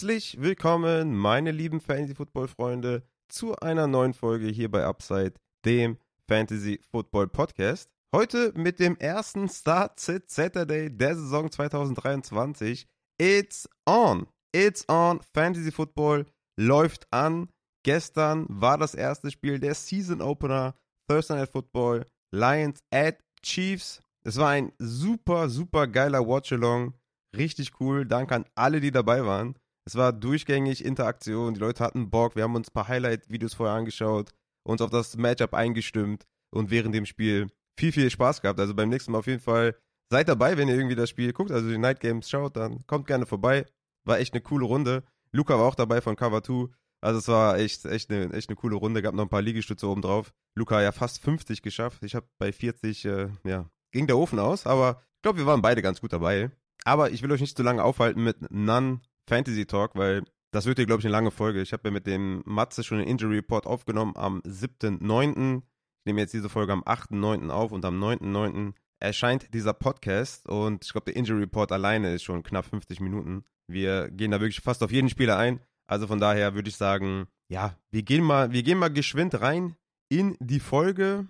Herzlich willkommen, meine lieben Fantasy-Football-Freunde, zu einer neuen Folge hier bei Upside, dem Fantasy-Football-Podcast. Heute mit dem ersten Start-Sit-Saturday der Saison 2023. It's on! It's on! Fantasy-Football läuft an. Gestern war das erste Spiel der Season-Opener Thursday Night Football Lions at Chiefs. Es war ein super, super geiler Watch-Along richtig cool. Danke an alle, die dabei waren. Es war durchgängig Interaktion. Die Leute hatten Bock. Wir haben uns ein paar Highlight-Videos vorher angeschaut, uns auf das Matchup eingestimmt und während dem Spiel viel, viel Spaß gehabt. Also beim nächsten Mal auf jeden Fall seid dabei, wenn ihr irgendwie das Spiel guckt, also die Night Games schaut, dann kommt gerne vorbei. War echt eine coole Runde. Luca war auch dabei von Cover 2. Also es war echt, echt, eine, echt eine coole Runde. Gab noch ein paar Liegestütze oben drauf. Luca ja fast 50 geschafft. Ich habe bei 40, äh, ja, ging der Ofen aus. Aber ich glaube, wir waren beide ganz gut dabei. Aber ich will euch nicht zu lange aufhalten mit Non-Fantasy Talk, weil das wird hier, glaube ich, eine lange Folge. Ich habe ja mit dem Matze schon den Injury Report aufgenommen am 7.9. Ich nehme jetzt diese Folge am 8.9. auf und am 9.9. erscheint dieser Podcast und ich glaube, der Injury Report alleine ist schon knapp 50 Minuten. Wir gehen da wirklich fast auf jeden Spieler ein. Also von daher würde ich sagen, ja, wir gehen mal, wir gehen mal geschwind rein in die Folge.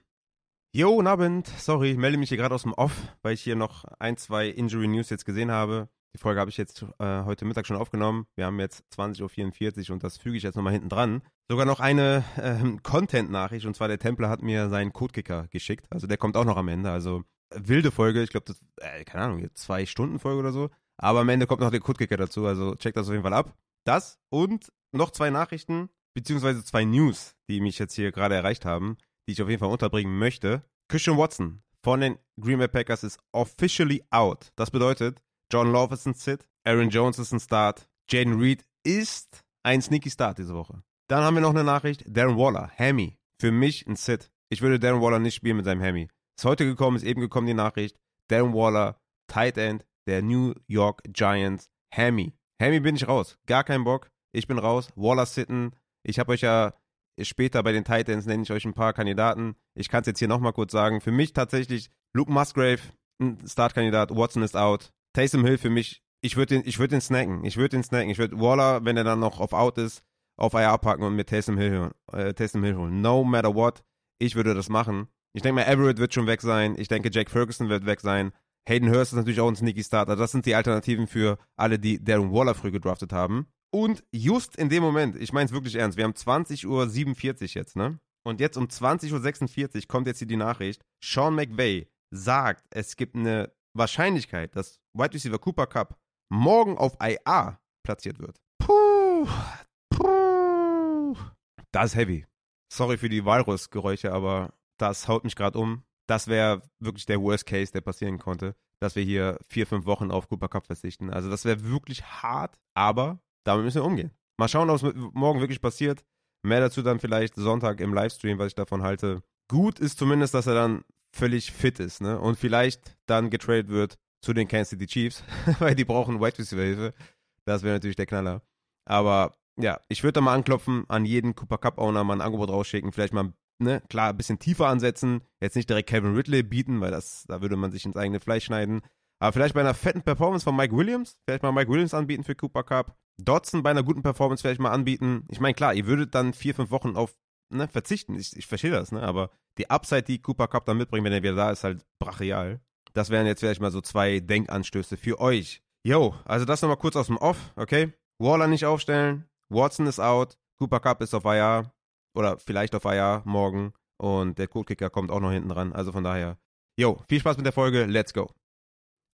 Jo, Abend. Sorry, ich melde mich hier gerade aus dem Off, weil ich hier noch ein, zwei Injury News jetzt gesehen habe. Die Folge habe ich jetzt äh, heute Mittag schon aufgenommen. Wir haben jetzt 20.44 Uhr und das füge ich jetzt nochmal hinten dran. Sogar noch eine äh, Content-Nachricht und zwar der Templer hat mir seinen Codekicker geschickt. Also der kommt auch noch am Ende. Also wilde Folge. Ich glaube, das, äh, keine Ahnung, zwei Stunden Folge oder so. Aber am Ende kommt noch der Codekicker dazu. Also checkt das auf jeden Fall ab. Das und noch zwei Nachrichten, beziehungsweise zwei News, die mich jetzt hier gerade erreicht haben die ich auf jeden Fall unterbringen möchte. Christian Watson von den Green Bay Packers ist officially out. Das bedeutet, John Love ist ein Sit, Aaron Jones ist ein Start, Jaden Reed ist ein sneaky Start diese Woche. Dann haben wir noch eine Nachricht, Darren Waller, Hammy, für mich ein Sit. Ich würde Darren Waller nicht spielen mit seinem Hammy. Ist heute gekommen, ist eben gekommen die Nachricht, Darren Waller, Tight End der New York Giants, Hammy. Hammy bin ich raus, gar kein Bock. Ich bin raus, Waller sitten. Ich habe euch ja Später bei den Titans nenne ich euch ein paar Kandidaten. Ich kann es jetzt hier nochmal kurz sagen. Für mich tatsächlich Luke Musgrave, ein Startkandidat. Watson ist out. Taysom Hill für mich, ich würde den, würd den snacken. Ich würde den snacken. Ich würde Waller, wenn er dann noch auf out ist, auf IR packen und mit Taysom Hill, äh, Taysom Hill holen. No matter what, ich würde das machen. Ich denke mal, Everett wird schon weg sein. Ich denke, Jack Ferguson wird weg sein. Hayden Hurst ist natürlich auch ein sneaky Starter. Das sind die Alternativen für alle, die Darren Waller früh gedraftet haben. Und just in dem Moment, ich meine es wirklich ernst, wir haben 20.47 Uhr jetzt, ne? Und jetzt um 20.46 Uhr kommt jetzt hier die Nachricht, Sean McVay sagt, es gibt eine Wahrscheinlichkeit, dass Wide Receiver Cooper Cup morgen auf IA platziert wird. Puh, puh. Das ist heavy. Sorry für die Walrus-Geräusche, aber das haut mich gerade um. Das wäre wirklich der Worst Case, der passieren konnte, dass wir hier vier, fünf Wochen auf Cooper Cup verzichten. Also das wäre wirklich hart, aber damit müssen wir umgehen. Mal schauen, ob es morgen wirklich passiert. Mehr dazu dann vielleicht Sonntag im Livestream, was ich davon halte. Gut ist zumindest, dass er dann völlig fit ist, ne? Und vielleicht dann getradet wird zu den Kansas City Chiefs, weil die brauchen Wide Receiver Hilfe. Das wäre natürlich der Knaller. Aber ja, ich würde da mal anklopfen, an jeden Cooper Cup Owner mal ein Angebot rausschicken, vielleicht mal, ne, klar, ein bisschen tiefer ansetzen, jetzt nicht direkt Kevin Ridley bieten, weil das, da würde man sich ins eigene Fleisch schneiden. Aber vielleicht bei einer fetten Performance von Mike Williams, vielleicht mal Mike Williams anbieten für Cooper Cup. Dodson bei einer guten Performance vielleicht mal anbieten. Ich meine, klar, ihr würdet dann vier, fünf Wochen auf ne, verzichten. Ich, ich verstehe das, ne? Aber die Upside, die Cooper Cup dann mitbringt, wenn er wieder da ist, halt brachial. Das wären jetzt vielleicht mal so zwei Denkanstöße für euch. Yo, also das nochmal kurz aus dem Off, okay? Waller nicht aufstellen, Watson ist out, Cooper Cup ist auf IR oder vielleicht auf IR morgen und der Codekicker kommt auch noch hinten dran. Also von daher, yo, viel Spaß mit der Folge, let's go.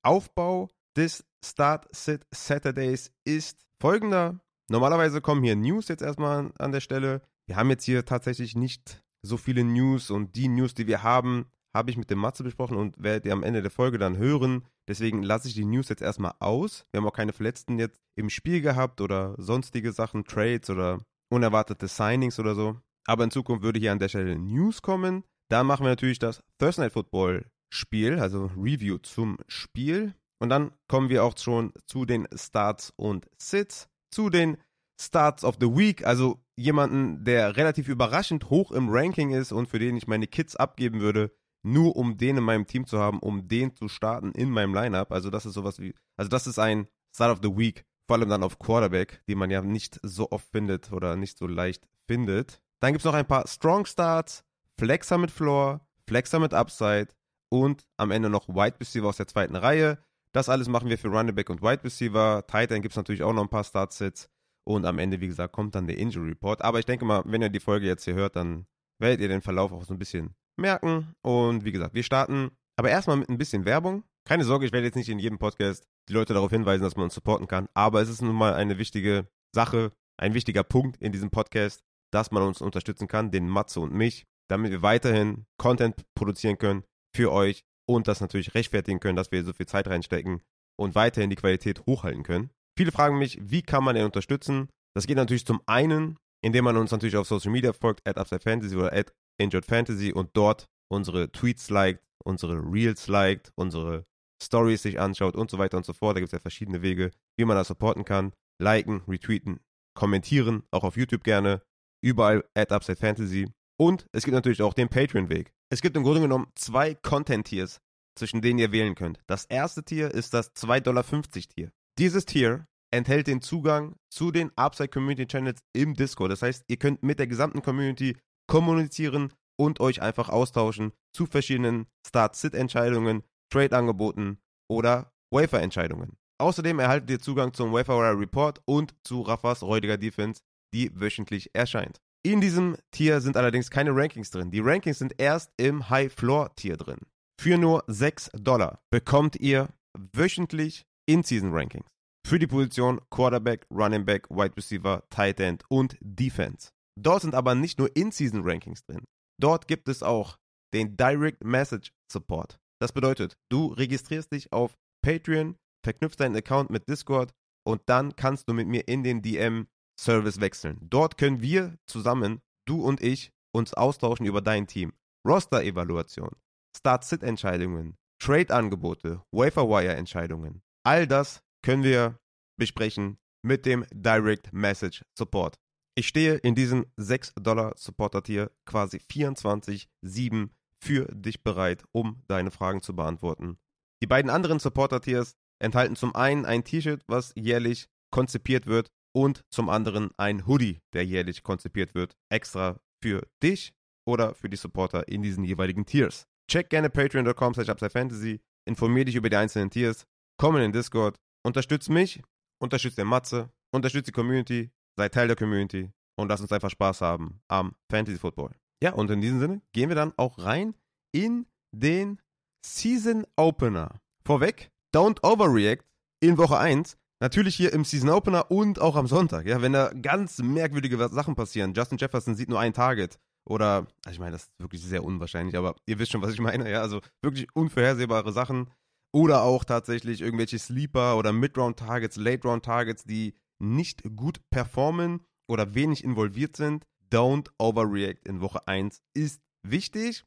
Aufbau des Start Sit Saturdays ist folgender. Normalerweise kommen hier News jetzt erstmal an der Stelle. Wir haben jetzt hier tatsächlich nicht so viele News und die News, die wir haben, habe ich mit dem Matze besprochen und werdet ihr am Ende der Folge dann hören. Deswegen lasse ich die News jetzt erstmal aus. Wir haben auch keine Verletzten jetzt im Spiel gehabt oder sonstige Sachen, Trades oder unerwartete Signings oder so. Aber in Zukunft würde hier an der Stelle News kommen. Dann machen wir natürlich das Thursday Night Football Spiel, also Review zum Spiel. Und dann kommen wir auch schon zu den Starts und Sits, zu den Starts of the Week, also jemanden, der relativ überraschend hoch im Ranking ist und für den ich meine Kids abgeben würde, nur um den in meinem Team zu haben, um den zu starten in meinem Lineup. Also das ist sowas wie, also das ist ein Start of the Week Vor allem dann auf Quarterback, die man ja nicht so oft findet oder nicht so leicht findet. Dann gibt es noch ein paar Strong Starts, Flexer mit Floor, Flexer mit Upside und am Ende noch Wide Receiver aus der zweiten Reihe. Das alles machen wir für Running Back und Wide Receiver. Tight End gibt es natürlich auch noch ein paar Startsets. Und am Ende, wie gesagt, kommt dann der Injury Report. Aber ich denke mal, wenn ihr die Folge jetzt hier hört, dann werdet ihr den Verlauf auch so ein bisschen merken. Und wie gesagt, wir starten aber erstmal mit ein bisschen Werbung. Keine Sorge, ich werde jetzt nicht in jedem Podcast die Leute darauf hinweisen, dass man uns supporten kann. Aber es ist nun mal eine wichtige Sache, ein wichtiger Punkt in diesem Podcast, dass man uns unterstützen kann, den Matze und mich, damit wir weiterhin Content produzieren können für euch und das natürlich rechtfertigen können, dass wir so viel Zeit reinstecken und weiterhin die Qualität hochhalten können. Viele fragen mich, wie kann man den unterstützen? Das geht natürlich zum einen, indem man uns natürlich auf Social Media folgt, at oder at InjuredFantasy und dort unsere Tweets liked, unsere Reels liked, unsere Stories sich anschaut und so weiter und so fort. Da gibt es ja verschiedene Wege, wie man das supporten kann. Liken, retweeten, kommentieren, auch auf YouTube gerne. Überall at UpsideFantasy. Und es gibt natürlich auch den Patreon-Weg. Es gibt im Grunde genommen zwei Content-Tiers, zwischen denen ihr wählen könnt. Das erste Tier ist das 2,50 Dollar Tier. Dieses Tier enthält den Zugang zu den Upside Community Channels im Discord. Das heißt, ihr könnt mit der gesamten Community kommunizieren und euch einfach austauschen zu verschiedenen Start-Sit-Entscheidungen, Trade-Angeboten oder Wafer-Entscheidungen. Außerdem erhaltet ihr Zugang zum Wafer Report und zu Rafas räudiger Defense, die wöchentlich erscheint. In diesem Tier sind allerdings keine Rankings drin. Die Rankings sind erst im High-Floor-Tier drin. Für nur 6 Dollar bekommt ihr wöchentlich In-Season-Rankings. Für die Position Quarterback, Running Back, Wide Receiver, Tight End und Defense. Dort sind aber nicht nur In-Season-Rankings drin. Dort gibt es auch den Direct Message Support. Das bedeutet, du registrierst dich auf Patreon, verknüpfst deinen Account mit Discord und dann kannst du mit mir in den DM Service wechseln. Dort können wir zusammen, du und ich, uns austauschen über dein Team. Roster-Evaluation, Start-Sit-Entscheidungen, Trade-Angebote, Wafer-Wire-Entscheidungen. All das können wir besprechen mit dem Direct Message Support. Ich stehe in diesem 6-Dollar-Supporter-Tier quasi 24-7 für dich bereit, um deine Fragen zu beantworten. Die beiden anderen Supporter-Tiers enthalten zum einen ein T-Shirt, was jährlich konzipiert wird, und zum anderen ein Hoodie, der jährlich konzipiert wird, extra für dich oder für die Supporter in diesen jeweiligen Tiers. Check gerne patreon.com fantasy, informier dich über die einzelnen Tiers, komm in den Discord, unterstütz mich, unterstütz den Matze, unterstütz die Community, sei Teil der Community und lass uns einfach Spaß haben am Fantasy Football. Ja, und in diesem Sinne gehen wir dann auch rein in den Season Opener. Vorweg, don't overreact in Woche 1 Natürlich hier im Season Opener und auch am Sonntag, ja, wenn da ganz merkwürdige Sachen passieren. Justin Jefferson sieht nur ein Target. Oder, also ich meine, das ist wirklich sehr unwahrscheinlich, aber ihr wisst schon, was ich meine, ja, also wirklich unvorhersehbare Sachen. Oder auch tatsächlich irgendwelche Sleeper oder Mid-Round-Targets, Late-Round-Targets, die nicht gut performen oder wenig involviert sind. Don't overreact in Woche 1 ist wichtig.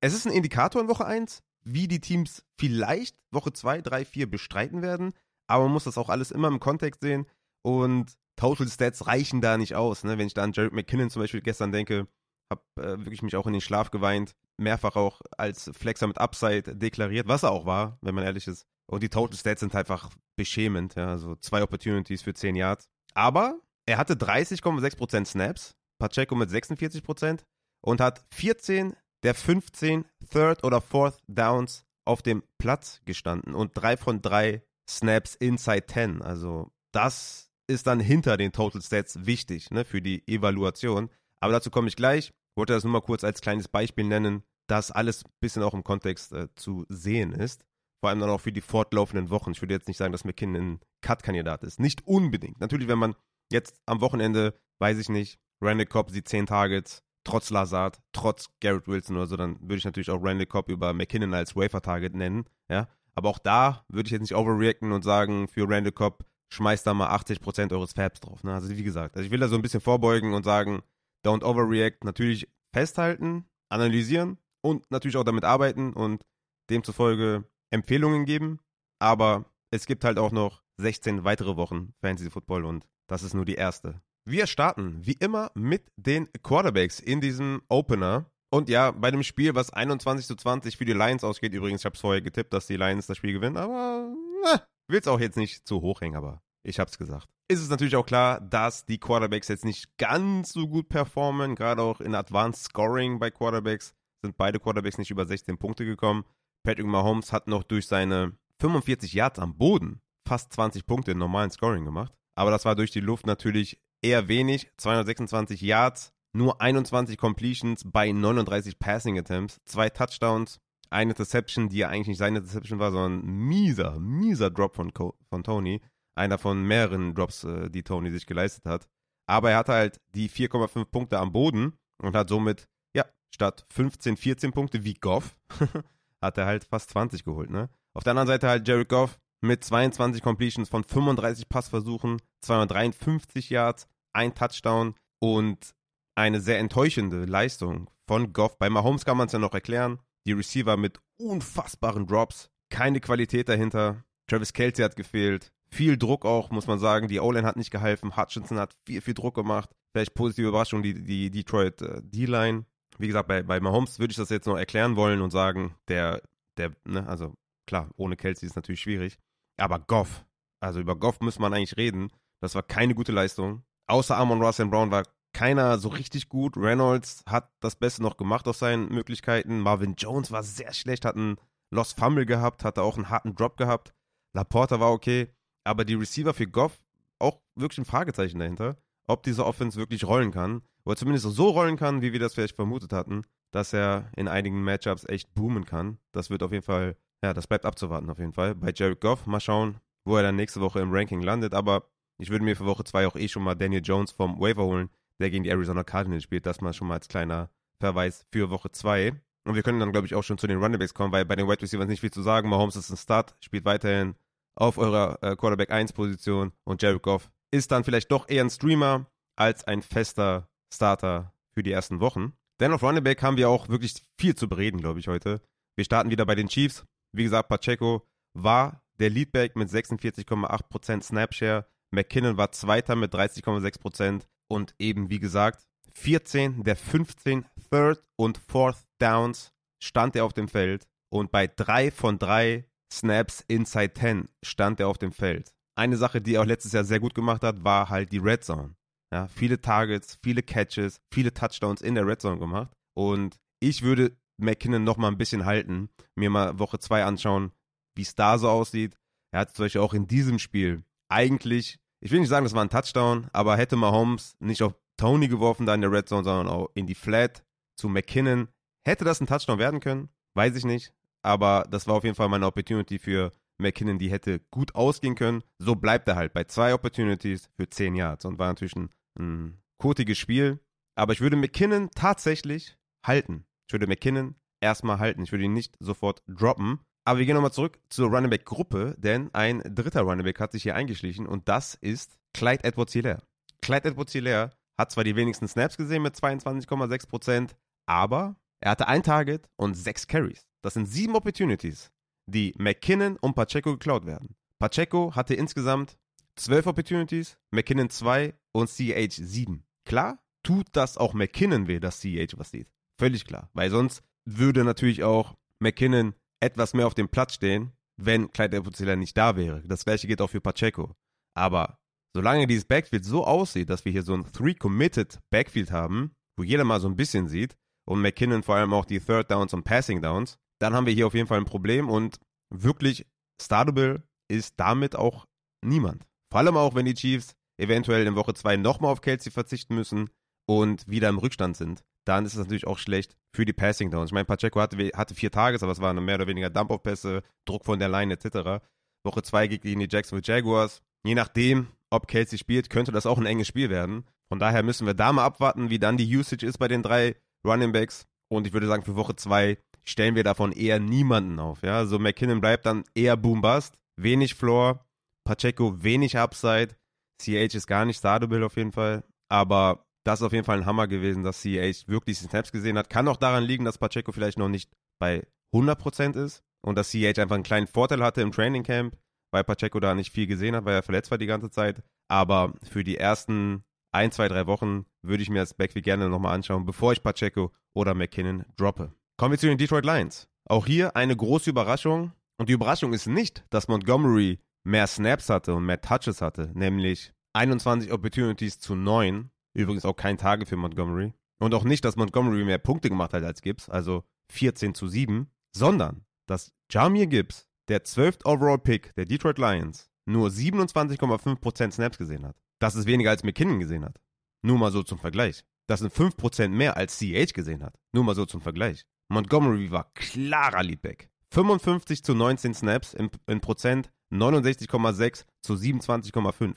Es ist ein Indikator in Woche 1, wie die Teams vielleicht Woche 2, 3, 4 bestreiten werden aber man muss das auch alles immer im Kontext sehen und Total Stats reichen da nicht aus. Ne? Wenn ich da an Jared McKinnon zum Beispiel gestern denke, habe äh, wirklich mich auch in den Schlaf geweint, mehrfach auch als Flexer mit Upside deklariert, was er auch war, wenn man ehrlich ist. Und die Total Stats sind einfach beschämend, ja, also zwei Opportunities für 10 Yards. Aber er hatte 30,6% Snaps, Pacheco mit 46% und hat 14 der 15 Third oder Fourth Downs auf dem Platz gestanden und drei von drei Snaps inside 10. Also das ist dann hinter den Total Stats wichtig ne, für die Evaluation. Aber dazu komme ich gleich. Ich wollte das nur mal kurz als kleines Beispiel nennen, dass alles ein bisschen auch im Kontext äh, zu sehen ist. Vor allem dann auch für die fortlaufenden Wochen. Ich würde jetzt nicht sagen, dass McKinnon ein Cut-Kandidat ist. Nicht unbedingt. Natürlich, wenn man jetzt am Wochenende, weiß ich nicht, Randall Cobb sieht 10 Targets, trotz Lazard, trotz Garrett Wilson oder so, dann würde ich natürlich auch Randall Cobb über McKinnon als Wafer-Target nennen. Ja, aber auch da würde ich jetzt nicht overreacten und sagen, für Randall Cobb schmeißt da mal 80% eures Fabs drauf. Ne? Also wie gesagt, also ich will da so ein bisschen vorbeugen und sagen, don't overreact, natürlich festhalten, analysieren und natürlich auch damit arbeiten und demzufolge Empfehlungen geben. Aber es gibt halt auch noch 16 weitere Wochen Fantasy Football und das ist nur die erste. Wir starten wie immer mit den Quarterbacks in diesem Opener. Und ja, bei dem Spiel, was 21 zu 20 für die Lions ausgeht, übrigens, ich habe es vorher getippt, dass die Lions das Spiel gewinnen, aber äh, will es auch jetzt nicht zu hoch hängen, aber Ich hab's gesagt. Ist es natürlich auch klar, dass die Quarterbacks jetzt nicht ganz so gut performen. Gerade auch in Advanced Scoring bei Quarterbacks sind beide Quarterbacks nicht über 16 Punkte gekommen. Patrick Mahomes hat noch durch seine 45 Yards am Boden fast 20 Punkte in normalen Scoring gemacht. Aber das war durch die Luft natürlich eher wenig. 226 Yards, nur 21 Completions bei 39 Passing Attempts, zwei Touchdowns, eine Interception, die ja eigentlich nicht seine Interception war, sondern ein mieser, mieser Drop von, von Tony. Einer von mehreren Drops, äh, die Tony sich geleistet hat. Aber er hatte halt die 4,5 Punkte am Boden und hat somit, ja, statt 15, 14 Punkte wie Goff, hat er halt fast 20 geholt, ne? Auf der anderen Seite halt Jared Goff mit 22 Completions von 35 Passversuchen, 253 Yards, ein Touchdown und eine sehr enttäuschende Leistung von Goff. Bei Mahomes kann man es ja noch erklären. Die Receiver mit unfassbaren Drops, keine Qualität dahinter. Travis Kelsey hat gefehlt. Viel Druck auch, muss man sagen. Die O-Line hat nicht geholfen. Hutchinson hat viel, viel Druck gemacht. Vielleicht positive Überraschung, die, die Detroit äh, D-Line. Wie gesagt, bei, bei Mahomes würde ich das jetzt noch erklären wollen und sagen, der, der, ne, also klar, ohne Kelsey ist natürlich schwierig. Aber Goff, also über Goff muss man eigentlich reden. Das war keine gute Leistung. Außer Amon Russell Brown war keiner so richtig gut. Reynolds hat das Beste noch gemacht aus seinen Möglichkeiten. Marvin Jones war sehr schlecht, hat einen Lost Fumble gehabt, hatte auch einen harten Drop gehabt. Laporta war okay. Aber die Receiver für Goff auch wirklich ein Fragezeichen dahinter, ob diese Offense wirklich rollen kann. Oder zumindest so rollen kann, wie wir das vielleicht vermutet hatten, dass er in einigen Matchups echt boomen kann. Das wird auf jeden Fall, ja, das bleibt abzuwarten auf jeden Fall. Bei Jared Goff, mal schauen, wo er dann nächste Woche im Ranking landet. Aber ich würde mir für Woche 2 auch eh schon mal Daniel Jones vom Waiver holen, der gegen die Arizona Cardinals spielt. Das mal schon mal als kleiner Verweis für Woche 2. Und wir können dann, glaube ich, auch schon zu den Runningbacks kommen, weil bei den Wide Receivers nicht viel zu sagen. Mahomes ist ein Start, spielt weiterhin auf eurer äh, Quarterback 1 Position und Jared Goff ist dann vielleicht doch eher ein Streamer als ein fester Starter für die ersten Wochen. Denn auf Running Back haben wir auch wirklich viel zu bereden, glaube ich, heute. Wir starten wieder bei den Chiefs. Wie gesagt, Pacheco war der Leadback mit 46,8% Snapshare. McKinnon war Zweiter mit 30,6% und eben, wie gesagt, 14 der 15 Third und Fourth Downs stand er auf dem Feld und bei drei von drei Snaps inside 10 stand er auf dem Feld. Eine Sache, die er auch letztes Jahr sehr gut gemacht hat, war halt die Red Zone. Ja, viele Targets, viele Catches, viele Touchdowns in der Red Zone gemacht. Und ich würde McKinnon noch mal ein bisschen halten, mir mal Woche 2 anschauen, wie es da so aussieht. Er hat zum Beispiel auch in diesem Spiel eigentlich, ich will nicht sagen, das war ein Touchdown, aber hätte Mahomes nicht auf Tony geworfen da in der Red Zone, sondern auch in die Flat zu McKinnon, hätte das ein Touchdown werden können? Weiß ich nicht. Aber das war auf jeden Fall meine Opportunity für McKinnon, die hätte gut ausgehen können. So bleibt er halt bei zwei Opportunities für 10 Yards und war natürlich ein, ein kotiges Spiel. Aber ich würde McKinnon tatsächlich halten. Ich würde McKinnon erstmal halten. Ich würde ihn nicht sofort droppen. Aber wir gehen nochmal zurück zur Running Back Gruppe, denn ein dritter Running Back hat sich hier eingeschlichen und das ist Clyde Edwards-Hilaire. Clyde Edwards-Hilaire hat zwar die wenigsten Snaps gesehen mit 22,6%, aber er hatte ein Target und sechs Carries. Das sind sieben Opportunities, die McKinnon und Pacheco geklaut werden. Pacheco hatte insgesamt zwölf Opportunities, McKinnon zwei und CH sieben. Klar, tut das auch McKinnon weh, dass CH was sieht. Völlig klar. Weil sonst würde natürlich auch McKinnon etwas mehr auf dem Platz stehen, wenn Clyde edwards nicht da wäre. Das gleiche geht auch für Pacheco. Aber solange dieses Backfield so aussieht, dass wir hier so ein Three-Committed Backfield haben, wo jeder mal so ein bisschen sieht und McKinnon vor allem auch die Third Downs und Passing Downs, dann haben wir hier auf jeden Fall ein Problem und wirklich startable ist damit auch niemand. Vor allem auch, wenn die Chiefs eventuell in Woche 2 nochmal auf Kelsey verzichten müssen und wieder im Rückstand sind dann ist es natürlich auch schlecht für die Passing Downs. Ich meine, Pacheco hatte, hatte vier Tages, aber es waren mehr oder weniger Dump-Off-Pässe, Druck von der Line etc. Woche 2 gegen die Jacksonville Jaguars. Je nachdem, ob Kelsey spielt, könnte das auch ein enges Spiel werden. Von daher müssen wir da mal abwarten, wie dann die Usage ist bei den drei Running Backs. Und ich würde sagen, für Woche 2 stellen wir davon eher niemanden auf. Ja, so McKinnon bleibt dann eher Boom-Bust. Wenig Floor. Pacheco wenig Upside. CH ist gar nicht startable auf jeden Fall. Aber das ist auf jeden Fall ein Hammer gewesen, dass CH wirklich die Snaps gesehen hat. Kann auch daran liegen, dass Pacheco vielleicht noch nicht bei 100% ist und dass CH einfach einen kleinen Vorteil hatte im Training Camp, weil Pacheco da nicht viel gesehen hat, weil er verletzt war die ganze Zeit. Aber für die ersten ein, zwei, drei Wochen würde ich mir das Backfield gerne nochmal anschauen, bevor ich Pacheco oder McKinnon droppe. Kommen wir zu den Detroit Lions. Auch hier eine große Überraschung. Und die Überraschung ist nicht, dass Montgomery mehr Snaps hatte und mehr Touches hatte, nämlich 21 Opportunities zu 9. Übrigens auch kein Tage für Montgomery. Und auch nicht, dass Montgomery mehr Punkte gemacht hat als Gibbs, also 14 zu 7, sondern dass Jamir Gibbs, der 12th Overall Pick der Detroit Lions, nur 27,5% Snaps gesehen hat. Das ist weniger als McKinnon gesehen hat. Nur mal so zum Vergleich. Das sind 5% mehr als CH gesehen hat. Nur mal so zum Vergleich. Montgomery war klarer Leadback. 55 zu 19 Snaps in, in Prozent, 69,6 zu 27,5.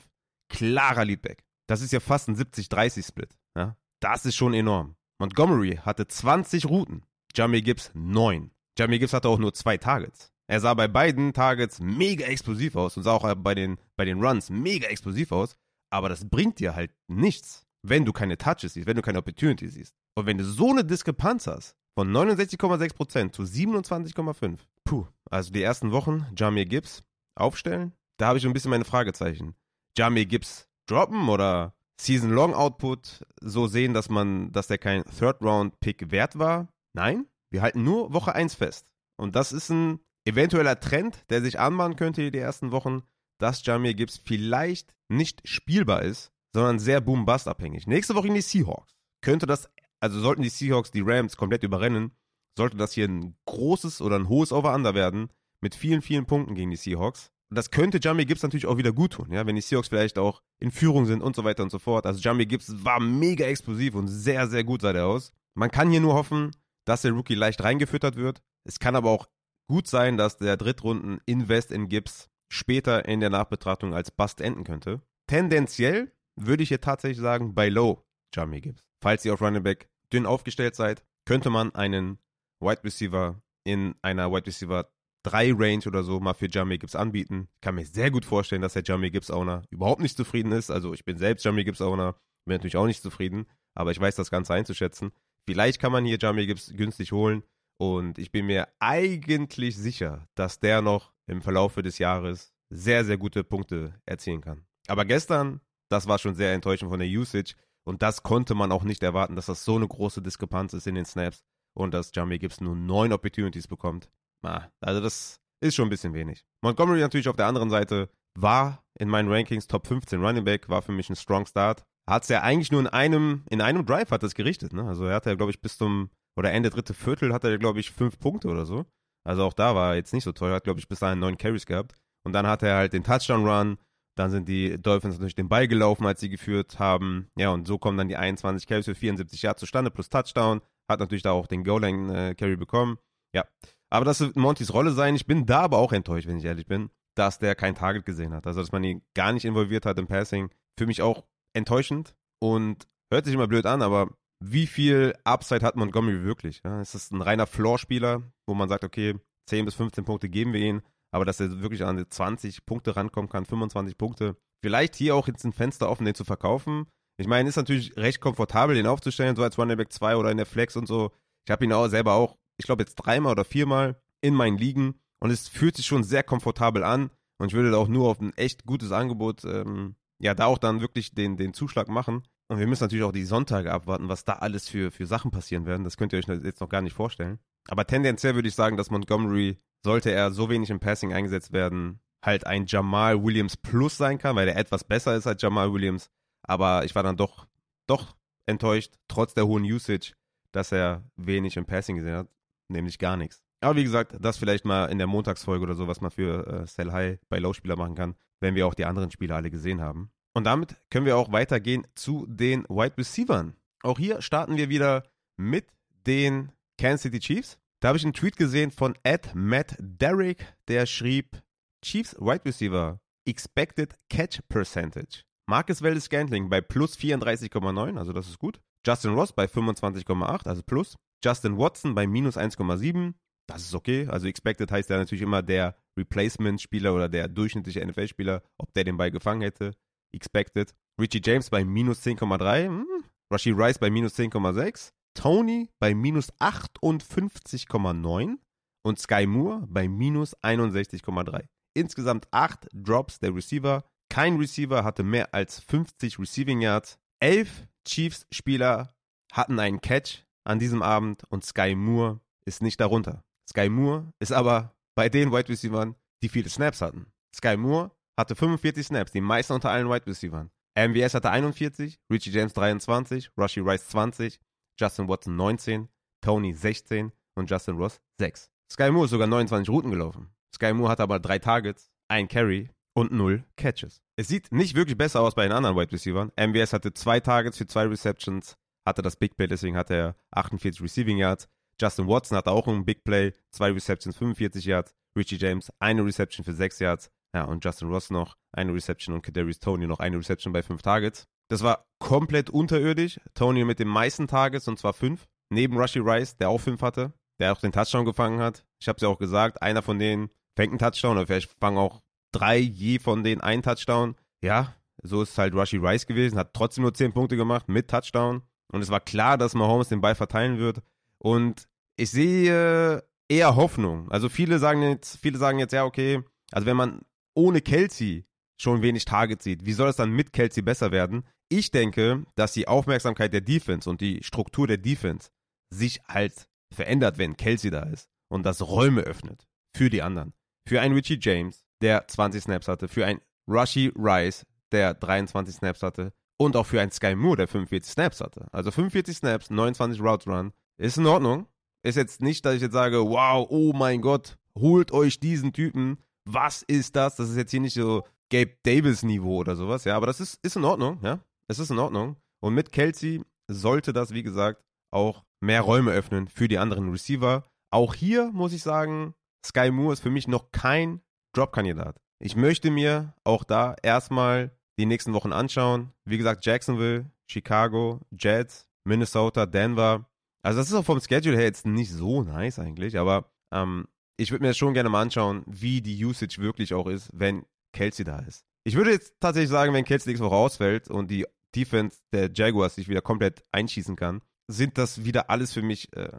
Klarer Leadback. Das ist ja fast ein 70-30-Split. Ja? Das ist schon enorm. Montgomery hatte 20 Routen, Jamie Gibbs 9. Jamie Gibbs hatte auch nur zwei Targets. Er sah bei beiden Targets mega explosiv aus und sah auch bei den, bei den Runs mega explosiv aus. Aber das bringt dir halt nichts, wenn du keine Touches siehst, wenn du keine Opportunity siehst. Und wenn du so eine Diskrepanz hast, von 69,6% zu 27,5%. Puh, also die ersten Wochen, Jamie Gibbs aufstellen, da habe ich ein bisschen meine Fragezeichen. Jamie Gibbs droppen oder Season Long Output so sehen, dass man, dass der kein Third Round Pick wert war? Nein, wir halten nur Woche 1 fest. Und das ist ein eventueller Trend, der sich anbahnen könnte den ersten Wochen, dass Jamie Gibbs vielleicht nicht spielbar ist, sondern sehr boom-bust abhängig. Nächste Woche in die Seahawks. Könnte das, also sollten die Seahawks die Rams komplett überrennen, sollte das hier ein großes oder ein hohes Over-Under werden mit vielen, vielen Punkten gegen die Seahawks. Das könnte Jamie Gibbs natürlich auch wieder gut tun, ja, wenn die Seahawks vielleicht auch in Führung sind und so weiter und so fort. Also Jamie Gibbs war mega explosiv und sehr, sehr gut sah der aus. Man kann hier nur hoffen, dass der Rookie leicht reingefüttert wird. Es kann aber auch gut sein, dass der Drittrunden-Invest in Gibbs später in der Nachbetrachtung als Bust enden könnte. Tendenziell würde ich hier tatsächlich sagen, bei Low Jamie Gibbs. Falls ihr auf Running Back dünn aufgestellt seid, könnte man einen Wide Receiver in einer Wide Receiver 3 Range oder so mal für Jamie Gibbs anbieten. Ich kann mir sehr gut vorstellen, dass der Jamie Gibbs Owner überhaupt nicht zufrieden ist. Also ich bin selbst Jamie Gibbs Owner, bin natürlich auch nicht zufrieden, aber ich weiß das Ganze einzuschätzen. Vielleicht kann man hier Jamie Gibbs günstig holen und ich bin mir eigentlich sicher, dass der noch im Verlaufe des Jahres sehr, sehr gute Punkte erzielen kann. Aber gestern, das war schon sehr enttäuschend von der Usage und das konnte man auch nicht erwarten, dass das so eine große Diskrepanz ist in den Snaps und dass Jamie Gibbs nur neun Opportunities bekommt. Na, also das ist schon ein bisschen wenig. Montgomery natürlich auf der anderen Seite war in meinen Rankings Top 15 Running Back, war für mich ein Strong Start. Hat es ja eigentlich nur in einem, in einem Drive hat es gerichtet, ne? Also er hatte ja, glaube ich, bis zum, oder Ende dritte Viertel hat er, glaube ich, fünf Punkte oder so. Also auch da war er jetzt nicht so teuer, hat, glaube ich, bis dahin neun Carries gehabt. Und dann hat er halt den Touchdown-Run, dann sind die Dolphins natürlich den Ball gelaufen, als sie geführt haben. Ja, und so kommen dann die 21 Carries für 74 Yards zustande, plus Touchdown. Hat natürlich da auch den Goal-Line-Carry bekommen. Ja, aber das wird Montys Rolle sein. Ich bin da aber auch enttäuscht, wenn ich ehrlich bin, dass der kein Target gesehen hat. Also, dass man ihn gar nicht involviert hat im Passing. Für mich auch enttäuschend und hört sich immer blöd an, aber wie viel Upside hat Montgomery wirklich? Ist das ein reiner Floor-Spieler, wo man sagt, okay, 10 bis 15 Punkte geben wir ihm, aber dass er wirklich an die 20 Punkte rankommen kann, 25 Punkte. Vielleicht hier auch jetzt ein Fenster offen, den zu verkaufen. Ich meine, ist natürlich recht komfortabel, den aufzustellen, so als Running Back 2 oder in der Flex und so. Ich habe ihn auch selber auch ich glaube jetzt dreimal oder viermal in meinen Ligen und es fühlt sich schon sehr komfortabel an und ich würde da auch nur auf ein echt gutes Angebot, ähm, ja, da auch dann wirklich den, den Zuschlag machen. Und wir müssen natürlich auch die Sonntage abwarten, was da alles für, für Sachen passieren werden. Das könnt ihr euch jetzt noch gar nicht vorstellen. Aber tendenziell würde ich sagen, dass Montgomery, sollte er so wenig im Passing eingesetzt werden, halt ein Jamal Williams Plus sein kann, weil er etwas besser ist als Jamal Williams. Aber ich war dann doch, doch enttäuscht, trotz der hohen Usage, dass er wenig im Passing gesehen hat nämlich gar nichts. Aber wie gesagt, das vielleicht mal in der Montagsfolge oder so, was man für äh, Sell High bei Low-Spieler machen kann, wenn wir auch die anderen Spieler alle gesehen haben. Und damit können wir auch weitergehen zu den Wide Receivers. Auch hier starten wir wieder mit den Kansas City Chiefs. Da habe ich einen Tweet gesehen von Ed Matt Derrick, der schrieb: Chiefs Wide Receiver Expected Catch Percentage. Marcus Valdez Scantling bei plus 34,9, also das ist gut. Justin Ross bei 25,8, also plus. Justin Watson bei minus 1,7. Das ist okay. Also expected heißt ja natürlich immer der Replacement-Spieler oder der durchschnittliche NFL-Spieler, ob der den Ball gefangen hätte. Expected. Richie James bei minus 10,3. Hm. Rashi Rice bei minus 10,6. Tony bei minus 58,9. Und Sky Moore bei minus 61,3. Insgesamt 8 Drops der Receiver. Kein Receiver hatte mehr als 50 Receiving Yards. 11 Chiefs-Spieler hatten einen Catch an diesem Abend und Sky Moore ist nicht darunter. Sky Moore ist aber bei den Wide Receivers, die viele Snaps hatten. Sky Moore hatte 45 Snaps, die meisten unter allen Wide Receivers. MVS hatte 41, Richie James 23, Rushy Rice 20, Justin Watson 19, Tony 16 und Justin Ross 6. Sky Moore ist sogar 29 Routen gelaufen. Sky Moore hatte aber drei Targets, ein Carry und null Catches. Es sieht nicht wirklich besser aus bei den anderen Wide Receivers. MVS hatte zwei Targets für zwei Receptions, hatte das Big Play, deswegen hatte er 48 Receiving Yards. Justin Watson hatte auch ein Big Play, zwei Receptions, 45 Yards. Richie James eine Reception für 6 Yards. Ja, und Justin Ross noch eine Reception und Kadarius Tony noch eine Reception bei 5 Targets. Das war komplett unterirdisch. Tony mit den meisten Targets, und zwar 5. Neben Rushy Rice, der auch 5 hatte, der auch den Touchdown gefangen hat. Ich habe es ja auch gesagt, einer von denen fängt einen Touchdown, oder vielleicht fangen auch drei je von denen einen Touchdown. Ja, so ist halt Rushy Rice gewesen, hat trotzdem nur 10 Punkte gemacht mit Touchdown. Und es war klar, dass Mahomes den Ball verteilen wird. Und ich sehe eher Hoffnung. Also viele sagen jetzt, viele sagen jetzt, ja, okay, also wenn man ohne Kelsey schon wenig Target sieht, wie soll es dann mit Kelsey besser werden? Ich denke, dass die Aufmerksamkeit der Defense und die Struktur der Defense sich halt verändert, wenn Kelsey da ist und das Räume öffnet für die anderen. Für einen Richie James, der 20 Snaps hatte, für einen Rushy Rice, der 23 Snaps hatte und auch für einen Sky Moore, der 45 Snaps hatte. Also 45 Snaps, 29 Routes Run, ist in Ordnung. Ist jetzt nicht, dass ich jetzt sage, wow, oh mein Gott, holt euch diesen Typen. Was ist das? Das ist jetzt hier nicht so Gabe Davis Niveau oder sowas, ja, aber das ist, ist in Ordnung, ja. Es ist in Ordnung. Und mit Kelsey sollte das, wie gesagt, auch mehr Räume öffnen für die anderen Receiver. Auch hier muss ich sagen, Sky Moore ist für mich noch kein Drop-Kandidat. Ich möchte mir auch da erstmal die nächsten Wochen anschauen. Wie gesagt, Jacksonville, Chicago, Jets, Minnesota, Denver. Also das ist auch vom Schedule her jetzt nicht so nice eigentlich, aber ähm, ich würde mir das schon gerne mal anschauen, wie die Usage wirklich auch ist, wenn Kelsey da ist. Ich würde jetzt tatsächlich sagen, wenn Kelsey nächste Woche ausfällt und die Defense der Jaguars sich wieder komplett einschießen kann, sind das wieder alles für mich äh,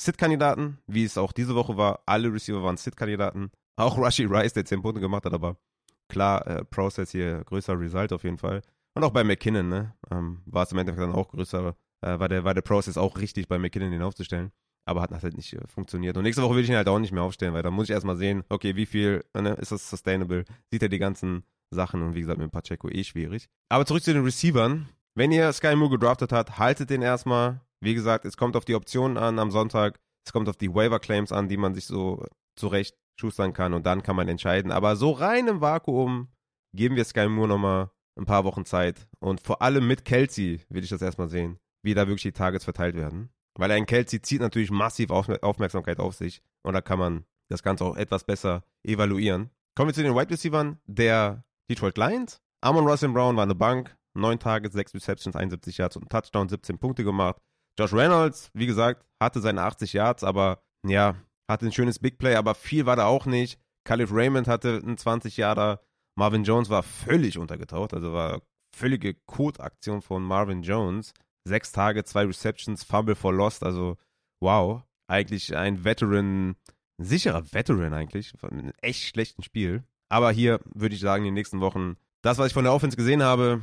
Sit-Kandidaten, wie es auch diese Woche war. Alle Receiver waren Sit-Kandidaten. Auch Rushy Rice, der 10 Punkte gemacht hat, aber klar, äh, Process hier größer Result auf jeden Fall. Und auch bei McKinnon, ne? Ähm, war es im Endeffekt dann auch größer äh, war, der, war der Process auch richtig, bei McKinnon den aufzustellen. Aber hat halt nicht äh, funktioniert. Und nächste Woche will ich ihn halt auch nicht mehr aufstellen, weil da muss ich erstmal sehen, okay, wie viel ne, ist das sustainable? Sieht er die ganzen Sachen und wie gesagt, mit Pacheco eh schwierig. Aber zurück zu den Receivern. Wenn ihr Sky Moore gedraftet habt, haltet den erstmal. Wie gesagt, es kommt auf die Optionen an am Sonntag. Es kommt auf die Waiver Claims an, die man sich so zurecht schustern kann und dann kann man entscheiden. Aber so rein im Vakuum geben wir Sky Moore nochmal ein paar Wochen Zeit. Und vor allem mit Kelsey will ich das erstmal sehen wie da wirklich die Targets verteilt werden. Weil ein Kelsey zieht natürlich massiv Aufmerksamkeit auf sich und da kann man das Ganze auch etwas besser evaluieren. Kommen wir zu den Wide Receivers der Detroit Lions. Amon Russell Brown war eine Bank, 9 Targets, 6 Receptions, 71 Yards und Touchdown, 17 Punkte gemacht. Josh Reynolds, wie gesagt, hatte seine 80 Yards, aber ja, hatte ein schönes Big Play, aber viel war da auch nicht. Khalif Raymond hatte einen 20 Yarder. Marvin Jones war völlig untergetaucht, also war völlige Code-Aktion von Marvin Jones. Sechs Tage, zwei Receptions, Fumble for Lost. Also, wow. Eigentlich ein Veteran, ein sicherer Veteran eigentlich. Von einem echt schlechten Spiel. Aber hier würde ich sagen, in den nächsten Wochen, das, was ich von der Offense gesehen habe,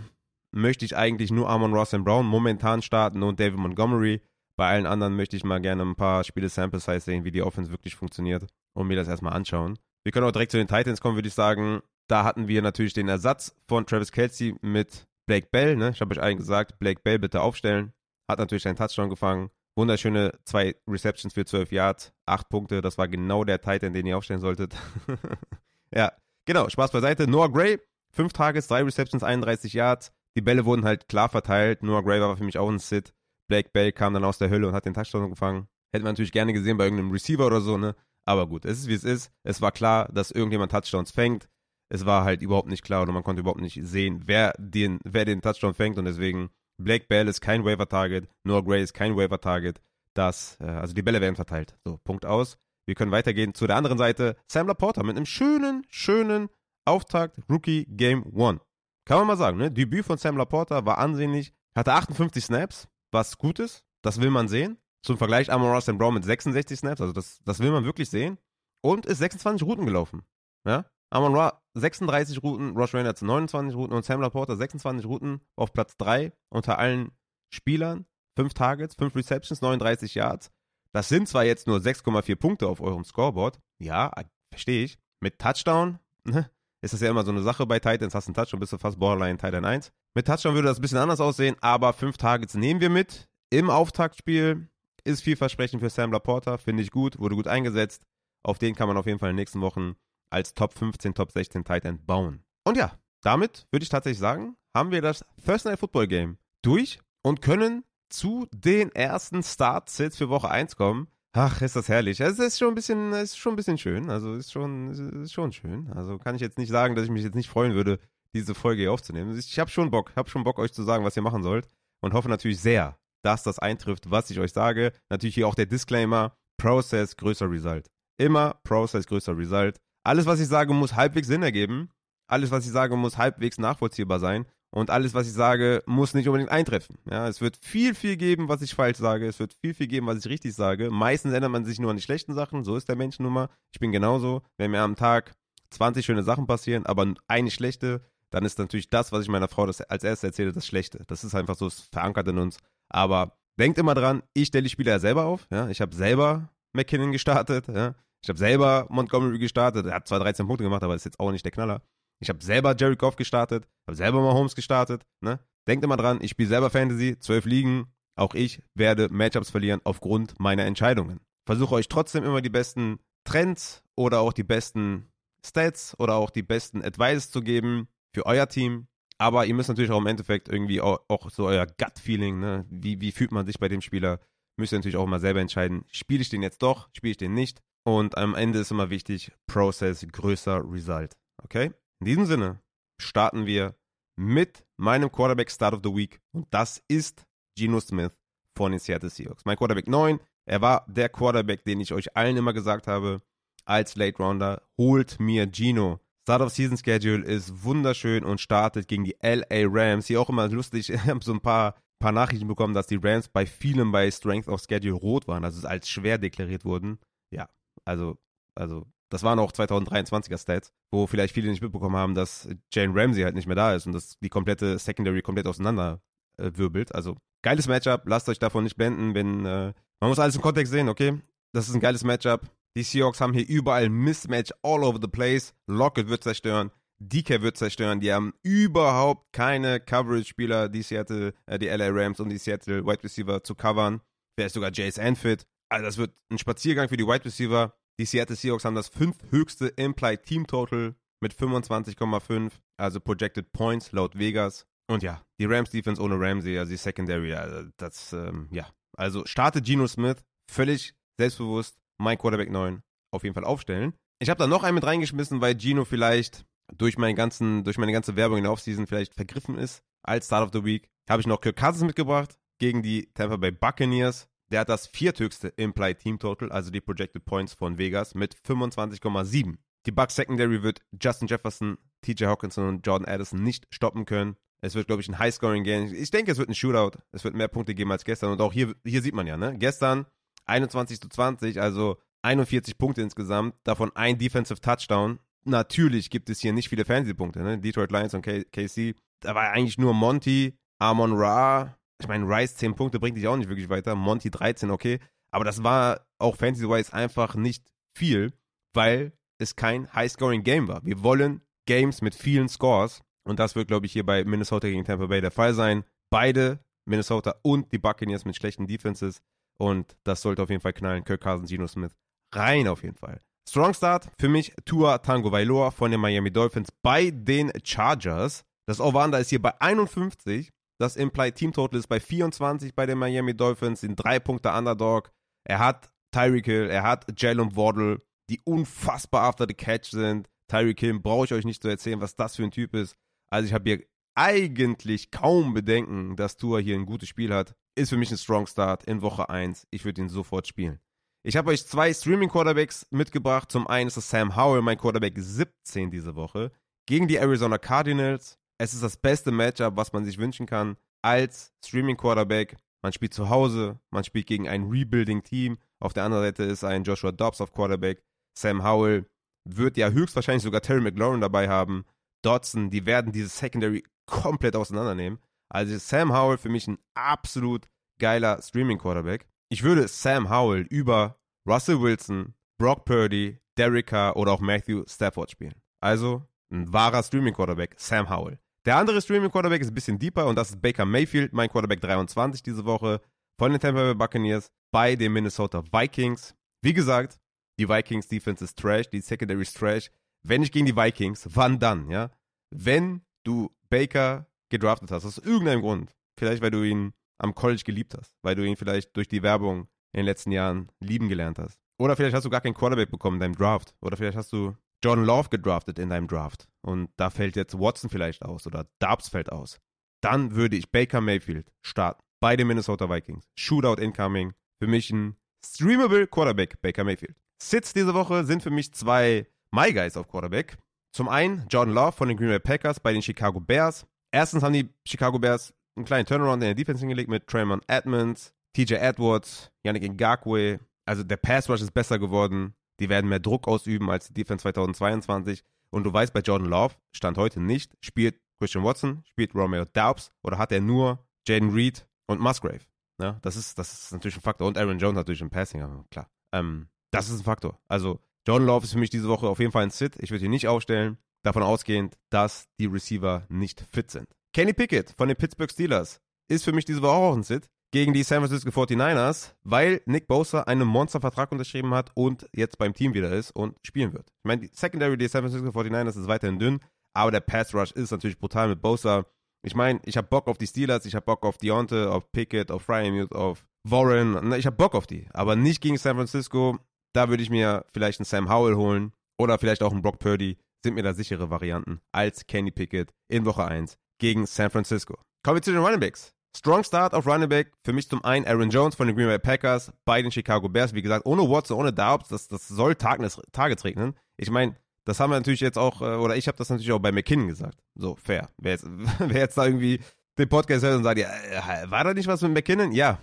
möchte ich eigentlich nur Amon Ross and Brown momentan starten und David Montgomery. Bei allen anderen möchte ich mal gerne ein paar Spiele Sample Size sehen, wie die Offense wirklich funktioniert und mir das erstmal anschauen. Wir können auch direkt zu den Titans kommen, würde ich sagen. Da hatten wir natürlich den Ersatz von Travis Kelsey mit Blake Bell, ne? Ich habe euch allen gesagt, Blake Bell bitte aufstellen. Hat natürlich einen Touchdown gefangen. Wunderschöne zwei Receptions für 12 Yards, 8 Punkte. Das war genau der Titan, den ihr aufstellen solltet. ja, genau. Spaß beiseite. Noah Gray, 5 Tages, 3 Receptions, 31 Yards. Die Bälle wurden halt klar verteilt. Noah Gray war für mich auch ein Sit. Blake Bell kam dann aus der Hölle und hat den Touchdown gefangen. Hätte man natürlich gerne gesehen bei irgendeinem Receiver oder so, ne? Aber gut, es ist wie es ist. Es war klar, dass irgendjemand Touchdowns fängt es war halt überhaupt nicht klar oder man konnte überhaupt nicht sehen, wer den, wer den Touchdown fängt und deswegen Blake Bell ist kein Waiver-Target, Noah Gray ist kein Waiver-Target. Das, äh, also die Bälle werden verteilt. So, Punkt aus. Wir können weitergehen zu der anderen Seite. Sam Laporta mit einem schönen, schönen Auftakt Rookie Game One. Kann man mal sagen, ne? Debüt von Sam Laporta war ansehnlich, hatte 58 Snaps, was gut ist. Das will man sehen. Zum Vergleich Amon Ross Brown mit 66 Snaps, also das, das will man wirklich sehen. Und ist 26 Routen gelaufen. Ja? Amon Ra 36 Routen, Ross Reynolds 29 Routen und Sam Laporta 26 Routen auf Platz 3 unter allen Spielern. 5 Targets, 5 Receptions, 39 Yards. Das sind zwar jetzt nur 6,4 Punkte auf eurem Scoreboard. Ja, verstehe ich. Mit Touchdown ne, ist das ja immer so eine Sache bei Titans. Hast einen Touchdown, bist du fast Borderline Titan 1. Mit Touchdown würde das ein bisschen anders aussehen, aber fünf Targets nehmen wir mit. Im Auftaktspiel ist vielversprechend für Sam Laporta, finde ich gut, wurde gut eingesetzt. Auf den kann man auf jeden Fall in den nächsten Wochen als Top 15, Top 16 Titan bauen. Und ja, damit würde ich tatsächlich sagen, haben wir das First Night Football Game durch und können zu den ersten Start-Sits für Woche 1 kommen. Ach, ist das herrlich. Es ist schon ein bisschen, ist schon ein bisschen schön. Also ist schon, ist schon schön. Also kann ich jetzt nicht sagen, dass ich mich jetzt nicht freuen würde, diese Folge hier aufzunehmen. Ich habe schon Bock, habe schon Bock, euch zu sagen, was ihr machen sollt. Und hoffe natürlich sehr, dass das eintrifft, was ich euch sage. Natürlich hier auch der Disclaimer: Process größer Result. Immer Process größer Result. Alles, was ich sage, muss halbwegs Sinn ergeben. Alles, was ich sage, muss halbwegs nachvollziehbar sein. Und alles, was ich sage, muss nicht unbedingt eintreffen. Ja, es wird viel, viel geben, was ich falsch sage. Es wird viel, viel geben, was ich richtig sage. Meistens ändert man sich nur an die schlechten Sachen. So ist der Mensch nun mal. Ich bin genauso. Wenn mir am Tag 20 schöne Sachen passieren, aber eine schlechte, dann ist natürlich das, was ich meiner Frau das als erstes erzähle, das Schlechte. Das ist einfach so, es verankert in uns. Aber denkt immer dran, ich stelle die Spieler ja selber auf. Ja? Ich habe selber McKinnon gestartet. Ja? Ich habe selber Montgomery gestartet. Er hat zwar 13 Punkte gemacht, aber ist jetzt auch nicht der Knaller. Ich habe selber Jerry Goff gestartet, habe selber mal Holmes gestartet. Ne? Denkt immer dran, ich spiele selber Fantasy, zwölf Ligen. Auch ich werde Matchups verlieren aufgrund meiner Entscheidungen. Versuche euch trotzdem immer die besten Trends oder auch die besten Stats oder auch die besten Advices zu geben für euer Team. Aber ihr müsst natürlich auch im Endeffekt irgendwie auch, auch so euer Gut-Feeling, ne? wie, wie fühlt man sich bei dem Spieler, müsst ihr natürlich auch mal selber entscheiden, spiele ich den jetzt doch, spiele ich den nicht. Und am Ende ist immer wichtig, Process größer Result. Okay? In diesem Sinne starten wir mit meinem Quarterback Start of the Week und das ist Geno Smith von den Seattle Seahawks. Mein Quarterback 9, er war der Quarterback, den ich euch allen immer gesagt habe, als Late Rounder, holt mir Geno. Start of Season Schedule ist wunderschön und startet gegen die LA Rams. Hier auch immer lustig, ich habe so ein paar, paar Nachrichten bekommen, dass die Rams bei vielen bei Strength of Schedule rot waren, also als schwer deklariert wurden. Ja, also, also das waren auch 2023er Stats, wo vielleicht viele nicht mitbekommen haben, dass Jane Ramsey halt nicht mehr da ist und dass die komplette Secondary komplett auseinander äh. Also geiles Matchup, lasst euch davon nicht blenden, wenn äh, man muss alles im Kontext sehen, okay? Das ist ein geiles Matchup. Die Seahawks haben hier überall Mismatch all over the place. Lockett wird zerstören, DK wird zerstören. Die haben überhaupt keine Coverage-Spieler, die Seattle, äh, die LA Rams und die Seattle Wide Receiver zu covern. Wer ist sogar Jace Anfit. Also das wird ein Spaziergang für die Wide Receiver. Die Seattle Seahawks haben das fünfthöchste Implied Team Total mit 25,5, also Projected Points laut Vegas. Und ja, die Rams Defense ohne Ramsey, also die Secondary, also das, ähm, ja. Also startet Geno Smith völlig selbstbewusst, mein Quarterback 9 auf jeden Fall aufstellen. Ich habe da noch einen mit reingeschmissen, weil Gino vielleicht durch, meinen ganzen, durch meine ganze Werbung in der Offseason vielleicht vergriffen ist als Start of the Week. Habe ich noch Kirk Cousins mitgebracht gegen die Tampa Bay Buccaneers. Der hat das vierthöchste Implied Team Total, also die Projected Points von Vegas, mit 25,7. Die Bucks Secondary wird Justin Jefferson, TJ Hawkinson und Jordan Addison nicht stoppen können. Es wird, glaube ich, ein High-Scoring-Game. Ich denke, es wird ein Shootout. Es wird mehr Punkte geben als gestern. Und auch hier, hier sieht man ja, ne? Gestern 21 zu 20, also 41 Punkte insgesamt, davon ein Defensive Touchdown. Natürlich gibt es hier nicht viele Fantasy-Punkte, ne? Detroit Lions und KC. Da war eigentlich nur Monty, Amon Ra, ich meine, Rice 10 Punkte bringt dich auch nicht wirklich weiter. Monty 13, okay. Aber das war auch Fantasy-wise einfach nicht viel, weil es kein High-Scoring-Game war. Wir wollen Games mit vielen Scores. Und das wird, glaube ich, hier bei Minnesota gegen Tampa Bay der Fall sein. Beide, Minnesota und die Buccaneers mit schlechten Defenses. Und das sollte auf jeden Fall knallen. Kirk Cousins, Geno Smith. Rein auf jeden Fall. Strong Start für mich Tua Tango Vailoa von den Miami Dolphins bei den Chargers. Das Over-Under ist hier bei 51. Das Implied Team Total ist bei 24 bei den Miami Dolphins, sind drei Punkte Underdog. Er hat Tyreek Hill, er hat Jalen Waddle, die unfassbar after the catch sind. Tyreek Hill brauche ich euch nicht zu erzählen, was das für ein Typ ist. Also ich habe hier eigentlich kaum Bedenken, dass Tua hier ein gutes Spiel hat. Ist für mich ein Strong Start in Woche 1. Ich würde ihn sofort spielen. Ich habe euch zwei Streaming-Quarterbacks mitgebracht. Zum einen ist es Sam Howell, mein Quarterback 17 diese Woche, gegen die Arizona Cardinals. Es ist das beste Matchup, was man sich wünschen kann als Streaming-Quarterback. Man spielt zu Hause, man spielt gegen ein Rebuilding-Team. Auf der anderen Seite ist ein Joshua Dobbs auf Quarterback. Sam Howell wird ja höchstwahrscheinlich sogar Terry McLaurin dabei haben. Dodson, die werden diese Secondary komplett auseinandernehmen. Also Sam Howell für mich ein absolut geiler Streaming-Quarterback. Ich würde Sam Howell über Russell Wilson, Brock Purdy, Derek Carr oder auch Matthew Stafford spielen. Also ein wahrer Streaming-Quarterback, Sam Howell. Der andere Streaming-Quarterback ist ein bisschen deeper und das ist Baker Mayfield, mein Quarterback 23 diese Woche von den Tampa Bay Buccaneers bei den Minnesota Vikings. Wie gesagt, die Vikings Defense ist trash, die Secondary ist trash. Wenn nicht gegen die Vikings, wann dann, ja? Wenn du Baker gedraftet hast, aus irgendeinem Grund, vielleicht weil du ihn am College geliebt hast, weil du ihn vielleicht durch die Werbung in den letzten Jahren lieben gelernt hast. Oder vielleicht hast du gar keinen Quarterback bekommen in deinem Draft. Oder vielleicht hast du Jordan Love gedraftet in deinem Draft. Und da fällt jetzt Watson vielleicht aus oder Dubs fällt aus. Dann würde ich Baker Mayfield starten bei den Minnesota Vikings. Shootout incoming. Für mich ein streamable Quarterback, Baker Mayfield. Sits diese Woche sind für mich zwei My Guys auf Quarterback. Zum einen Jordan Love von den Green Bay Packers bei den Chicago Bears. Erstens haben die Chicago Bears einen kleinen Turnaround in der Defense hingelegt mit Traymond Edmonds, TJ Edwards, Yannick Ngakwe. Also der Pass Rush ist besser geworden. Die werden mehr Druck ausüben als die Defense 2022. Und du weißt bei Jordan Love, stand heute nicht, spielt Christian Watson, spielt Romeo Daubs oder hat er nur Jaden Reed und Musgrave. Ja, das ist, das ist natürlich ein Faktor. Und Aaron Jones natürlich im Passing, aber klar. Ähm, das ist ein Faktor. Also Jordan Love ist für mich diese Woche auf jeden Fall ein Sit. Ich würde ihn nicht aufstellen, davon ausgehend, dass die Receiver nicht fit sind. Kenny Pickett von den Pittsburgh Steelers ist für mich diese Woche auch ein Sit gegen die San Francisco 49ers, weil Nick Bosa einen Monstervertrag unterschrieben hat und jetzt beim Team wieder ist und spielen wird. Ich meine, die Secondary der San Francisco 49ers ist weiterhin dünn, aber der Pass Rush ist natürlich brutal mit Bosa. Ich meine, ich habe Bock auf die Steelers, ich habe Bock auf Deontay, auf Pickett, auf Fryermuth, auf Warren. Ich habe Bock auf die, aber nicht gegen San Francisco. Da würde ich mir vielleicht einen Sam Howell holen oder vielleicht auch einen Brock Purdy. Sind mir da sichere Varianten als Kenny Pickett in Woche 1 gegen San Francisco. Kommen wir zu den Running Backs. Strong Start auf Running Back. Für mich zum einen Aaron Jones von den Green Bay Packers bei den Chicago Bears. Wie gesagt, ohne Watson, ohne Dobbs, das, das soll Targets, Targets regnen. Ich meine, das haben wir natürlich jetzt auch, äh, oder ich habe das natürlich auch bei McKinnon gesagt. So, fair. Wer jetzt, wer jetzt da irgendwie den Podcast hört und sagt, ja, äh, war da nicht was mit McKinnon? Ja,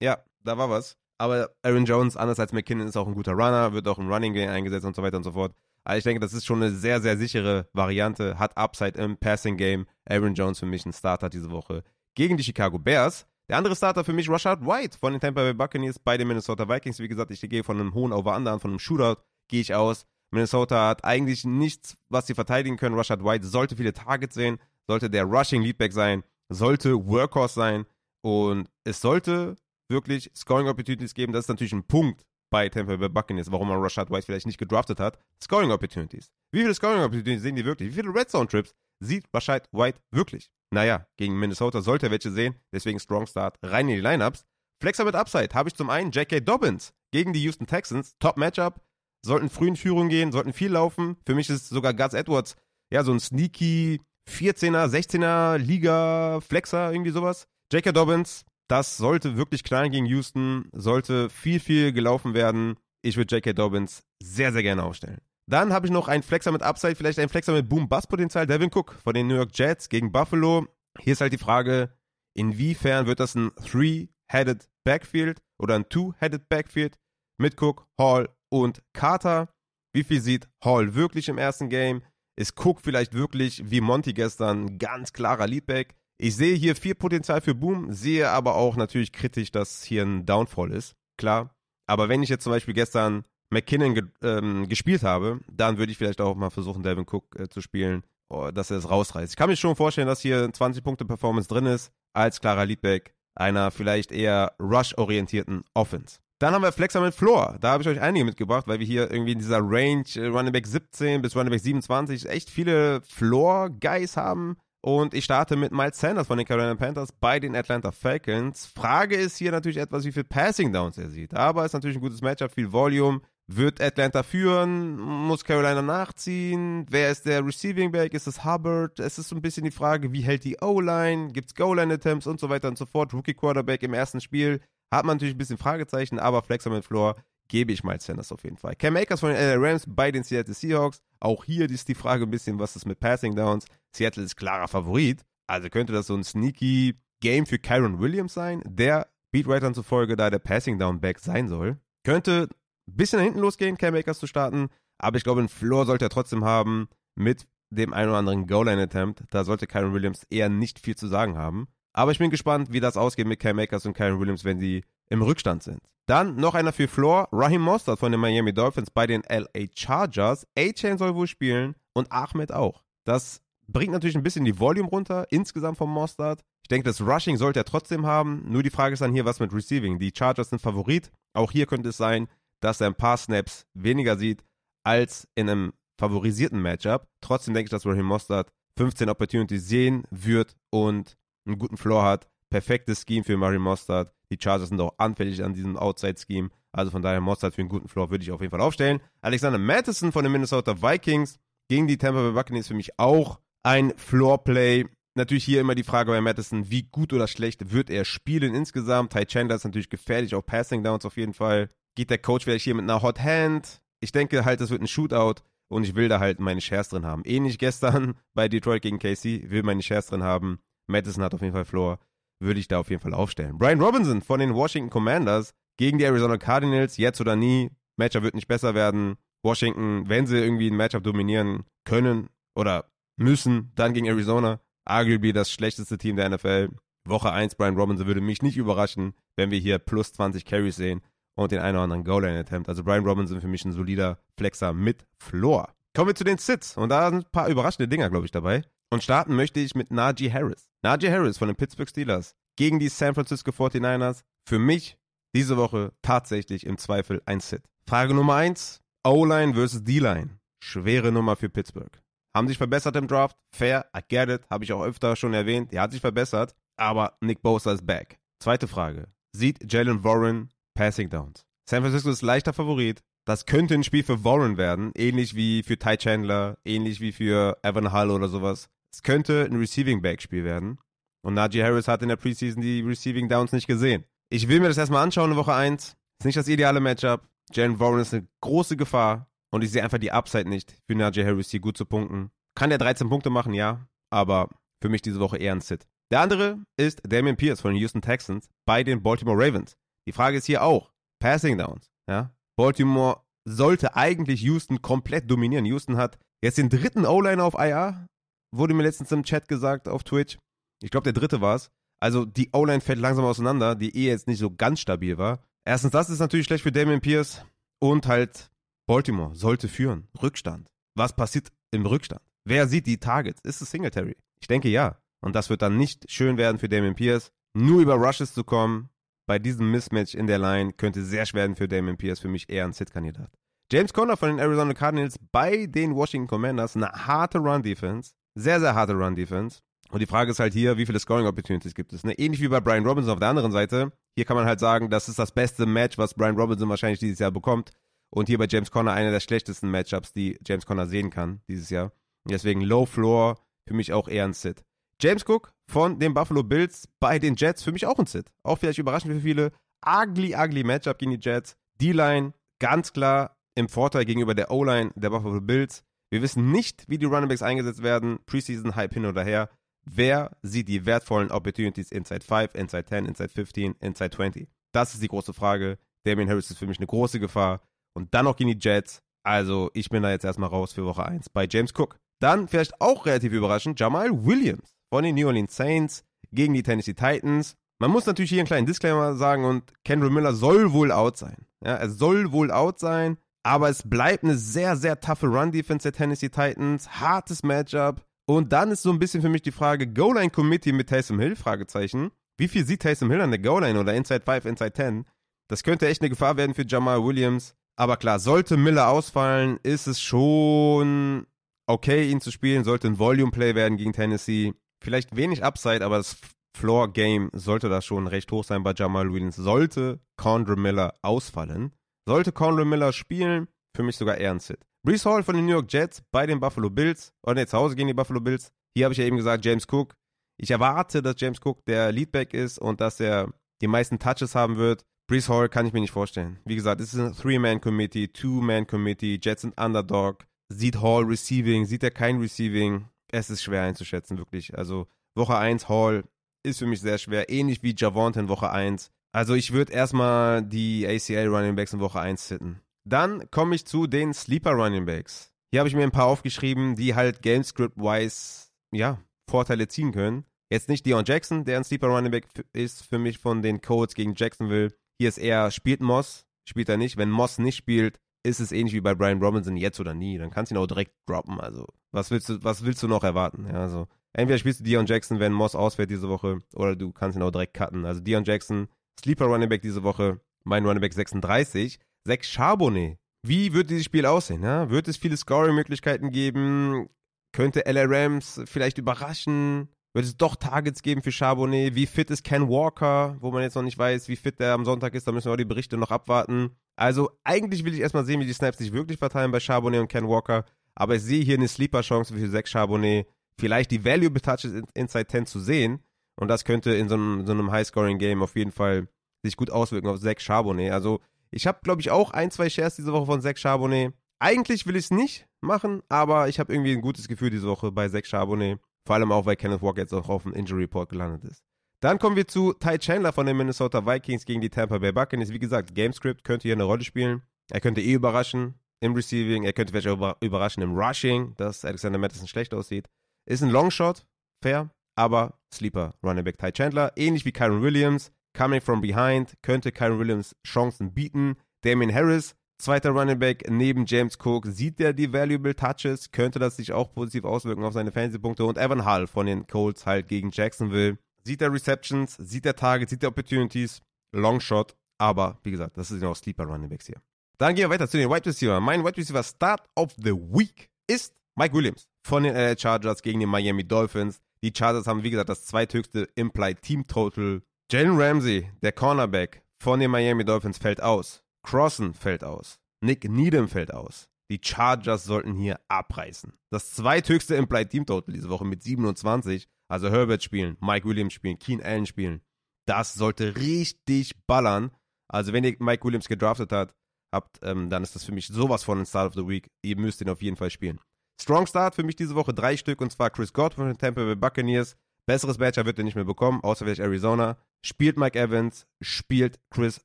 ja, da war was. Aber Aaron Jones, anders als McKinnon, ist auch ein guter Runner, wird auch im Running Game eingesetzt und so weiter und so fort. Also ich denke, das ist schon eine sehr, sehr sichere Variante. Hat Upside im Passing Game. Aaron Jones für mich ein Starter diese Woche gegen die Chicago Bears. Der andere Starter für mich, Rashad White von den Tampa Bay Buccaneers bei den Minnesota Vikings. Wie gesagt, ich gehe von einem hohen Over-Under von einem Shootout gehe ich aus. Minnesota hat eigentlich nichts, was sie verteidigen können. Rashad White sollte viele Targets sehen, sollte der Rushing Leadback sein, sollte Workhorse sein und es sollte wirklich Scoring Opportunities geben. Das ist natürlich ein Punkt bei Tampa Bay Buccaneers, warum man Rashad White vielleicht nicht gedraftet hat. Scoring Opportunities. Wie viele Scoring Opportunities sehen die wirklich? Wie viele Red Zone Trips sieht Rashad White wirklich? Naja, gegen Minnesota sollte er welche sehen, deswegen Strong Start rein in die Lineups. Flexer mit Upside habe ich zum einen J.K. Dobbins gegen die Houston Texans. Top Matchup. Sollten früh in Führung gehen, sollten viel laufen. Für mich ist sogar Gus Edwards ja so ein sneaky 14er, 16er Liga Flexer, irgendwie sowas. J.K. Dobbins, das sollte wirklich klein gegen Houston, sollte viel, viel gelaufen werden. Ich würde J.K. Dobbins sehr, sehr gerne aufstellen. Dann habe ich noch einen Flexer mit Upside, vielleicht einen Flexer mit Boom-Bass-Potenzial, Devin Cook von den New York Jets gegen Buffalo. Hier ist halt die Frage, inwiefern wird das ein Three-Headed Backfield oder ein Two-Headed Backfield mit Cook, Hall und Carter? Wie viel sieht Hall wirklich im ersten Game? Ist Cook vielleicht wirklich wie Monty gestern ganz klarer Leadback? Ich sehe hier viel Potenzial für Boom, sehe aber auch natürlich kritisch, dass hier ein Downfall ist. Klar. Aber wenn ich jetzt zum Beispiel gestern McKinnon ge ähm, gespielt habe, dann würde ich vielleicht auch mal versuchen, Devin Cook äh, zu spielen, oh, dass er es rausreißt. Ich kann mir schon vorstellen, dass hier 20-Punkte-Performance drin ist, als klarer Leadback einer vielleicht eher rush-orientierten Offense. Dann haben wir Flexer mit Floor. Da habe ich euch einige mitgebracht, weil wir hier irgendwie in dieser Range äh, Running Back 17 bis Running Back 27 echt viele Floor-Guys haben. Und ich starte mit Miles Sanders von den Carolina Panthers bei den Atlanta Falcons. Frage ist hier natürlich etwas, wie viel Passing Downs er sieht. Aber ist natürlich ein gutes Matchup, viel Volume. Wird Atlanta führen? Muss Carolina nachziehen? Wer ist der Receiving Back? Ist es Hubbard? Es ist so ein bisschen die Frage, wie hält die O-Line? Gibt es Goal-Line-Attempts und so weiter und so fort? Rookie Quarterback im ersten Spiel hat man natürlich ein bisschen Fragezeichen, aber Flexer mit Floor gebe ich Miles Sanders auf jeden Fall. Cam Akers von den LA Rams bei den Seattle Seahawks. Auch hier ist die Frage ein bisschen, was ist mit Passing Downs? Seattle ist klarer Favorit. Also könnte das so ein sneaky Game für Kyron Williams sein, der Beatwritern zufolge da der Passing Down Back sein soll. Könnte ein bisschen nach hinten losgehen, Cam Akers zu starten. Aber ich glaube, einen Floor sollte er trotzdem haben mit dem ein oder anderen Goal-Line-Attempt. Da sollte Kyron Williams eher nicht viel zu sagen haben. Aber ich bin gespannt, wie das ausgeht mit Cam Akers und Kyron Williams, wenn sie im Rückstand sind. Dann noch einer für Floor, Raheem Mostert von den Miami Dolphins bei den LA Chargers. A-Chain soll wohl spielen und Ahmed auch. Das bringt natürlich ein bisschen die Volume runter, insgesamt vom Mostard. Ich denke, das Rushing sollte er trotzdem haben. Nur die Frage ist dann hier, was mit Receiving? Die Chargers sind Favorit. Auch hier könnte es sein, dass er ein paar Snaps weniger sieht als in einem favorisierten Matchup. Trotzdem denke ich, dass Raheem Mostard 15 Opportunities sehen wird und einen guten Floor hat. Perfektes Scheme für Murray Mostard. Die Chargers sind auch anfällig an diesem Outside-Scheme. Also von daher Mostard für einen guten Floor würde ich auf jeden Fall aufstellen. Alexander Matheson von den Minnesota Vikings gegen die Tampa Bay Buccaneers für mich auch ein Floor-Play. Natürlich hier immer die Frage bei Madison, wie gut oder schlecht wird er spielen insgesamt. Ty Chandler ist natürlich gefährlich, auch Passing Downs auf jeden Fall. Geht der Coach vielleicht hier mit einer Hot Hand? Ich denke halt, das wird ein Shootout und ich will da halt meine Shares drin haben. Ähnlich gestern bei Detroit gegen KC, will meine Shares drin haben. Madison hat auf jeden Fall Floor, würde ich da auf jeden Fall aufstellen. Brian Robinson von den Washington Commanders gegen die Arizona Cardinals, jetzt oder nie. Matchup wird nicht besser werden. Washington, wenn sie irgendwie ein Matchup dominieren können oder müssen, dann gegen Arizona. Arguably das schlechteste Team der NFL. Woche 1 Brian Robinson würde mich nicht überraschen, wenn wir hier plus 20 Carries sehen und den einen oder anderen Goal-Line-Attempt. Also Brian Robinson für mich ein solider Flexer mit Floor. Kommen wir zu den Sits. Und da sind ein paar überraschende Dinger, glaube ich, dabei. Und starten möchte ich mit Najee Harris. Najee Harris von den Pittsburgh Steelers gegen die San Francisco 49ers. Für mich diese Woche tatsächlich im Zweifel ein Sit. Frage Nummer 1. O-Line versus D-Line. Schwere Nummer für Pittsburgh. Haben sich verbessert im Draft. Fair, I get it. Habe ich auch öfter schon erwähnt. Er hat sich verbessert. Aber Nick Bosa ist back. Zweite Frage. Sieht Jalen Warren Passing Downs? San Francisco ist leichter Favorit. Das könnte ein Spiel für Warren werden. Ähnlich wie für Ty Chandler. Ähnlich wie für Evan Hull oder sowas. Es könnte ein Receiving Back Spiel werden. Und Najee Harris hat in der Preseason die Receiving Downs nicht gesehen. Ich will mir das erstmal anschauen in Woche 1. Ist nicht das ideale Matchup. Jalen Warren ist eine große Gefahr. Und ich sehe einfach die Upside nicht, für Najee Harris hier gut zu punkten. Kann der 13 Punkte machen, ja. Aber für mich diese Woche eher ein Sit. Der andere ist Damian Pierce von den Houston Texans bei den Baltimore Ravens. Die Frage ist hier auch, Passing Downs. Ja? Baltimore sollte eigentlich Houston komplett dominieren. Houston hat jetzt den dritten O-Liner auf IR, wurde mir letztens im Chat gesagt auf Twitch. Ich glaube, der dritte war es. Also die O-Line fällt langsam auseinander, die eh jetzt nicht so ganz stabil war. Erstens, das ist natürlich schlecht für Damian Pierce und halt Baltimore sollte führen. Rückstand. Was passiert im Rückstand? Wer sieht die Targets? Ist es Singletary? Ich denke ja. Und das wird dann nicht schön werden für Damien Pierce. Nur über Rushes zu kommen, bei diesem Mismatch in der Line, könnte sehr schwer werden für Damien Pierce. Für mich eher ein Sit-Kandidat. James Conner von den Arizona Cardinals bei den Washington Commanders. Eine harte Run-Defense. Sehr, sehr harte Run-Defense. Und die Frage ist halt hier, wie viele Scoring-Opportunities gibt es? Ne? Ähnlich wie bei Brian Robinson auf der anderen Seite. Hier kann man halt sagen, das ist das beste Match, was Brian Robinson wahrscheinlich dieses Jahr bekommt. Und hier bei James Conner einer der schlechtesten Matchups, die James Conner sehen kann dieses Jahr. Deswegen Low Floor, für mich auch eher ein Sit. James Cook von den Buffalo Bills bei den Jets, für mich auch ein Sit. Auch vielleicht überraschend für viele. Ugly, ugly Matchup gegen die Jets. D-Line, ganz klar im Vorteil gegenüber der O-Line der Buffalo Bills. Wir wissen nicht, wie die Runningbacks eingesetzt werden. Preseason, Hype hin oder her. Wer sieht die wertvollen Opportunities inside 5, inside 10, inside 15, inside 20? Das ist die große Frage. Damien Harris ist für mich eine große Gefahr und dann noch gegen die Jets. Also ich bin da jetzt erstmal raus für Woche 1 bei James Cook. Dann vielleicht auch relativ überraschend Jamal Williams von den New Orleans Saints gegen die Tennessee Titans. Man muss natürlich hier einen kleinen Disclaimer sagen und Kendall Miller soll wohl out sein. Ja, er soll wohl out sein, aber es bleibt eine sehr, sehr taffe Run-Defense der Tennessee Titans. Hartes Matchup. Und dann ist so ein bisschen für mich die Frage, Goal-Line Committee mit Taysom Hill? Fragezeichen. Wie viel sieht Taysom Hill an der Goal-Line oder Inside 5, Inside 10? Das könnte echt eine Gefahr werden für Jamal Williams. Aber klar, sollte Miller ausfallen, ist es schon okay, ihn zu spielen. Sollte ein Volume-Play werden gegen Tennessee. Vielleicht wenig Upside, aber das Floor-Game sollte da schon recht hoch sein bei Jamal Williams. Sollte Condre Miller ausfallen. Sollte Condre Miller spielen, für mich sogar eher ein Sit. Brees Hall von den New York Jets bei den Buffalo Bills. Oder oh, zu Hause gegen die Buffalo Bills. Hier habe ich ja eben gesagt, James Cook. Ich erwarte, dass James Cook der Leadback ist und dass er die meisten Touches haben wird. Brees Hall kann ich mir nicht vorstellen. Wie gesagt, es ist ein Three-Man-Committee, Two-Man-Committee, Jets sind Underdog. Sieht Hall Receiving, sieht er kein Receiving? Es ist schwer einzuschätzen, wirklich. Also Woche 1 Hall ist für mich sehr schwer, ähnlich wie Javante in Woche 1. Also ich würde erstmal die ACL Running Backs in Woche 1 sitten. Dann komme ich zu den Sleeper Running Backs. Hier habe ich mir ein paar aufgeschrieben, die halt Gamescript-wise, ja, Vorteile ziehen können. Jetzt nicht Dion Jackson, der ein Sleeper Running Back ist für mich von den Codes gegen Jacksonville. Hier ist eher, spielt Moss, spielt er nicht. Wenn Moss nicht spielt, ist es ähnlich wie bei Brian Robinson, jetzt oder nie. Dann kannst du ihn auch direkt droppen. Also Was willst du, was willst du noch erwarten? Ja, also, entweder spielst du Dion Jackson, wenn Moss ausfällt diese Woche, oder du kannst ihn auch direkt cutten. Also Dion Jackson, Sleeper Running Back diese Woche, mein Running Back 36, Zach Charbonnet. Wie wird dieses Spiel aussehen? Ja? Wird es viele Scoring-Möglichkeiten geben? Könnte LA Rams vielleicht überraschen? Wird es doch Targets geben für Charbonnet? Wie fit ist Ken Walker, wo man jetzt noch nicht weiß, wie fit der am Sonntag ist? Da müssen wir auch die Berichte noch abwarten. Also eigentlich will ich erstmal sehen, wie die Snaps sich wirklich verteilen bei Charbonnet und Ken Walker. Aber ich sehe hier eine Sleeper-Chance für Zach Charbonnet, vielleicht die Valuable Touches inside 10 zu sehen. Und das könnte in so einem, so einem High-Scoring-Game auf jeden Fall sich gut auswirken auf Zach Charbonnet. Also ich habe, glaube ich, auch ein, zwei Shares diese Woche von Zach Charbonnet. Eigentlich will ich es nicht machen, aber ich habe irgendwie ein gutes Gefühl diese Woche bei Zach Charbonnet. Vor allem auch, weil Kenneth Walker jetzt auch auf dem Injury Report gelandet ist. Dann kommen wir zu Ty Chandler von den Minnesota Vikings gegen die Tampa Bay Buccaneers. Wie gesagt, Gamescript könnte hier eine Rolle spielen. Er könnte eh überraschen im Receiving. Er könnte vielleicht überraschen im Rushing, dass Alexander Madison schlecht aussieht. Ist ein Longshot, fair, aber Sleeper Running Back Ty Chandler. Ähnlich wie Kyron Williams. Coming from behind könnte Kyron Williams Chancen bieten. Damien Harris, zweiter Running Back neben James Cook, sieht er die Valuable Touches, könnte das sich auch positiv auswirken auf seine Fantasy-Punkte. Und Evan Hull von den Colts halt gegen Jacksonville. Sieht er Receptions, sieht er Targets, sieht er Opportunities, Longshot. Aber wie gesagt, das sind auch Sleeper Running Backs hier. Dann gehen wir weiter zu den Wide Receiver. Mein Wide Receiver Start of the Week ist Mike Williams von den LA Chargers gegen die Miami Dolphins. Die Chargers haben, wie gesagt, das zweithöchste Implied Team Total Jalen Ramsey, der Cornerback von den Miami Dolphins, fällt aus. Crossen fällt aus. Nick Needham fällt aus. Die Chargers sollten hier abreißen. Das zweithöchste Implied Team Total diese Woche mit 27. Also Herbert spielen, Mike Williams spielen, Keen Allen spielen. Das sollte richtig ballern. Also wenn ihr Mike Williams gedraftet habt, habt ähm, dann ist das für mich sowas von ein Start of the Week. Ihr müsst ihn auf jeden Fall spielen. Strong Start für mich diese Woche drei Stück und zwar Chris Godwin von den Tampa Bay Buccaneers, Besseres Matcher wird er nicht mehr bekommen, außer vielleicht Arizona. Spielt Mike Evans, spielt Chris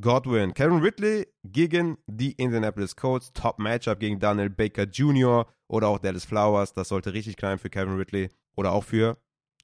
Godwin. Karen Ridley gegen die Indianapolis Colts. Top Matchup gegen Daniel Baker Jr. oder auch Dallas Flowers. Das sollte richtig knallen für Kevin Ridley oder auch für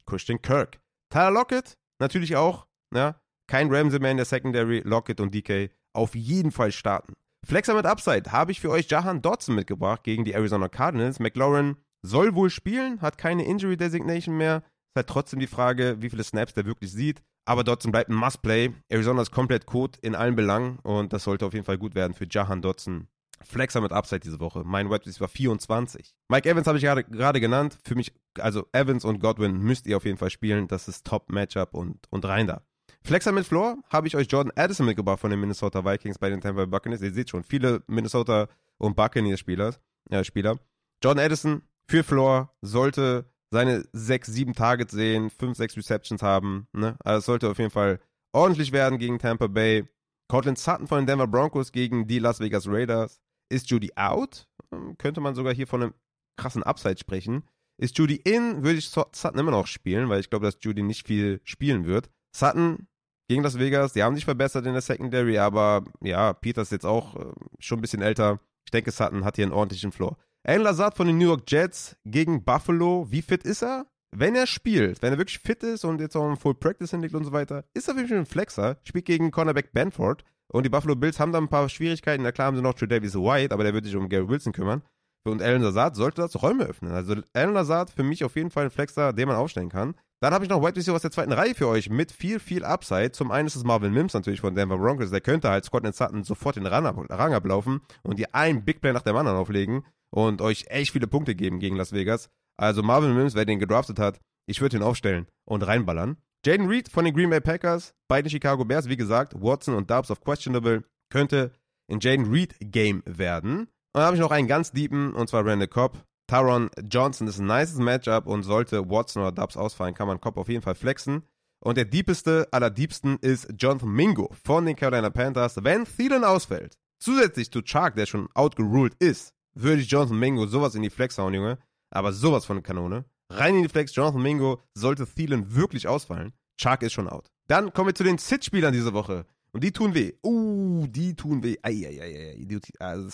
Christian Kirk. Tyler Lockett natürlich auch. Ja, kein Ramsey mehr in der Secondary. Lockett und DK auf jeden Fall starten. Flexer mit Upside habe ich für euch Jahan Dodson mitgebracht gegen die Arizona Cardinals. McLaurin soll wohl spielen, hat keine Injury Designation mehr. Ist halt trotzdem die Frage, wie viele Snaps der wirklich sieht. Aber Dotson bleibt ein Must-Play. Arizona ist komplett Code in allen Belangen und das sollte auf jeden Fall gut werden für Jahan Dotson. Flexer mit Upside diese Woche. Mein Web war 24. Mike Evans habe ich gerade genannt. Für mich, also Evans und Godwin müsst ihr auf jeden Fall spielen. Das ist Top-Matchup und, und rein da. Flexer mit Floor habe ich euch Jordan Addison mitgebracht von den Minnesota Vikings bei den Tampa Bay Buccaneers. Ihr seht schon, viele Minnesota und Buccaneers Spieler. Ja, Spieler. Jordan Addison für Floor sollte seine sechs, sieben Targets sehen, fünf, sechs Receptions haben. Ne? Also es sollte auf jeden Fall ordentlich werden gegen Tampa Bay. Cortland Sutton von den Denver Broncos gegen die Las Vegas Raiders. Ist Judy out? Hm, könnte man sogar hier von einem krassen Upside sprechen. Ist Judy in, würde ich Sutton immer noch spielen, weil ich glaube, dass Judy nicht viel spielen wird. Sutton gegen Las Vegas, die haben sich verbessert in der Secondary, aber ja, Peter ist jetzt auch äh, schon ein bisschen älter. Ich denke, Sutton hat hier einen ordentlichen Floor. Alan Lazard von den New York Jets gegen Buffalo. Wie fit ist er? Wenn er spielt, wenn er wirklich fit ist und jetzt auch einen Full Practice hinlegt und so weiter, ist er wirklich ein Flexer. Spielt gegen Cornerback Benford. Und die Buffalo Bills haben da ein paar Schwierigkeiten. Na klar haben sie noch Davis White, aber der wird sich um Gary Wilson kümmern. Und Alan Lazard sollte das Räume öffnen. Also Alan Lazard für mich auf jeden Fall ein Flexer, den man aufstellen kann. Dann habe ich noch White Receiver aus der zweiten Reihe für euch mit viel, viel Upside. Zum einen ist es Marvin Mims natürlich von Denver Broncos. Der könnte halt Scott Sutton sofort den Rang, Rang ablaufen und dir einen Big Play nach dem anderen auflegen und euch echt viele Punkte geben gegen Las Vegas. Also Marvin Mims, wer den gedraftet hat, ich würde ihn aufstellen und reinballern. Jaden Reed von den Green Bay Packers, beiden Chicago Bears, wie gesagt, Watson und Dubs of Questionable, könnte in Jaden Reed Game werden. Und dann habe ich noch einen ganz deepen, und zwar Randall Cobb. Taron Johnson ist ein nices Matchup und sollte Watson oder Dubs ausfallen, kann man Cobb auf jeden Fall flexen. Und der diepeste aller Diebsten ist Jonathan Mingo von den Carolina Panthers. Wenn Thielen ausfällt, zusätzlich zu Chark, der schon outgeruled ist, würde ich Jonathan Mingo sowas in die Flex hauen, Junge. Aber sowas von Kanone. Rein in die Flex, Jonathan Mingo sollte Thielen wirklich ausfallen. Chark ist schon out. Dann kommen wir zu den Sit-Spielern diese Woche. Und die tun weh. Uh, die tun weh. Eieiei. Also,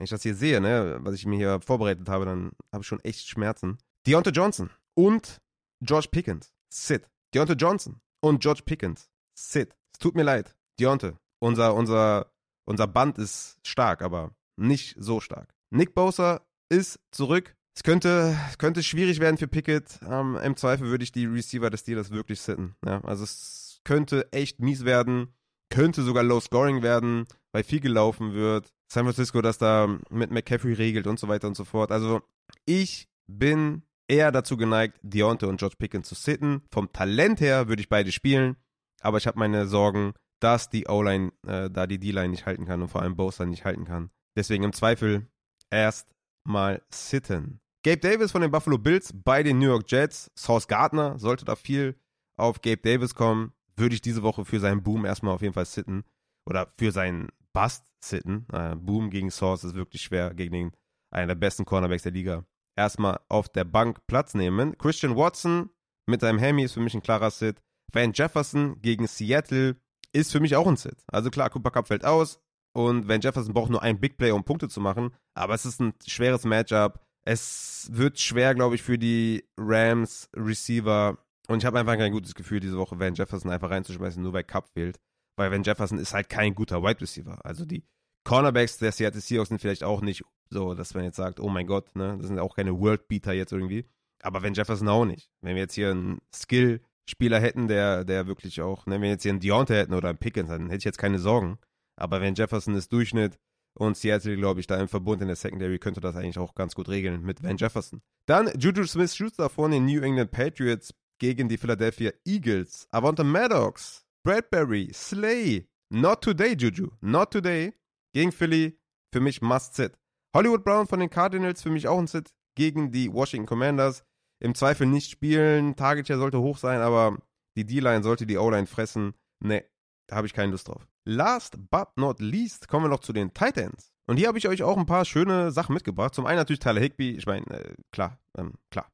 wenn ich das hier sehe, ne, was ich mir hier vorbereitet habe, dann habe ich schon echt Schmerzen. Deontay Johnson und George Pickens. Sit. Deontay Johnson und George Pickens. Sit. Es tut mir leid. Deontay. Unser, unser, unser Band ist stark, aber nicht so stark. Nick Bosa ist zurück es könnte, könnte schwierig werden für Pickett. Ähm, Im Zweifel würde ich die Receiver des Steelers wirklich sitten. Ja, also es könnte echt mies werden. Könnte sogar Low Scoring werden, weil viel gelaufen wird. San Francisco das da mit McCaffrey regelt und so weiter und so fort. Also ich bin eher dazu geneigt, Deontay und George Pickens zu sitten. Vom Talent her würde ich beide spielen, aber ich habe meine Sorgen, dass die O-Line äh, da die D-Line nicht halten kann und vor allem Bosa nicht halten kann. Deswegen im Zweifel erst mal sitten. Gabe Davis von den Buffalo Bills bei den New York Jets. Sauce Gardner sollte da viel auf Gabe Davis kommen. Würde ich diese Woche für seinen Boom erstmal auf jeden Fall sitten. Oder für seinen Bust sitten. Äh, Boom gegen Sauce ist wirklich schwer gegen den, einen der besten Cornerbacks der Liga. Erstmal auf der Bank Platz nehmen. Christian Watson mit seinem Hammy ist für mich ein klarer Sit. Van Jefferson gegen Seattle ist für mich auch ein Sit. Also klar, Cooper Cup fällt aus und Van Jefferson braucht nur einen Big Play, um Punkte zu machen. Aber es ist ein schweres Matchup. Es wird schwer, glaube ich, für die Rams Receiver. Und ich habe einfach kein gutes Gefühl, diese Woche Van Jefferson einfach reinzuschmeißen, nur weil Cup fehlt. Weil Van Jefferson ist halt kein guter Wide Receiver. Also die Cornerbacks der Seattle Seahawks sind vielleicht auch nicht so, dass man jetzt sagt, oh mein Gott, ne, das sind auch keine World Beater jetzt irgendwie. Aber Van Jefferson auch nicht. Wenn wir jetzt hier einen Skill-Spieler hätten, der, der wirklich auch, ne, wenn wir jetzt hier einen Deontay hätten oder einen Pickens, dann hätte ich jetzt keine Sorgen. Aber Van Jefferson ist Durchschnitt und Seattle, glaube ich, da im Verbund in der Secondary könnte das eigentlich auch ganz gut regeln mit Van Jefferson. Dann Juju Smith-Schuster von den New England Patriots gegen die Philadelphia Eagles. Avonta Maddox, Bradbury, Slay. Not today, Juju. Not today. Gegen Philly. Für mich must sit. Hollywood Brown von den Cardinals. Für mich auch ein Sit. Gegen die Washington Commanders. Im Zweifel nicht spielen. Target Share sollte hoch sein, aber die D-Line sollte die O-Line fressen. Ne, da habe ich keine Lust drauf. Last but not least kommen wir noch zu den Titans. Und hier habe ich euch auch ein paar schöne Sachen mitgebracht. Zum einen natürlich Tyler Higby. Ich meine, äh, klar, ähm, klar.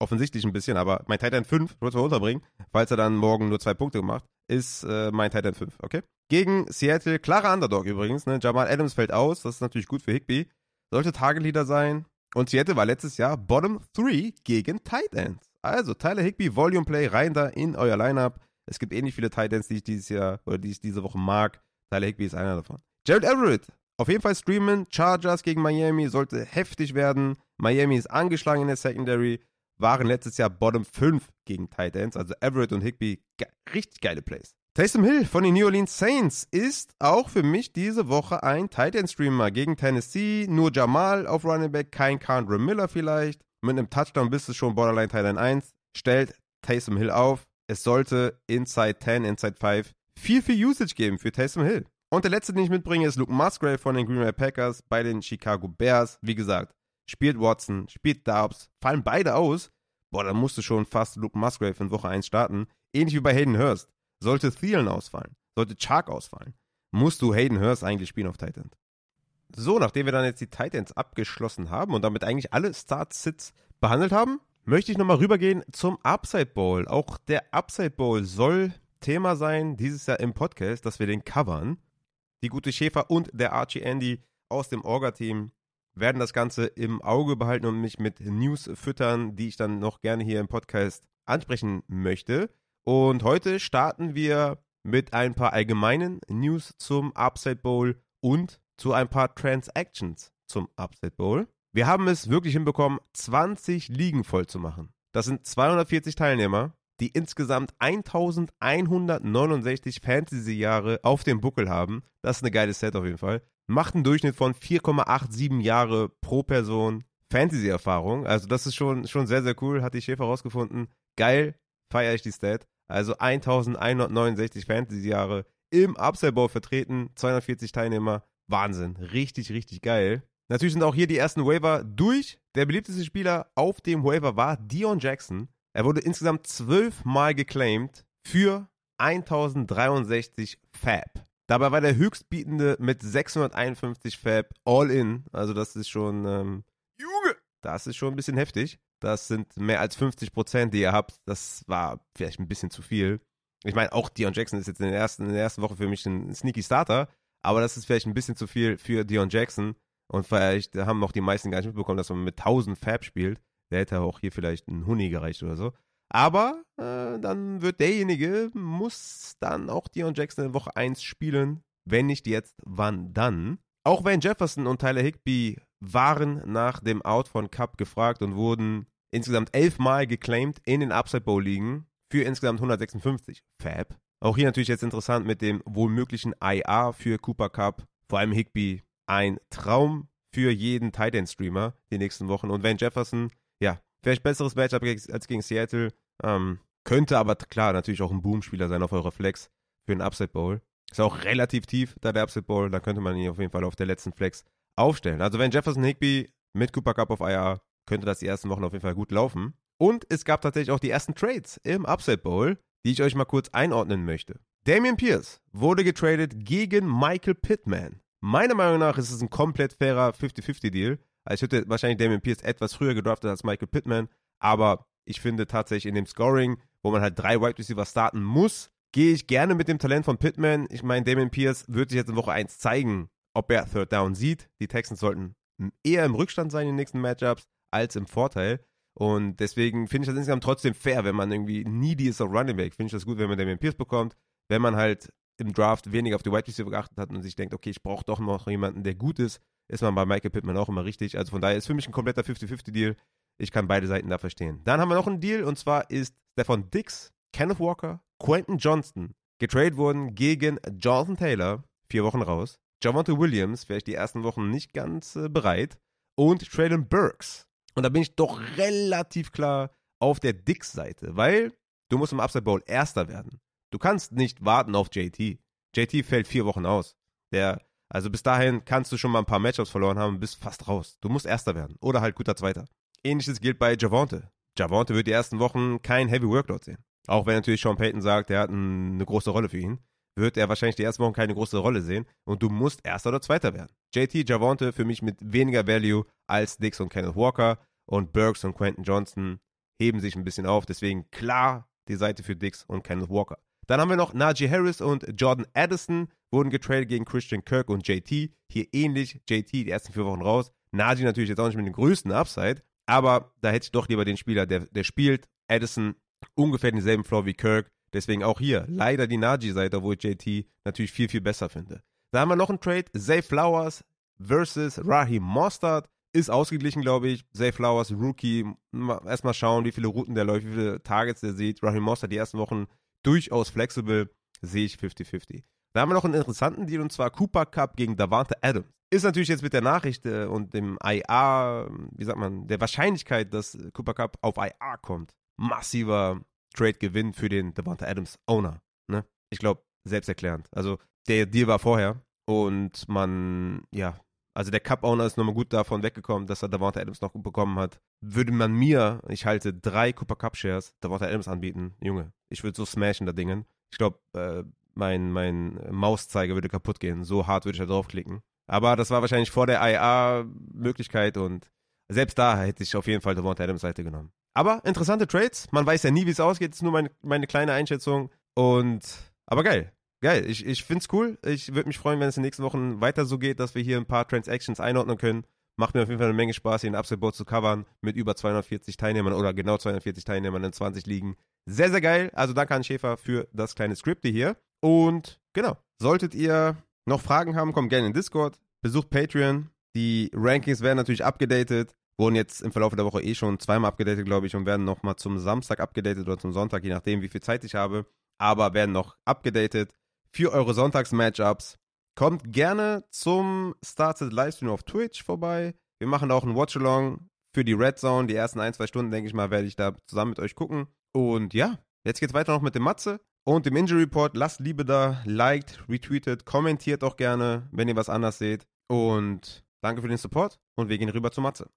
Offensichtlich ein bisschen, aber mein Titan 5, wollte ich runterbringen, falls er dann morgen nur zwei Punkte macht, ist äh, mein Titan 5, okay? Gegen Seattle, klarer Underdog übrigens, ne? Jamal Adams fällt aus, das ist natürlich gut für Higby. Sollte Target-Leader sein. Und Seattle war letztes Jahr Bottom 3 gegen Titans. Also Tyler Higby, Volume Play rein da in euer Lineup. Es gibt ähnlich viele Titans, die ich dieses Jahr oder die ich diese Woche mag. Tyler Higby ist einer davon. Jared Everett, auf jeden Fall streamen. Chargers gegen Miami sollte heftig werden. Miami ist angeschlagen in der Secondary waren letztes Jahr Bottom 5 gegen Titans, also Everett und Higby, ge richtig geile Plays. Taysom Hill von den New Orleans Saints ist auch für mich diese Woche ein Titan-Streamer gegen Tennessee. Nur Jamal auf Running Back, kein Condra Miller vielleicht. Mit einem Touchdown bist du schon Borderline Titan 1. Stellt Taysom Hill auf. Es sollte Inside 10, Inside 5 viel, viel Usage geben für Taysom Hill. Und der letzte, den ich mitbringe, ist Luke Musgrave von den Green Bay Packers bei den Chicago Bears. Wie gesagt, spielt Watson, spielt Darbs, fallen beide aus, boah, dann musst du schon fast Luke Musgrave in Woche 1 starten. Ähnlich wie bei Hayden Hurst. Sollte Thielen ausfallen, sollte Chark ausfallen, musst du Hayden Hurst eigentlich spielen auf Titans. So, nachdem wir dann jetzt die Titans abgeschlossen haben und damit eigentlich alle Start-Sits behandelt haben, möchte ich nochmal rübergehen zum Upside Bowl. Auch der Upside Bowl soll Thema sein dieses Jahr im Podcast, dass wir den covern. Die gute Schäfer und der Archie Andy aus dem Orga-Team werden das Ganze im Auge behalten und mich mit News füttern, die ich dann noch gerne hier im Podcast ansprechen möchte. Und heute starten wir mit ein paar allgemeinen News zum Upside Bowl und zu ein paar Transactions zum Upside Bowl. Wir haben es wirklich hinbekommen, 20 Ligen voll zu machen. Das sind 240 Teilnehmer, die insgesamt 1169 Fantasy-Jahre auf dem Buckel haben. Das ist eine geile Set auf jeden Fall macht einen Durchschnitt von 4,87 Jahre pro Person Fantasy-Erfahrung. Also das ist schon, schon sehr, sehr cool. Hat die Schäfer rausgefunden. Geil, feiere ich die Stat. Also 1169 Fantasy-Jahre im Upside Bowl vertreten, 240 Teilnehmer. Wahnsinn, richtig, richtig geil. Natürlich sind auch hier die ersten Waiver durch. Der beliebteste Spieler auf dem Waiver war Dion Jackson. Er wurde insgesamt zwölfmal geclaimed für 1063 Fab. Dabei war der höchstbietende mit 651 Fab all in. Also das ist schon, ähm, Junge, das ist schon ein bisschen heftig. Das sind mehr als 50 Prozent, die ihr habt. Das war vielleicht ein bisschen zu viel. Ich meine, auch Dion Jackson ist jetzt in der ersten, in der ersten Woche für mich ein Sneaky Starter. Aber das ist vielleicht ein bisschen zu viel für Dion Jackson. Und vielleicht haben noch die meisten gar nicht mitbekommen, dass man mit 1000 Fab spielt. Der hätte auch hier vielleicht ein Huni gereicht oder so. Aber äh, dann wird derjenige, muss dann auch Dion Jackson in Woche 1 spielen. Wenn nicht jetzt, wann dann? Auch Van Jefferson und Tyler Higby waren nach dem Out von Cup gefragt und wurden insgesamt elfmal geclaimed in den Upside Bowl Ligen für insgesamt 156. Fab. Auch hier natürlich jetzt interessant mit dem wohlmöglichen IA für Cooper Cup, vor allem Higby. Ein Traum für jeden Tight Streamer die nächsten Wochen. Und Van Jefferson, ja, vielleicht besseres Matchup als gegen Seattle. Ähm, könnte aber klar natürlich auch ein Boom-Spieler sein auf eurer Flex für einen Upside Bowl. Ist auch relativ tief, da der Upside Bowl. Da könnte man ihn auf jeden Fall auf der letzten Flex aufstellen. Also wenn Jefferson Higby mit Cooper Cup auf IR, könnte das die ersten Wochen auf jeden Fall gut laufen. Und es gab tatsächlich auch die ersten Trades im Upside Bowl, die ich euch mal kurz einordnen möchte. Damian Pierce wurde getradet gegen Michael Pittman. Meiner Meinung nach ist es ein komplett fairer 50-50-Deal. Also ich hätte wahrscheinlich Damian Pierce etwas früher gedraftet als Michael Pittman, aber ich finde tatsächlich in dem Scoring, wo man halt drei Wide Receiver starten muss, gehe ich gerne mit dem Talent von Pittman. Ich meine, Damian Pierce wird sich jetzt in Woche 1 zeigen, ob er Third Down sieht. Die Texans sollten eher im Rückstand sein in den nächsten Matchups als im Vorteil. Und deswegen finde ich das insgesamt trotzdem fair, wenn man irgendwie needy ist auf Running Back. Finde ich das gut, wenn man Damian Pierce bekommt. Wenn man halt im Draft weniger auf die Wide Receiver geachtet hat und sich denkt, okay, ich brauche doch noch jemanden, der gut ist, ist man bei Michael Pittman auch immer richtig. Also von daher ist für mich ein kompletter 50-50-Deal. Ich kann beide Seiten da verstehen. Dann haben wir noch einen Deal und zwar ist Stefan Dix, Kenneth Walker, Quentin Johnston getradet wurden gegen Jonathan Taylor, vier Wochen raus. Javante Williams, vielleicht die ersten Wochen nicht ganz äh, bereit. Und Traylon Burks. Und da bin ich doch relativ klar auf der Dix-Seite, weil du musst im Upside Bowl Erster werden. Du kannst nicht warten auf JT. JT fällt vier Wochen aus. Der, also bis dahin kannst du schon mal ein paar Matchups verloren haben und bist fast raus. Du musst Erster werden. Oder halt guter Zweiter. Ähnliches gilt bei Javante. Javante wird die ersten Wochen kein Heavy Workload sehen. Auch wenn natürlich Sean Payton sagt, er hat eine große Rolle für ihn, wird er wahrscheinlich die ersten Wochen keine große Rolle sehen und du musst Erster oder Zweiter werden. JT Javante für mich mit weniger Value als Dix und Kenneth Walker und Burks und Quentin Johnson heben sich ein bisschen auf, deswegen klar die Seite für Dix und Kenneth Walker. Dann haben wir noch Najee Harris und Jordan Addison, wurden getradet gegen Christian Kirk und JT. Hier ähnlich, JT die ersten vier Wochen raus. Najee natürlich jetzt auch nicht mit dem größten Upside, aber da hätte ich doch lieber den Spieler, der, der spielt. Addison ungefähr denselben Floor wie Kirk. Deswegen auch hier leider die Najee-Seite, wo ich JT natürlich viel, viel besser finde. Da haben wir noch einen Trade. Zay Flowers versus Raheem Mostard. Ist ausgeglichen, glaube ich. Zay Flowers, Rookie. Erstmal schauen, wie viele Routen der läuft, wie viele Targets der sieht. Raheem Mostard die ersten Wochen durchaus flexibel. Sehe ich 50-50. Da haben wir noch einen interessanten Deal und zwar Cooper Cup gegen Davante Adams. Ist natürlich jetzt mit der Nachricht äh, und dem IA, wie sagt man, der Wahrscheinlichkeit, dass Cooper Cup auf IA kommt, massiver Trade-Gewinn für den Davante Adams Owner. Ne? Ich glaube, selbsterklärend. Also der Deal war vorher und man, ja, also der Cup-Owner ist nochmal gut davon weggekommen, dass er Davante Adams noch gut bekommen hat. Würde man mir, ich halte drei Cooper Cup-Shares, Davante Adams anbieten, Junge, ich würde so smashen da Dingen. Ich glaube, äh, mein, mein Mauszeiger würde kaputt gehen. So hart würde ich da draufklicken. Aber das war wahrscheinlich vor der IA-Möglichkeit und selbst da hätte ich auf jeden Fall Davante Adams Seite genommen. Aber interessante Trades. Man weiß ja nie, wie es ausgeht. Das ist nur meine, meine kleine Einschätzung. Und, aber geil. Geil. Ich, ich finde es cool. Ich würde mich freuen, wenn es in den nächsten Wochen weiter so geht, dass wir hier ein paar Transactions einordnen können. Macht mir auf jeden Fall eine Menge Spaß, hier ein Upside Board zu covern mit über 240 Teilnehmern oder genau 240 Teilnehmern in 20 Ligen. Sehr, sehr geil. Also danke an Schäfer für das kleine Skript hier. Und genau, solltet ihr noch Fragen haben, kommt gerne in Discord. Besucht Patreon. Die Rankings werden natürlich abgedatet. Wurden jetzt im Verlauf der Woche eh schon zweimal abgedatet, glaube ich, und werden nochmal zum Samstag abgedatet oder zum Sonntag, je nachdem, wie viel Zeit ich habe. Aber werden noch abgedatet für eure Sonntags-Matchups. Kommt gerne zum Started Livestream auf Twitch vorbei. Wir machen auch ein Watch-Along für die Red Zone. Die ersten ein, zwei Stunden, denke ich mal, werde ich da zusammen mit euch gucken. Und ja, jetzt geht's weiter noch mit dem Matze und dem Injury Report. Lasst Liebe da, liked, retweetet, kommentiert auch gerne, wenn ihr was anders seht. Und danke für den Support und wir gehen rüber zu Matze.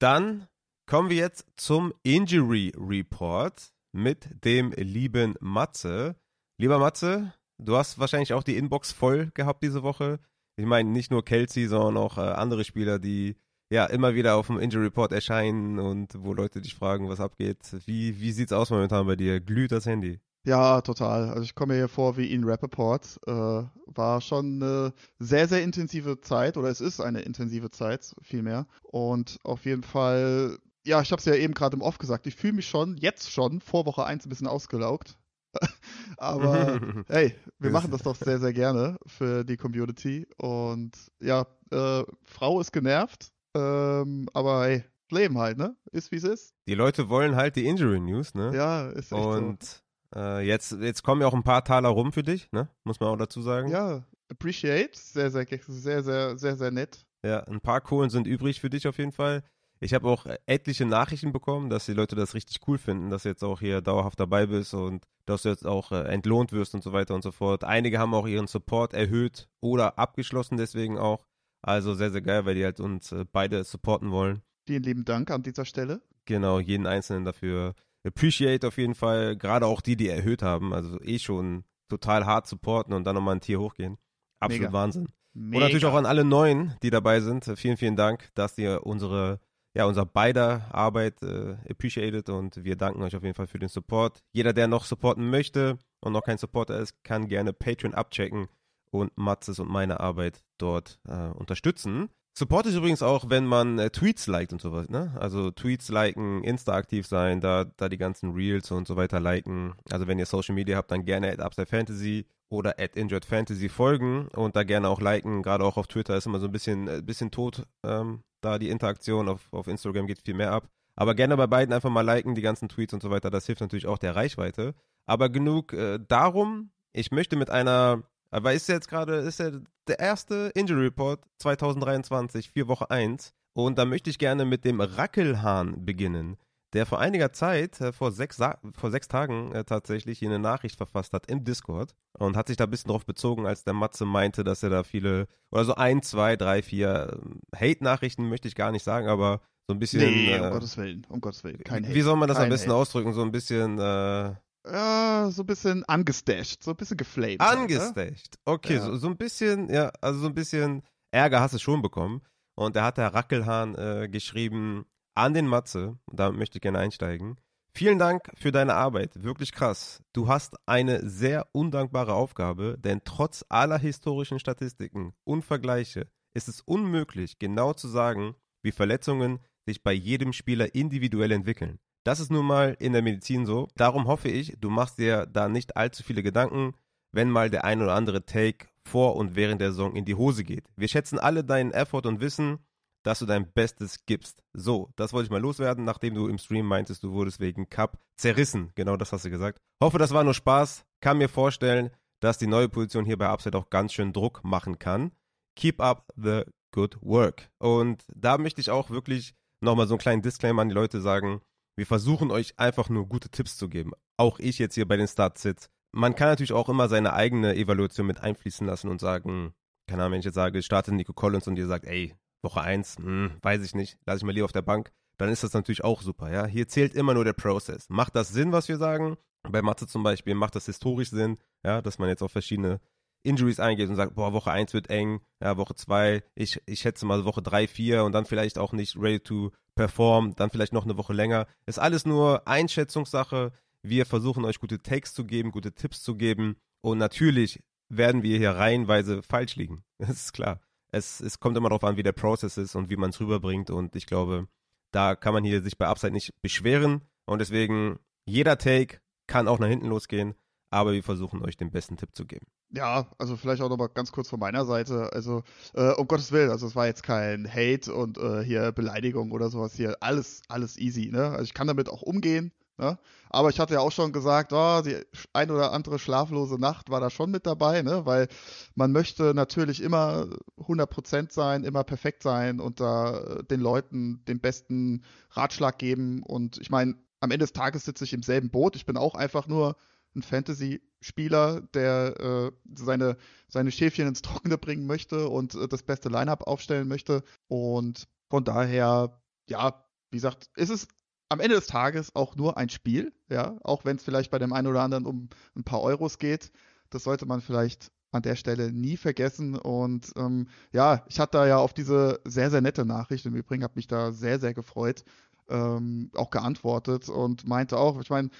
Dann kommen wir jetzt zum Injury Report mit dem lieben Matze. Lieber Matze, du hast wahrscheinlich auch die Inbox voll gehabt diese Woche. Ich meine, nicht nur Kelsey, sondern auch äh, andere Spieler, die ja immer wieder auf dem Injury Report erscheinen und wo Leute dich fragen, was abgeht. Wie, wie sieht's aus momentan bei dir? Glüht das Handy? Ja, total. Also ich komme mir hier vor wie Ian Rappaport. Äh, war schon eine sehr, sehr intensive Zeit oder es ist eine intensive Zeit vielmehr. Und auf jeden Fall, ja, ich habe es ja eben gerade im Off gesagt, ich fühle mich schon, jetzt schon, vor Woche 1 ein bisschen ausgelaugt. Aber hey, wir machen das doch sehr, sehr gerne für die Community. Und ja, äh, Frau ist genervt, ähm, aber hey, Leben halt, ne? Ist wie es ist. Die Leute wollen halt die Injury News, ne? Ja, ist echt Und so. Äh, jetzt, jetzt kommen ja auch ein paar Taler rum für dich, ne? Muss man auch dazu sagen. Ja, appreciate. Sehr, sehr, sehr, sehr, sehr, sehr nett. Ja, ein paar Kohlen sind übrig für dich auf jeden Fall. Ich habe auch etliche Nachrichten bekommen, dass die Leute das richtig cool finden, dass du jetzt auch hier dauerhaft dabei bist und dass du jetzt auch äh, entlohnt wirst und so weiter und so fort. Einige haben auch ihren Support erhöht oder abgeschlossen deswegen auch. Also sehr, sehr geil, weil die halt uns äh, beide supporten wollen. Vielen lieben Dank an dieser Stelle. Genau, jeden Einzelnen dafür. Appreciate auf jeden Fall, gerade auch die, die erhöht haben. Also eh schon total hart supporten und dann nochmal ein Tier hochgehen. Absolut Mega. Wahnsinn. Mega. Und natürlich auch an alle Neuen, die dabei sind. Vielen, vielen Dank, dass ihr unsere, ja, unser beider Arbeit äh, appreciated und wir danken euch auf jeden Fall für den Support. Jeder, der noch supporten möchte und noch kein Supporter ist, kann gerne Patreon abchecken und Matzes und meine Arbeit dort äh, unterstützen. Support ist übrigens auch, wenn man äh, Tweets liked und sowas, ne? Also Tweets liken, Insta aktiv sein, da, da die ganzen Reels und so weiter liken. Also wenn ihr Social Media habt, dann gerne at Upside Fantasy oder at Injured Fantasy folgen und da gerne auch liken. Gerade auch auf Twitter ist immer so ein bisschen, äh, bisschen tot, ähm, da die Interaktion. Auf, auf Instagram geht viel mehr ab. Aber gerne bei beiden einfach mal liken, die ganzen Tweets und so weiter. Das hilft natürlich auch der Reichweite. Aber genug äh, darum. Ich möchte mit einer, aber ist jetzt gerade, ist ja der erste Injury Report 2023, vier Woche 1. Und da möchte ich gerne mit dem Rackelhahn beginnen, der vor einiger Zeit, äh, vor, sechs, vor sechs Tagen äh, tatsächlich hier eine Nachricht verfasst hat im Discord und hat sich da ein bisschen drauf bezogen, als der Matze meinte, dass er da viele, oder so ein, zwei, drei, vier ähm, Hate-Nachrichten möchte ich gar nicht sagen, aber so ein bisschen. Nee, äh, um Gottes Willen, um Gottes Willen. Kein Hate. wie soll man das am besten Hate. ausdrücken? So ein bisschen äh, Ja, so ein bisschen angestasht, so ein bisschen geflamed. halt, ne? angestecht. Okay, Ja. so, so ein bisschen, ja, also so ein bisschen Ärger hast du schon bekommen. Und da hat der Rackelhahn äh, geschrieben an den Matze, und damit möchte ich gerne einsteigen. Vielen Dank für deine Arbeit, wirklich krass. Du hast eine sehr undankbare Aufgabe, denn trotz aller historischen Statistiken und Vergleiche ist es unmöglich, genau zu sagen, wie Verletzungen sich bei jedem Spieler individuell entwickeln. Das ist nun mal in der Medizin so. Darum hoffe ich, du machst dir da nicht allzu viele Gedanken, wenn mal der ein oder andere Take vor und während der Saison in die Hose geht. Wir schätzen alle deinen Effort und wissen, dass du dein Bestes gibst. So, das wollte ich mal loswerden, nachdem du im Stream meintest, du wurdest wegen Cup zerrissen. Genau das hast du gesagt. Hoffe, das war nur Spaß. Kann mir vorstellen, dass die neue Position hier bei Upside auch ganz schön Druck machen kann. Keep up the good work. Und da möchte ich auch wirklich nochmal so einen kleinen Disclaimer an die Leute sagen. Wir versuchen euch einfach nur gute Tipps zu geben. Auch ich jetzt hier bei den Start-Sits. Man kann natürlich auch immer seine eigene Evaluation mit einfließen lassen und sagen, keine Ahnung, wenn ich jetzt sage, startet Nico Collins und ihr sagt, ey, Woche 1, hm, weiß ich nicht, lasse ich mal lieber auf der Bank, dann ist das natürlich auch super, ja. Hier zählt immer nur der Prozess. Macht das Sinn, was wir sagen? Bei Mathe zum Beispiel macht das historisch Sinn, ja, dass man jetzt auf verschiedene Injuries eingeht und sagt, boah, Woche 1 wird eng, ja, Woche 2, ich, ich schätze mal Woche 3, 4 und dann vielleicht auch nicht ready to perform, dann vielleicht noch eine Woche länger. Ist alles nur Einschätzungssache. Wir versuchen euch gute Takes zu geben, gute Tipps zu geben und natürlich werden wir hier reihenweise falsch liegen. Das ist klar. Es, es kommt immer darauf an, wie der Prozess ist und wie man es rüberbringt und ich glaube, da kann man hier sich bei Upside nicht beschweren und deswegen jeder Take kann auch nach hinten losgehen, aber wir versuchen euch den besten Tipp zu geben. Ja, also vielleicht auch nochmal ganz kurz von meiner Seite. Also, äh, um Gottes Willen, also es war jetzt kein Hate und äh, hier Beleidigung oder sowas hier. Alles, alles easy, ne? Also ich kann damit auch umgehen, ne? Aber ich hatte ja auch schon gesagt, oh, die ein oder andere schlaflose Nacht war da schon mit dabei, ne? Weil man möchte natürlich immer 100% sein, immer perfekt sein und da äh, den Leuten den besten Ratschlag geben. Und ich meine, am Ende des Tages sitze ich im selben Boot. Ich bin auch einfach nur ein Fantasy-Spieler, der äh, seine, seine Schäfchen ins Trockene bringen möchte und äh, das beste Line-Up aufstellen möchte. Und von daher, ja, wie gesagt, ist es am Ende des Tages auch nur ein Spiel, ja, auch wenn es vielleicht bei dem einen oder anderen um ein paar Euros geht. Das sollte man vielleicht an der Stelle nie vergessen. Und ähm, ja, ich hatte da ja auf diese sehr, sehr nette Nachricht im Übrigen, habe mich da sehr, sehr gefreut, ähm, auch geantwortet und meinte auch, ich meine,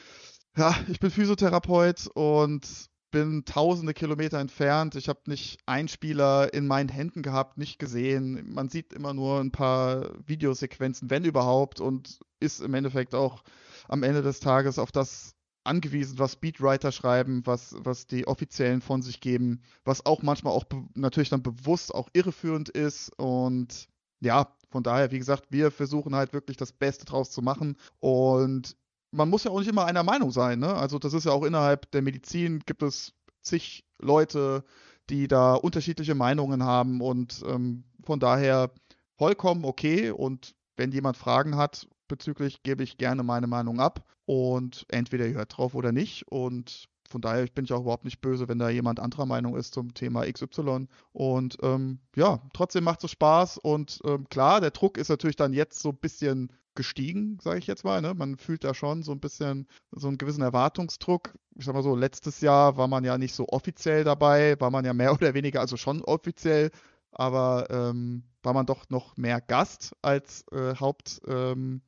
ja, ich bin Physiotherapeut und bin tausende Kilometer entfernt. Ich habe nicht einen Spieler in meinen Händen gehabt, nicht gesehen. Man sieht immer nur ein paar Videosequenzen, wenn überhaupt, und ist im Endeffekt auch am Ende des Tages auf das angewiesen, was Speedwriter schreiben, was, was die Offiziellen von sich geben, was auch manchmal auch natürlich dann bewusst auch irreführend ist. Und ja, von daher, wie gesagt, wir versuchen halt wirklich das Beste draus zu machen. Und man muss ja auch nicht immer einer Meinung sein. Ne? Also das ist ja auch innerhalb der Medizin gibt es zig Leute, die da unterschiedliche Meinungen haben. Und ähm, von daher vollkommen okay. Und wenn jemand Fragen hat bezüglich, gebe ich gerne meine Meinung ab. Und entweder ihr hört drauf oder nicht. Und von daher bin ich auch überhaupt nicht böse, wenn da jemand anderer Meinung ist zum Thema XY. Und ähm, ja, trotzdem macht es Spaß. Und ähm, klar, der Druck ist natürlich dann jetzt so ein bisschen gestiegen, sage ich jetzt mal. Ne? Man fühlt da schon so ein bisschen so einen gewissen Erwartungsdruck. Ich sag mal so, letztes Jahr war man ja nicht so offiziell dabei, war man ja mehr oder weniger, also schon offiziell, aber ähm, war man doch noch mehr Gast als äh, Hauptteilnehmer.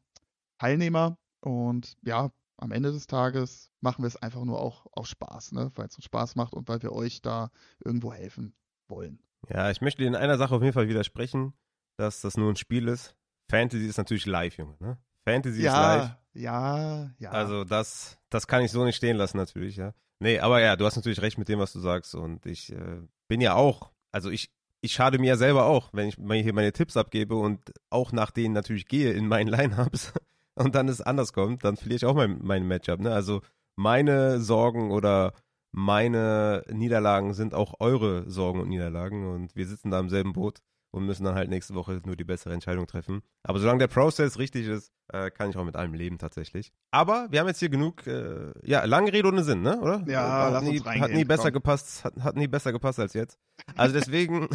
Ähm, und ja, am Ende des Tages machen wir es einfach nur auch aus Spaß, ne? weil es uns Spaß macht und weil wir euch da irgendwo helfen wollen. Ja, ich möchte in einer Sache auf jeden Fall widersprechen, dass das nur ein Spiel ist. Fantasy ist natürlich live, Junge. Ne? Fantasy ja, ist live. Ja, ja. Also das, das kann ich so nicht stehen lassen natürlich, ja. Nee, aber ja, du hast natürlich recht mit dem, was du sagst. Und ich äh, bin ja auch, also ich, ich schade mir ja selber auch, wenn ich hier meine Tipps abgebe und auch nach denen natürlich gehe in meinen Lineups und dann es anders kommt, dann verliere ich auch mein, mein Matchup. Ne? Also meine Sorgen oder meine Niederlagen sind auch eure Sorgen und Niederlagen und wir sitzen da im selben Boot und müssen dann halt nächste Woche nur die bessere Entscheidung treffen. Aber solange der Prozess richtig ist, äh, kann ich auch mit allem leben tatsächlich. Aber wir haben jetzt hier genug, äh, ja, lange Rede ohne Sinn, ne? Oder? Ja, hat lass nie, uns reingehen, Hat nie besser komm. gepasst, hat, hat nie besser gepasst als jetzt. Also deswegen,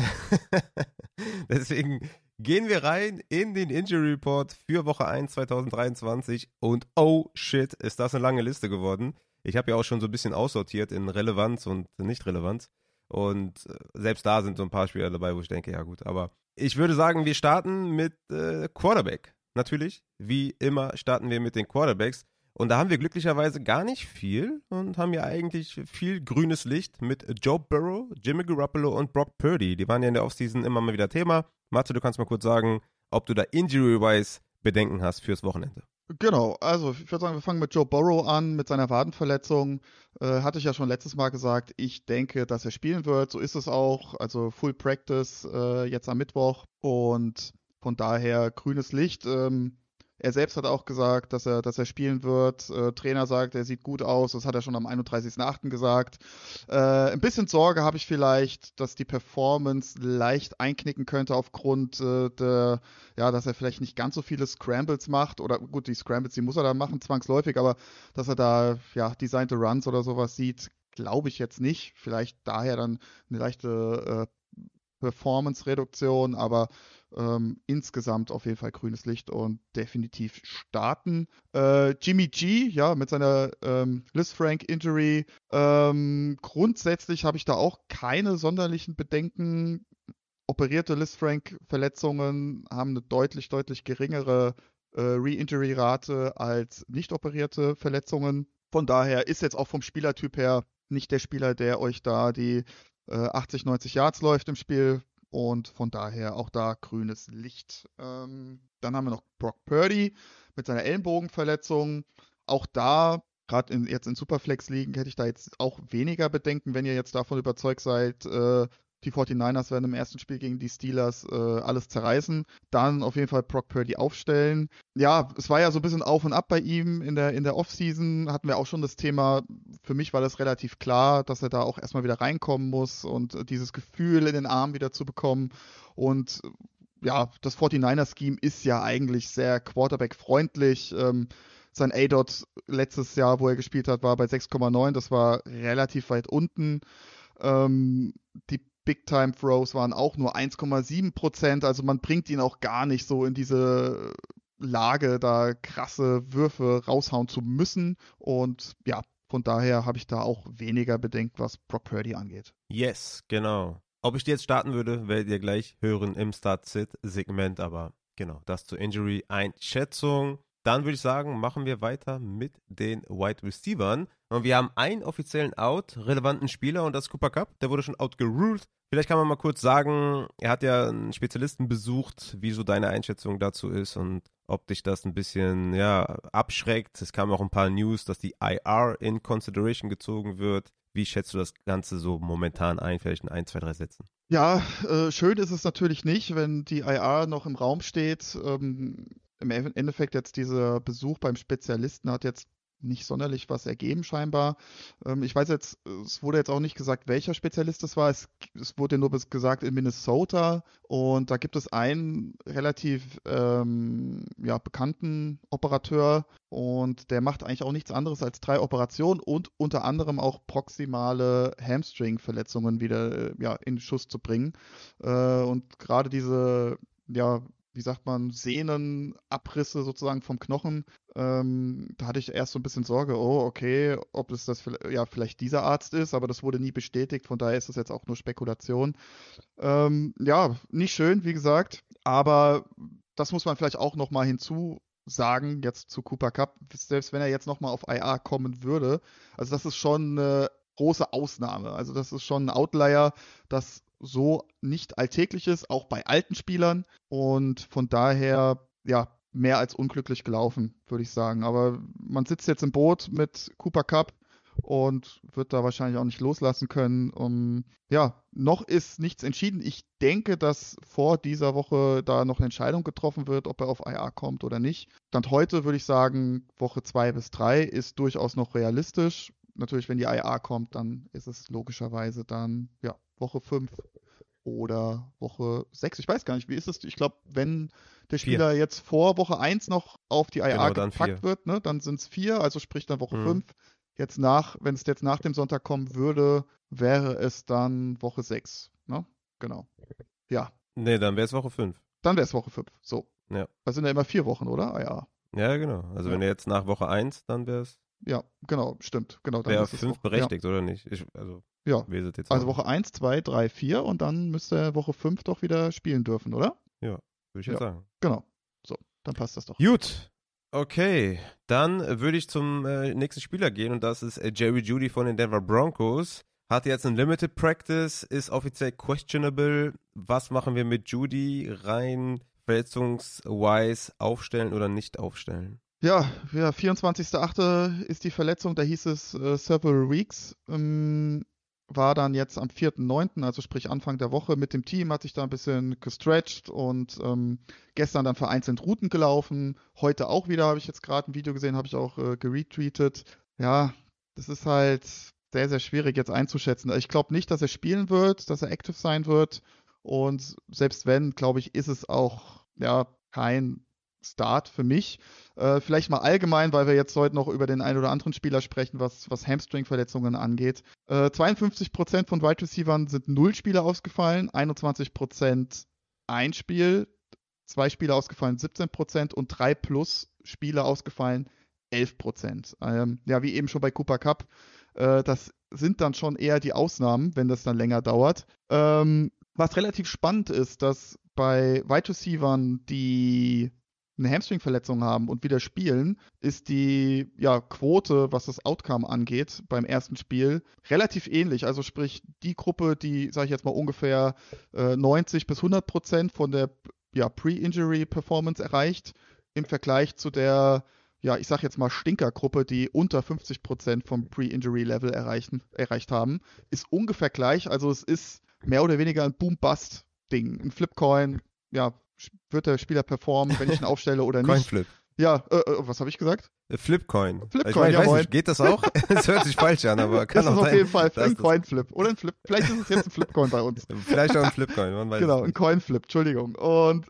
deswegen gehen wir rein in den Injury Report für Woche 1 2023 und oh shit, ist das eine lange Liste geworden. Ich habe ja auch schon so ein bisschen aussortiert in Relevanz und Nicht-Relevanz. Und äh, selbst da sind so ein paar Spieler dabei, wo ich denke, ja gut, aber ich würde sagen, wir starten mit äh, Quarterback. Natürlich, wie immer starten wir mit den Quarterbacks. Und da haben wir glücklicherweise gar nicht viel und haben ja eigentlich viel grünes Licht mit Joe Burrow, Jimmy Garoppolo und Brock Purdy. Die waren ja in der Offseason immer mal wieder Thema. Matze, du kannst mal kurz sagen, ob du da injury-wise Bedenken hast fürs Wochenende. Genau, also ich würde sagen, wir fangen mit Joe Burrow an, mit seiner Wadenverletzung. Äh, hatte ich ja schon letztes Mal gesagt, ich denke, dass er spielen wird. So ist es auch. Also Full Practice äh, jetzt am Mittwoch und von daher grünes Licht. Ähm, er selbst hat auch gesagt, dass er, dass er spielen wird. Äh, Trainer sagt, er sieht gut aus. Das hat er schon am 31.08. gesagt. Äh, ein bisschen Sorge habe ich vielleicht, dass die Performance leicht einknicken könnte aufgrund äh, der, ja, dass er vielleicht nicht ganz so viele Scrambles macht. Oder gut, die Scrambles, die muss er da machen, zwangsläufig, aber dass er da, ja, designte Runs oder sowas sieht, glaube ich jetzt nicht. Vielleicht daher dann eine leichte äh, Performance-Reduktion, aber ähm, insgesamt auf jeden Fall grünes Licht und definitiv starten. Äh, Jimmy G, ja, mit seiner ähm, Liz Frank Injury. Ähm, grundsätzlich habe ich da auch keine sonderlichen Bedenken. Operierte Liz Frank Verletzungen haben eine deutlich, deutlich geringere äh, Re-Injury-Rate als nicht operierte Verletzungen. Von daher ist jetzt auch vom Spielertyp her nicht der Spieler, der euch da die äh, 80, 90 Yards läuft im Spiel. Und von daher auch da grünes Licht. Ähm, dann haben wir noch Brock Purdy mit seiner Ellenbogenverletzung. Auch da, gerade jetzt in Superflex liegen, hätte ich da jetzt auch weniger Bedenken, wenn ihr jetzt davon überzeugt seid, äh, die 49ers werden im ersten Spiel gegen die Steelers äh, alles zerreißen. Dann auf jeden Fall Brock Purdy aufstellen. Ja, es war ja so ein bisschen auf und ab bei ihm in der, in der Offseason. Hatten wir auch schon das Thema. Für mich war das relativ klar, dass er da auch erstmal wieder reinkommen muss und äh, dieses Gefühl in den Arm wieder zu bekommen. Und ja, das 49er-Scheme ist ja eigentlich sehr Quarterback-freundlich. Ähm, sein A-Dot letztes Jahr, wo er gespielt hat, war bei 6,9. Das war relativ weit unten. Ähm, die Big Time Throws waren auch nur 1,7 Prozent. Also man bringt ihn auch gar nicht so in diese Lage, da krasse Würfe raushauen zu müssen. Und ja, von daher habe ich da auch weniger Bedenken, was Brock Purdy angeht. Yes, genau. Ob ich die jetzt starten würde, werdet ihr gleich hören im Start-Sit-Segment, aber genau, das zur Injury-Einschätzung. Dann würde ich sagen, machen wir weiter mit den Wide Receivers. Und wir haben einen offiziellen Out, relevanten Spieler und das ist Cooper Cup. Der wurde schon outgeruled. Vielleicht kann man mal kurz sagen, er hat ja einen Spezialisten besucht, wie so deine Einschätzung dazu ist und ob dich das ein bisschen ja, abschreckt. Es kamen auch ein paar News, dass die IR in Consideration gezogen wird. Wie schätzt du das Ganze so momentan ein, vielleicht in ein, zwei, drei Sätzen? Ja, äh, schön ist es natürlich nicht, wenn die IR noch im Raum steht. Ähm, Im Endeffekt jetzt dieser Besuch beim Spezialisten hat jetzt nicht sonderlich was ergeben scheinbar. Ähm, ich weiß jetzt, es wurde jetzt auch nicht gesagt, welcher Spezialist das war. Es, es wurde nur gesagt in Minnesota und da gibt es einen relativ ähm, ja, bekannten Operateur und der macht eigentlich auch nichts anderes als drei Operationen und unter anderem auch proximale Hamstring-Verletzungen wieder äh, ja, in Schuss zu bringen. Äh, und gerade diese ja, wie sagt man, Sehnenabrisse sozusagen vom Knochen. Ähm, da hatte ich erst so ein bisschen Sorge, oh, okay, ob es das ja vielleicht dieser Arzt ist, aber das wurde nie bestätigt, von daher ist das jetzt auch nur Spekulation. Ähm, ja, nicht schön, wie gesagt, aber das muss man vielleicht auch nochmal hinzu sagen, jetzt zu Cooper Cup, selbst wenn er jetzt nochmal auf IA kommen würde. Also das ist schon eine große Ausnahme. Also das ist schon ein Outlier, dass so nicht alltäglich ist, auch bei alten Spielern. Und von daher, ja, mehr als unglücklich gelaufen, würde ich sagen. Aber man sitzt jetzt im Boot mit Cooper Cup und wird da wahrscheinlich auch nicht loslassen können. Um, ja, noch ist nichts entschieden. Ich denke, dass vor dieser Woche da noch eine Entscheidung getroffen wird, ob er auf IA kommt oder nicht. Stand heute würde ich sagen, Woche zwei bis drei ist durchaus noch realistisch. Natürlich, wenn die IA kommt, dann ist es logischerweise dann, ja, Woche 5 oder Woche 6. Ich weiß gar nicht, wie ist es? Ich glaube, wenn der Spieler vier. jetzt vor Woche 1 noch auf die IA genau, gepackt wird, ne, dann sind es vier, also sprich dann Woche 5. Mhm. Jetzt nach, wenn es jetzt nach dem Sonntag kommen würde, wäre es dann Woche 6. Ne? Genau. Ja. Nee, dann wäre es Woche 5. Dann wäre es Woche 5. So. Ja. Das sind ja immer vier Wochen, oder? IA. Ja, genau. Also ja. wenn er jetzt nach Woche 1, dann wäre es. Ja, genau, stimmt. Genau, wäre 5 berechtigt, ja. oder nicht? Ich, also ja. also Woche 1, 2, 3, 4 und dann müsste Woche 5 doch wieder spielen dürfen, oder? Ja, würde ich jetzt ja. sagen. Genau. So, dann passt das doch. Gut. Okay, dann würde ich zum äh, nächsten Spieler gehen und das ist äh, Jerry Judy von den Denver Broncos. Hat jetzt ein Limited Practice, ist offiziell questionable. Was machen wir mit Judy rein verletzungswise aufstellen oder nicht aufstellen? Ja, ja 24.8. ist die Verletzung, da hieß es äh, several weeks. Ähm, war dann jetzt am 4.9., also sprich Anfang der Woche mit dem Team, hat sich da ein bisschen gestretched und ähm, gestern dann vereinzelt Routen gelaufen. Heute auch wieder, habe ich jetzt gerade ein Video gesehen, habe ich auch äh, geretweetet. Ja, das ist halt sehr, sehr schwierig jetzt einzuschätzen. Ich glaube nicht, dass er spielen wird, dass er active sein wird. Und selbst wenn, glaube ich, ist es auch ja kein Start für mich. Äh, vielleicht mal allgemein, weil wir jetzt heute noch über den einen oder anderen Spieler sprechen, was, was Hamstring-Verletzungen angeht. Äh, 52% von Wide Receivers sind null Spieler ausgefallen, 21% ein Spiel, zwei Spieler ausgefallen 17% und drei plus Spieler ausgefallen 11%. Ähm, ja, wie eben schon bei Cooper Cup. Äh, das sind dann schon eher die Ausnahmen, wenn das dann länger dauert. Ähm, was relativ spannend ist, dass bei Wide Receivers die eine Hamstring-Verletzung haben und wieder spielen, ist die ja, Quote, was das Outcome angeht, beim ersten Spiel relativ ähnlich. Also sprich, die Gruppe, die, sage ich jetzt mal, ungefähr äh, 90 bis 100 Prozent von der ja, Pre-Injury-Performance erreicht, im Vergleich zu der, ja, ich sage jetzt mal Stinkergruppe, die unter 50 Prozent vom Pre-Injury-Level erreicht haben, ist ungefähr gleich. Also es ist mehr oder weniger ein Boom-Bust-Ding. Ein Flipcoin, ja, wird der Spieler performen, wenn ich ihn aufstelle oder nicht. Coinflip. Ja, äh, äh, was habe ich gesagt? Äh, Flipcoin. Flipcoin, ich, mein, ich ja, weiß nicht, geht das auch? Es hört sich falsch an, aber kann das auch ist auf jeden Fall ein Coinflip. Oder ein Flip. Vielleicht ist es jetzt ein Flipcoin bei uns. Vielleicht auch ein Flipcoin, man weiß Genau, ein Coinflip, Entschuldigung. Und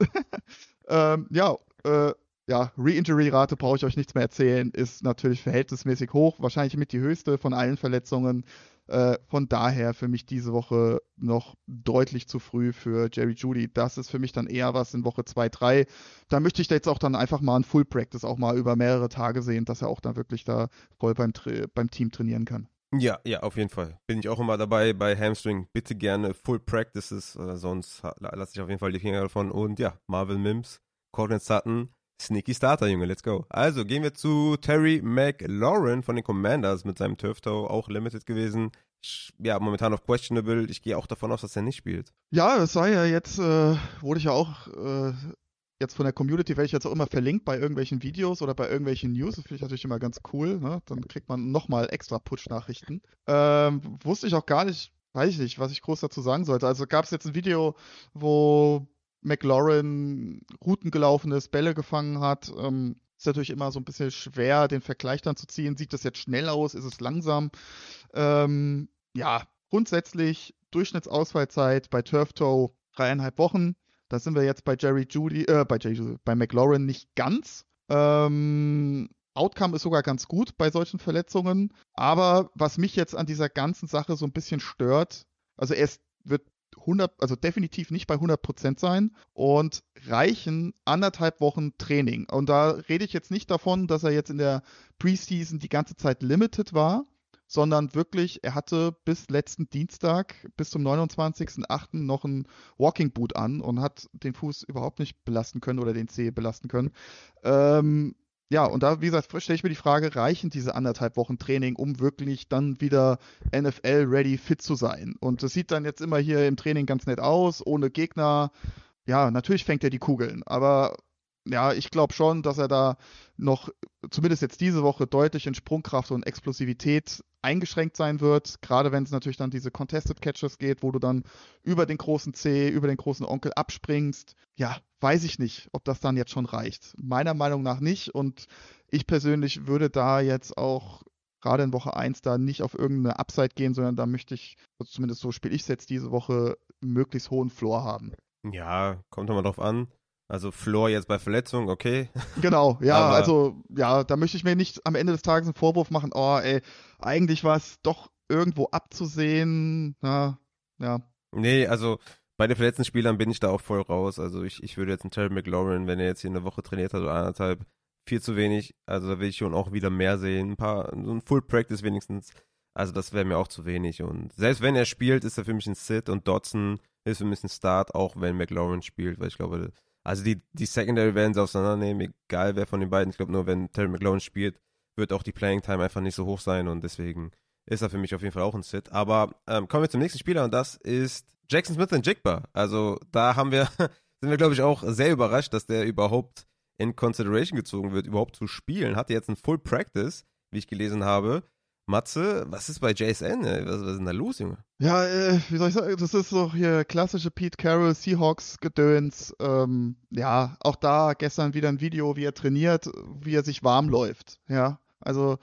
ähm, ja, äh, ja, Re-Injury-Rate brauche ich euch nichts mehr erzählen, ist natürlich verhältnismäßig hoch, wahrscheinlich mit die höchste von allen Verletzungen. Äh, von daher für mich diese Woche noch deutlich zu früh für Jerry Judy. Das ist für mich dann eher was in Woche 2, 3. Da möchte ich da jetzt auch dann einfach mal ein Full Practice auch mal über mehrere Tage sehen, dass er auch dann wirklich da voll beim, beim Team trainieren kann. Ja, ja, auf jeden Fall. Bin ich auch immer dabei bei Hamstring. Bitte gerne Full Practices, äh, sonst lasse ich auf jeden Fall die Finger davon. Und ja, Marvin Mims, Cortland Sutton, Sneaky Starter, Junge, let's go. Also gehen wir zu Terry McLaurin von den Commanders mit seinem Turf auch limited gewesen. Ja, momentan auf questionable. Ich gehe auch davon aus, dass er nicht spielt. Ja, das war ja jetzt, äh, wurde ich ja auch äh, jetzt von der Community werde ich jetzt auch immer verlinkt bei irgendwelchen Videos oder bei irgendwelchen News. Das finde ich natürlich immer ganz cool. Ne? Dann kriegt man nochmal extra Push-Nachrichten. Ähm, wusste ich auch gar nicht, weiß ich nicht, was ich groß dazu sagen sollte. Also gab es jetzt ein Video, wo McLaurin Routen gelaufen ist, Bälle gefangen hat. Ähm, ist natürlich immer so ein bisschen schwer, den Vergleich dann zu ziehen. Sieht das jetzt schnell aus? Ist es langsam? Ähm, ja, grundsätzlich Durchschnittsausfallzeit bei Turf Toe dreieinhalb Wochen. Da sind wir jetzt bei Jerry Judy, äh, bei, Jerry, bei McLaurin nicht ganz. Ähm, Outcome ist sogar ganz gut bei solchen Verletzungen. Aber was mich jetzt an dieser ganzen Sache so ein bisschen stört, also er wird 100, also definitiv nicht bei 100% sein und reichen anderthalb Wochen Training. Und da rede ich jetzt nicht davon, dass er jetzt in der Preseason die ganze Zeit limited war, sondern wirklich, er hatte bis letzten Dienstag, bis zum 29.08. noch ein Walking Boot an und hat den Fuß überhaupt nicht belasten können oder den Zeh belasten können. Ähm, ja, und da, wie gesagt, stelle ich mir die Frage, reichen diese anderthalb Wochen Training, um wirklich dann wieder NFL-ready fit zu sein? Und das sieht dann jetzt immer hier im Training ganz nett aus, ohne Gegner. Ja, natürlich fängt er die Kugeln, aber ja, ich glaube schon, dass er da noch, zumindest jetzt diese Woche, deutlich in Sprungkraft und Explosivität eingeschränkt sein wird. Gerade wenn es natürlich dann diese Contested Catches geht, wo du dann über den großen C, über den großen Onkel abspringst. Ja, weiß ich nicht, ob das dann jetzt schon reicht. Meiner Meinung nach nicht. Und ich persönlich würde da jetzt auch gerade in Woche 1 da nicht auf irgendeine Upside gehen, sondern da möchte ich, also zumindest so spiele ich es jetzt diese Woche, möglichst hohen Floor haben. Ja, kommt immer drauf an. Also Floor jetzt bei Verletzung, okay. Genau, ja, Aber also ja, da möchte ich mir nicht am Ende des Tages einen Vorwurf machen, oh ey, eigentlich war es doch irgendwo abzusehen. Ja, ja. Nee, also bei den verletzten Spielern bin ich da auch voll raus. Also ich, ich würde jetzt einen Terry McLaurin, wenn er jetzt hier eine Woche trainiert hat oder anderthalb, viel zu wenig. Also da will ich schon auch wieder mehr sehen. Ein paar, so ein Full Practice wenigstens. Also das wäre mir auch zu wenig. Und selbst wenn er spielt, ist er für mich ein Sit und Dodson ist für mich ein Start, auch wenn McLaurin spielt, weil ich glaube, also die, die Secondary werden sie auseinandernehmen, egal wer von den beiden. Ich glaube nur, wenn Terry McLaurin spielt, wird auch die Playing Time einfach nicht so hoch sein und deswegen ist er für mich auf jeden Fall auch ein Sit. Aber ähm, kommen wir zum nächsten Spieler und das ist Jackson Smith Jigba. Also da haben wir, sind wir glaube ich auch sehr überrascht, dass der überhaupt in Consideration gezogen wird, überhaupt zu spielen. Hatte jetzt ein Full Practice, wie ich gelesen habe. Matze, was ist bei JSN? Was, was ist denn da los, Junge? Ja, äh, wie soll ich sagen, das ist so hier klassische Pete Carroll, Seahawks-Gedöns. Ähm, ja, auch da gestern wieder ein Video, wie er trainiert, wie er sich warm läuft. Ja, also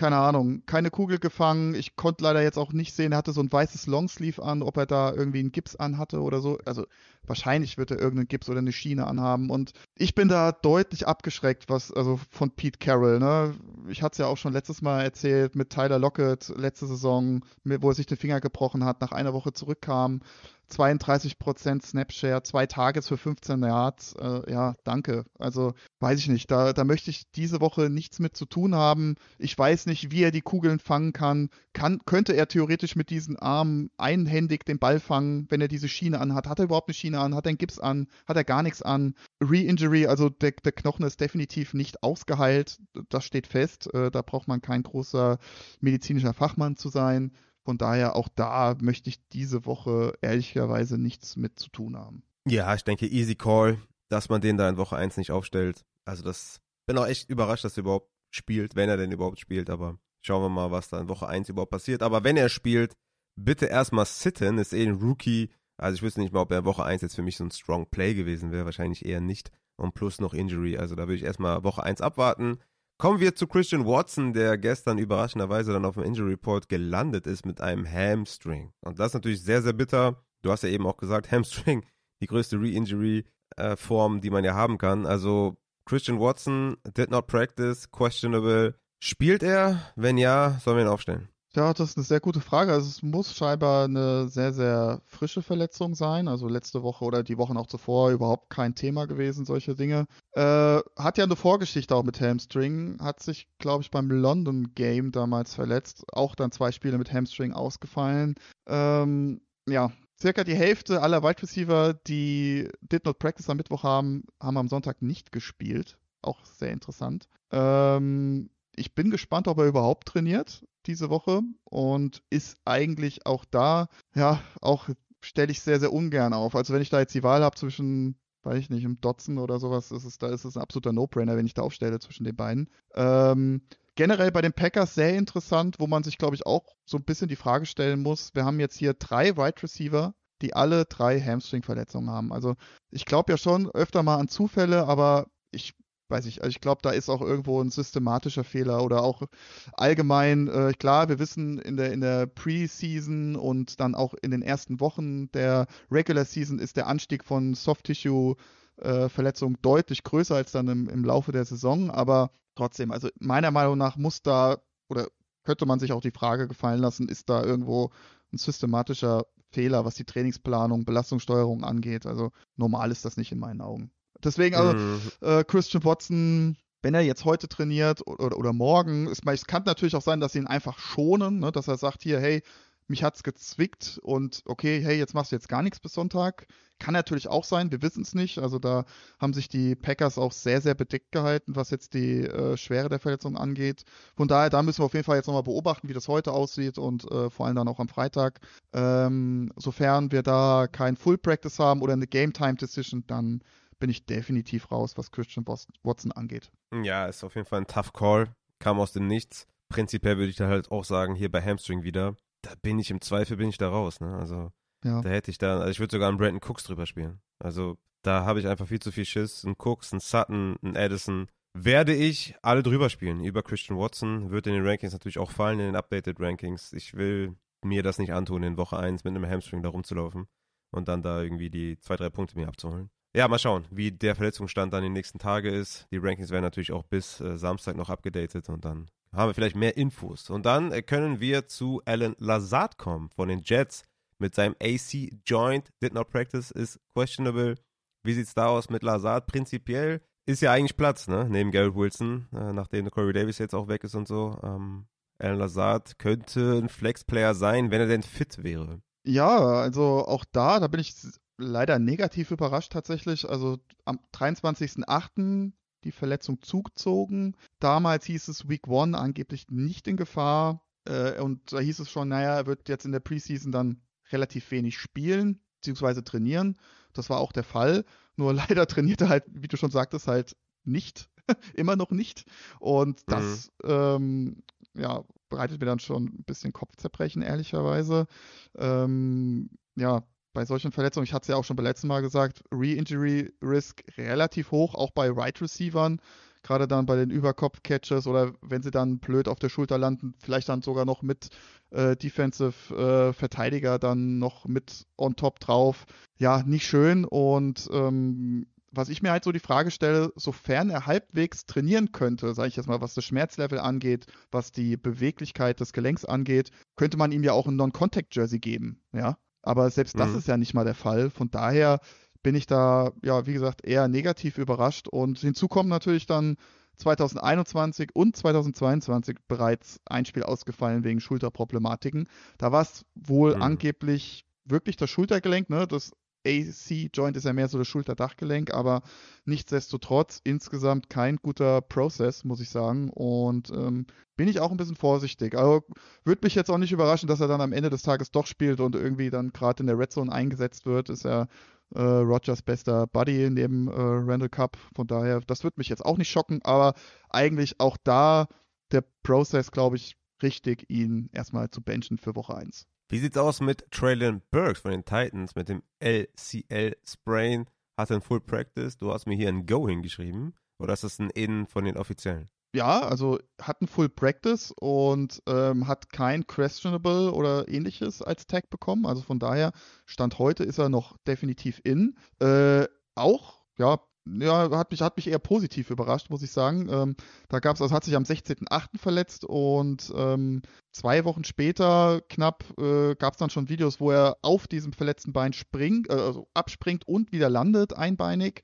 keine Ahnung, keine Kugel gefangen. Ich konnte leider jetzt auch nicht sehen, er hatte so ein weißes Longsleeve an, ob er da irgendwie einen Gips anhatte oder so. Also wahrscheinlich wird er irgendeinen Gips oder eine Schiene anhaben. Und ich bin da deutlich abgeschreckt, was, also von Pete Carroll, ne? Ich hatte es ja auch schon letztes Mal erzählt mit Tyler Lockett, letzte Saison, wo er sich den Finger gebrochen hat, nach einer Woche zurückkam 32% Snapshare, zwei Tages für 15 Yards. Äh, ja, danke. Also weiß ich nicht. Da, da möchte ich diese Woche nichts mit zu tun haben. Ich weiß nicht, wie er die Kugeln fangen kann. kann. Könnte er theoretisch mit diesen Armen einhändig den Ball fangen, wenn er diese Schiene anhat? Hat er überhaupt eine Schiene an? Hat er einen Gips an? Hat er gar nichts an? Re-Injury, also der, der Knochen ist definitiv nicht ausgeheilt. Das steht fest. Äh, da braucht man kein großer medizinischer Fachmann zu sein. Von daher auch da möchte ich diese Woche ehrlicherweise nichts mit zu tun haben. Ja, ich denke, easy call, dass man den da in Woche 1 nicht aufstellt. Also das bin auch echt überrascht, dass er überhaupt spielt, wenn er denn überhaupt spielt, aber schauen wir mal, was da in Woche 1 überhaupt passiert. Aber wenn er spielt, bitte erstmal sitten, ist eh ein Rookie. Also ich wüsste nicht mal, ob er in Woche 1 jetzt für mich so ein Strong Play gewesen wäre, wahrscheinlich eher nicht. Und plus noch Injury, also da würde ich erstmal Woche 1 abwarten. Kommen wir zu Christian Watson, der gestern überraschenderweise dann auf dem Injury Report gelandet ist mit einem Hamstring. Und das ist natürlich sehr, sehr bitter. Du hast ja eben auch gesagt, Hamstring, die größte Re-Injury-Form, äh, die man ja haben kann. Also Christian Watson did not practice, questionable. Spielt er? Wenn ja, sollen wir ihn aufstellen? Ja, das ist eine sehr gute Frage. Also es muss scheinbar eine sehr, sehr frische Verletzung sein. Also letzte Woche oder die Wochen auch zuvor überhaupt kein Thema gewesen, solche Dinge. Äh, hat ja eine Vorgeschichte auch mit Hamstring. Hat sich, glaube ich, beim London Game damals verletzt. Auch dann zwei Spiele mit Hamstring ausgefallen. Ähm, ja, circa die Hälfte aller Wide Receiver, die Did Not Practice am Mittwoch haben, haben am Sonntag nicht gespielt. Auch sehr interessant. Ähm, ich bin gespannt, ob er überhaupt trainiert diese Woche und ist eigentlich auch da, ja, auch stelle ich sehr, sehr ungern auf. Also wenn ich da jetzt die Wahl habe zwischen weiß ich nicht, im Dotzen oder sowas, ist es, da ist es ein absoluter No-Brainer, wenn ich da aufstelle zwischen den beiden. Ähm, generell bei den Packers sehr interessant, wo man sich, glaube ich, auch so ein bisschen die Frage stellen muss. Wir haben jetzt hier drei Wide Receiver, die alle drei Hamstring-Verletzungen haben. Also ich glaube ja schon öfter mal an Zufälle, aber ich weiß ich, also ich glaube, da ist auch irgendwo ein systematischer Fehler oder auch allgemein, äh, klar, wir wissen in der, in der Preseason und dann auch in den ersten Wochen der Regular Season ist der Anstieg von Soft-Tissue äh, Verletzungen deutlich größer als dann im, im Laufe der Saison, aber trotzdem, also meiner Meinung nach muss da oder könnte man sich auch die Frage gefallen lassen, ist da irgendwo ein systematischer Fehler, was die Trainingsplanung, Belastungssteuerung angeht. Also normal ist das nicht in meinen Augen. Deswegen, also mhm. äh, Christian Watson, wenn er jetzt heute trainiert oder, oder morgen, es, es kann natürlich auch sein, dass sie ihn einfach schonen, ne, dass er sagt hier, hey, mich hat's gezwickt und okay, hey, jetzt machst du jetzt gar nichts bis Sonntag. Kann natürlich auch sein, wir wissen es nicht. Also da haben sich die Packers auch sehr, sehr bedeckt gehalten, was jetzt die äh, Schwere der Verletzung angeht. Von daher, da müssen wir auf jeden Fall jetzt nochmal beobachten, wie das heute aussieht und äh, vor allem dann auch am Freitag. Ähm, sofern wir da kein Full Practice haben oder eine Game Time Decision, dann bin ich definitiv raus, was Christian Watson angeht. Ja, ist auf jeden Fall ein Tough Call. Kam aus dem Nichts. Prinzipiell würde ich da halt auch sagen, hier bei Hamstring wieder, da bin ich im Zweifel, bin ich da raus. Ne? Also ja. da hätte ich da, also ich würde sogar einen Brandon Cooks drüber spielen. Also da habe ich einfach viel zu viel Schiss. Ein Cooks, ein Sutton, ein Addison. Werde ich alle drüber spielen. Über Christian Watson wird in den Rankings natürlich auch fallen, in den Updated Rankings. Ich will mir das nicht antun, in Woche 1 mit einem Hamstring da rumzulaufen und dann da irgendwie die zwei, drei Punkte mir abzuholen. Ja, mal schauen, wie der Verletzungsstand dann die nächsten Tage ist. Die Rankings werden natürlich auch bis äh, Samstag noch abgedatet und dann haben wir vielleicht mehr Infos. Und dann äh, können wir zu Alan Lazard kommen von den Jets mit seinem AC Joint. Did not practice, is questionable. Wie sieht's da aus mit Lazard? Prinzipiell ist ja eigentlich Platz, ne? Neben Garrett Wilson, äh, nachdem Corey Davis jetzt auch weg ist und so. Ähm, Alan Lazard könnte ein Flex-Player sein, wenn er denn fit wäre. Ja, also auch da, da bin ich leider negativ überrascht tatsächlich. Also am 23.08. die Verletzung zugezogen. Damals hieß es Week One angeblich nicht in Gefahr. Äh, und da hieß es schon, naja, er wird jetzt in der Preseason dann relativ wenig spielen, beziehungsweise trainieren. Das war auch der Fall. Nur leider trainiert er halt, wie du schon sagtest, halt nicht. Immer noch nicht. Und das, mhm. ähm, ja, bereitet mir dann schon ein bisschen Kopfzerbrechen, ehrlicherweise. Ähm, ja, bei solchen Verletzungen, ich hatte es ja auch schon beim letzten Mal gesagt, Re-Injury-Risk relativ hoch, auch bei Right Receivern, gerade dann bei den Überkopf-Catches oder wenn sie dann blöd auf der Schulter landen, vielleicht dann sogar noch mit äh, Defensive äh, dann noch mit on top drauf. Ja, nicht schön und ähm, was ich mir halt so die Frage stelle, sofern er halbwegs trainieren könnte, sage ich jetzt mal, was das Schmerzlevel angeht, was die Beweglichkeit des Gelenks angeht, könnte man ihm ja auch ein Non-Contact-Jersey geben, ja. Aber selbst das mhm. ist ja nicht mal der Fall. Von daher bin ich da, ja, wie gesagt, eher negativ überrascht. Und hinzu kommen natürlich dann 2021 und 2022 bereits ein Spiel ausgefallen wegen Schulterproblematiken. Da war es wohl mhm. angeblich wirklich das Schultergelenk, ne? Das AC-Joint ist ja mehr so das Schulterdachgelenk, aber nichtsdestotrotz insgesamt kein guter Prozess, muss ich sagen. Und ähm, bin ich auch ein bisschen vorsichtig. Also würde mich jetzt auch nicht überraschen, dass er dann am Ende des Tages doch spielt und irgendwie dann gerade in der Red Zone eingesetzt wird. Ist ja äh, Rogers bester Buddy neben äh, Randall Cup. Von daher, das würde mich jetzt auch nicht schocken, aber eigentlich auch da der Prozess, glaube ich, richtig, ihn erstmal zu benchen für Woche 1. Wie sieht's aus mit Traylon Burks von den Titans mit dem LCL Sprain? Hat er ein Full Practice? Du hast mir hier ein Go hingeschrieben. Oder ist das ein In von den Offiziellen? Ja, also hat ein Full Practice und ähm, hat kein Questionable oder ähnliches als Tag bekommen. Also von daher, Stand heute ist er noch definitiv in. Äh, auch, ja, ja, hat mich, hat mich eher positiv überrascht, muss ich sagen. Ähm, da gab es, also hat sich am 16.08. verletzt und ähm, zwei Wochen später knapp äh, gab es dann schon Videos, wo er auf diesem verletzten Bein springt, äh, also abspringt und wieder landet, einbeinig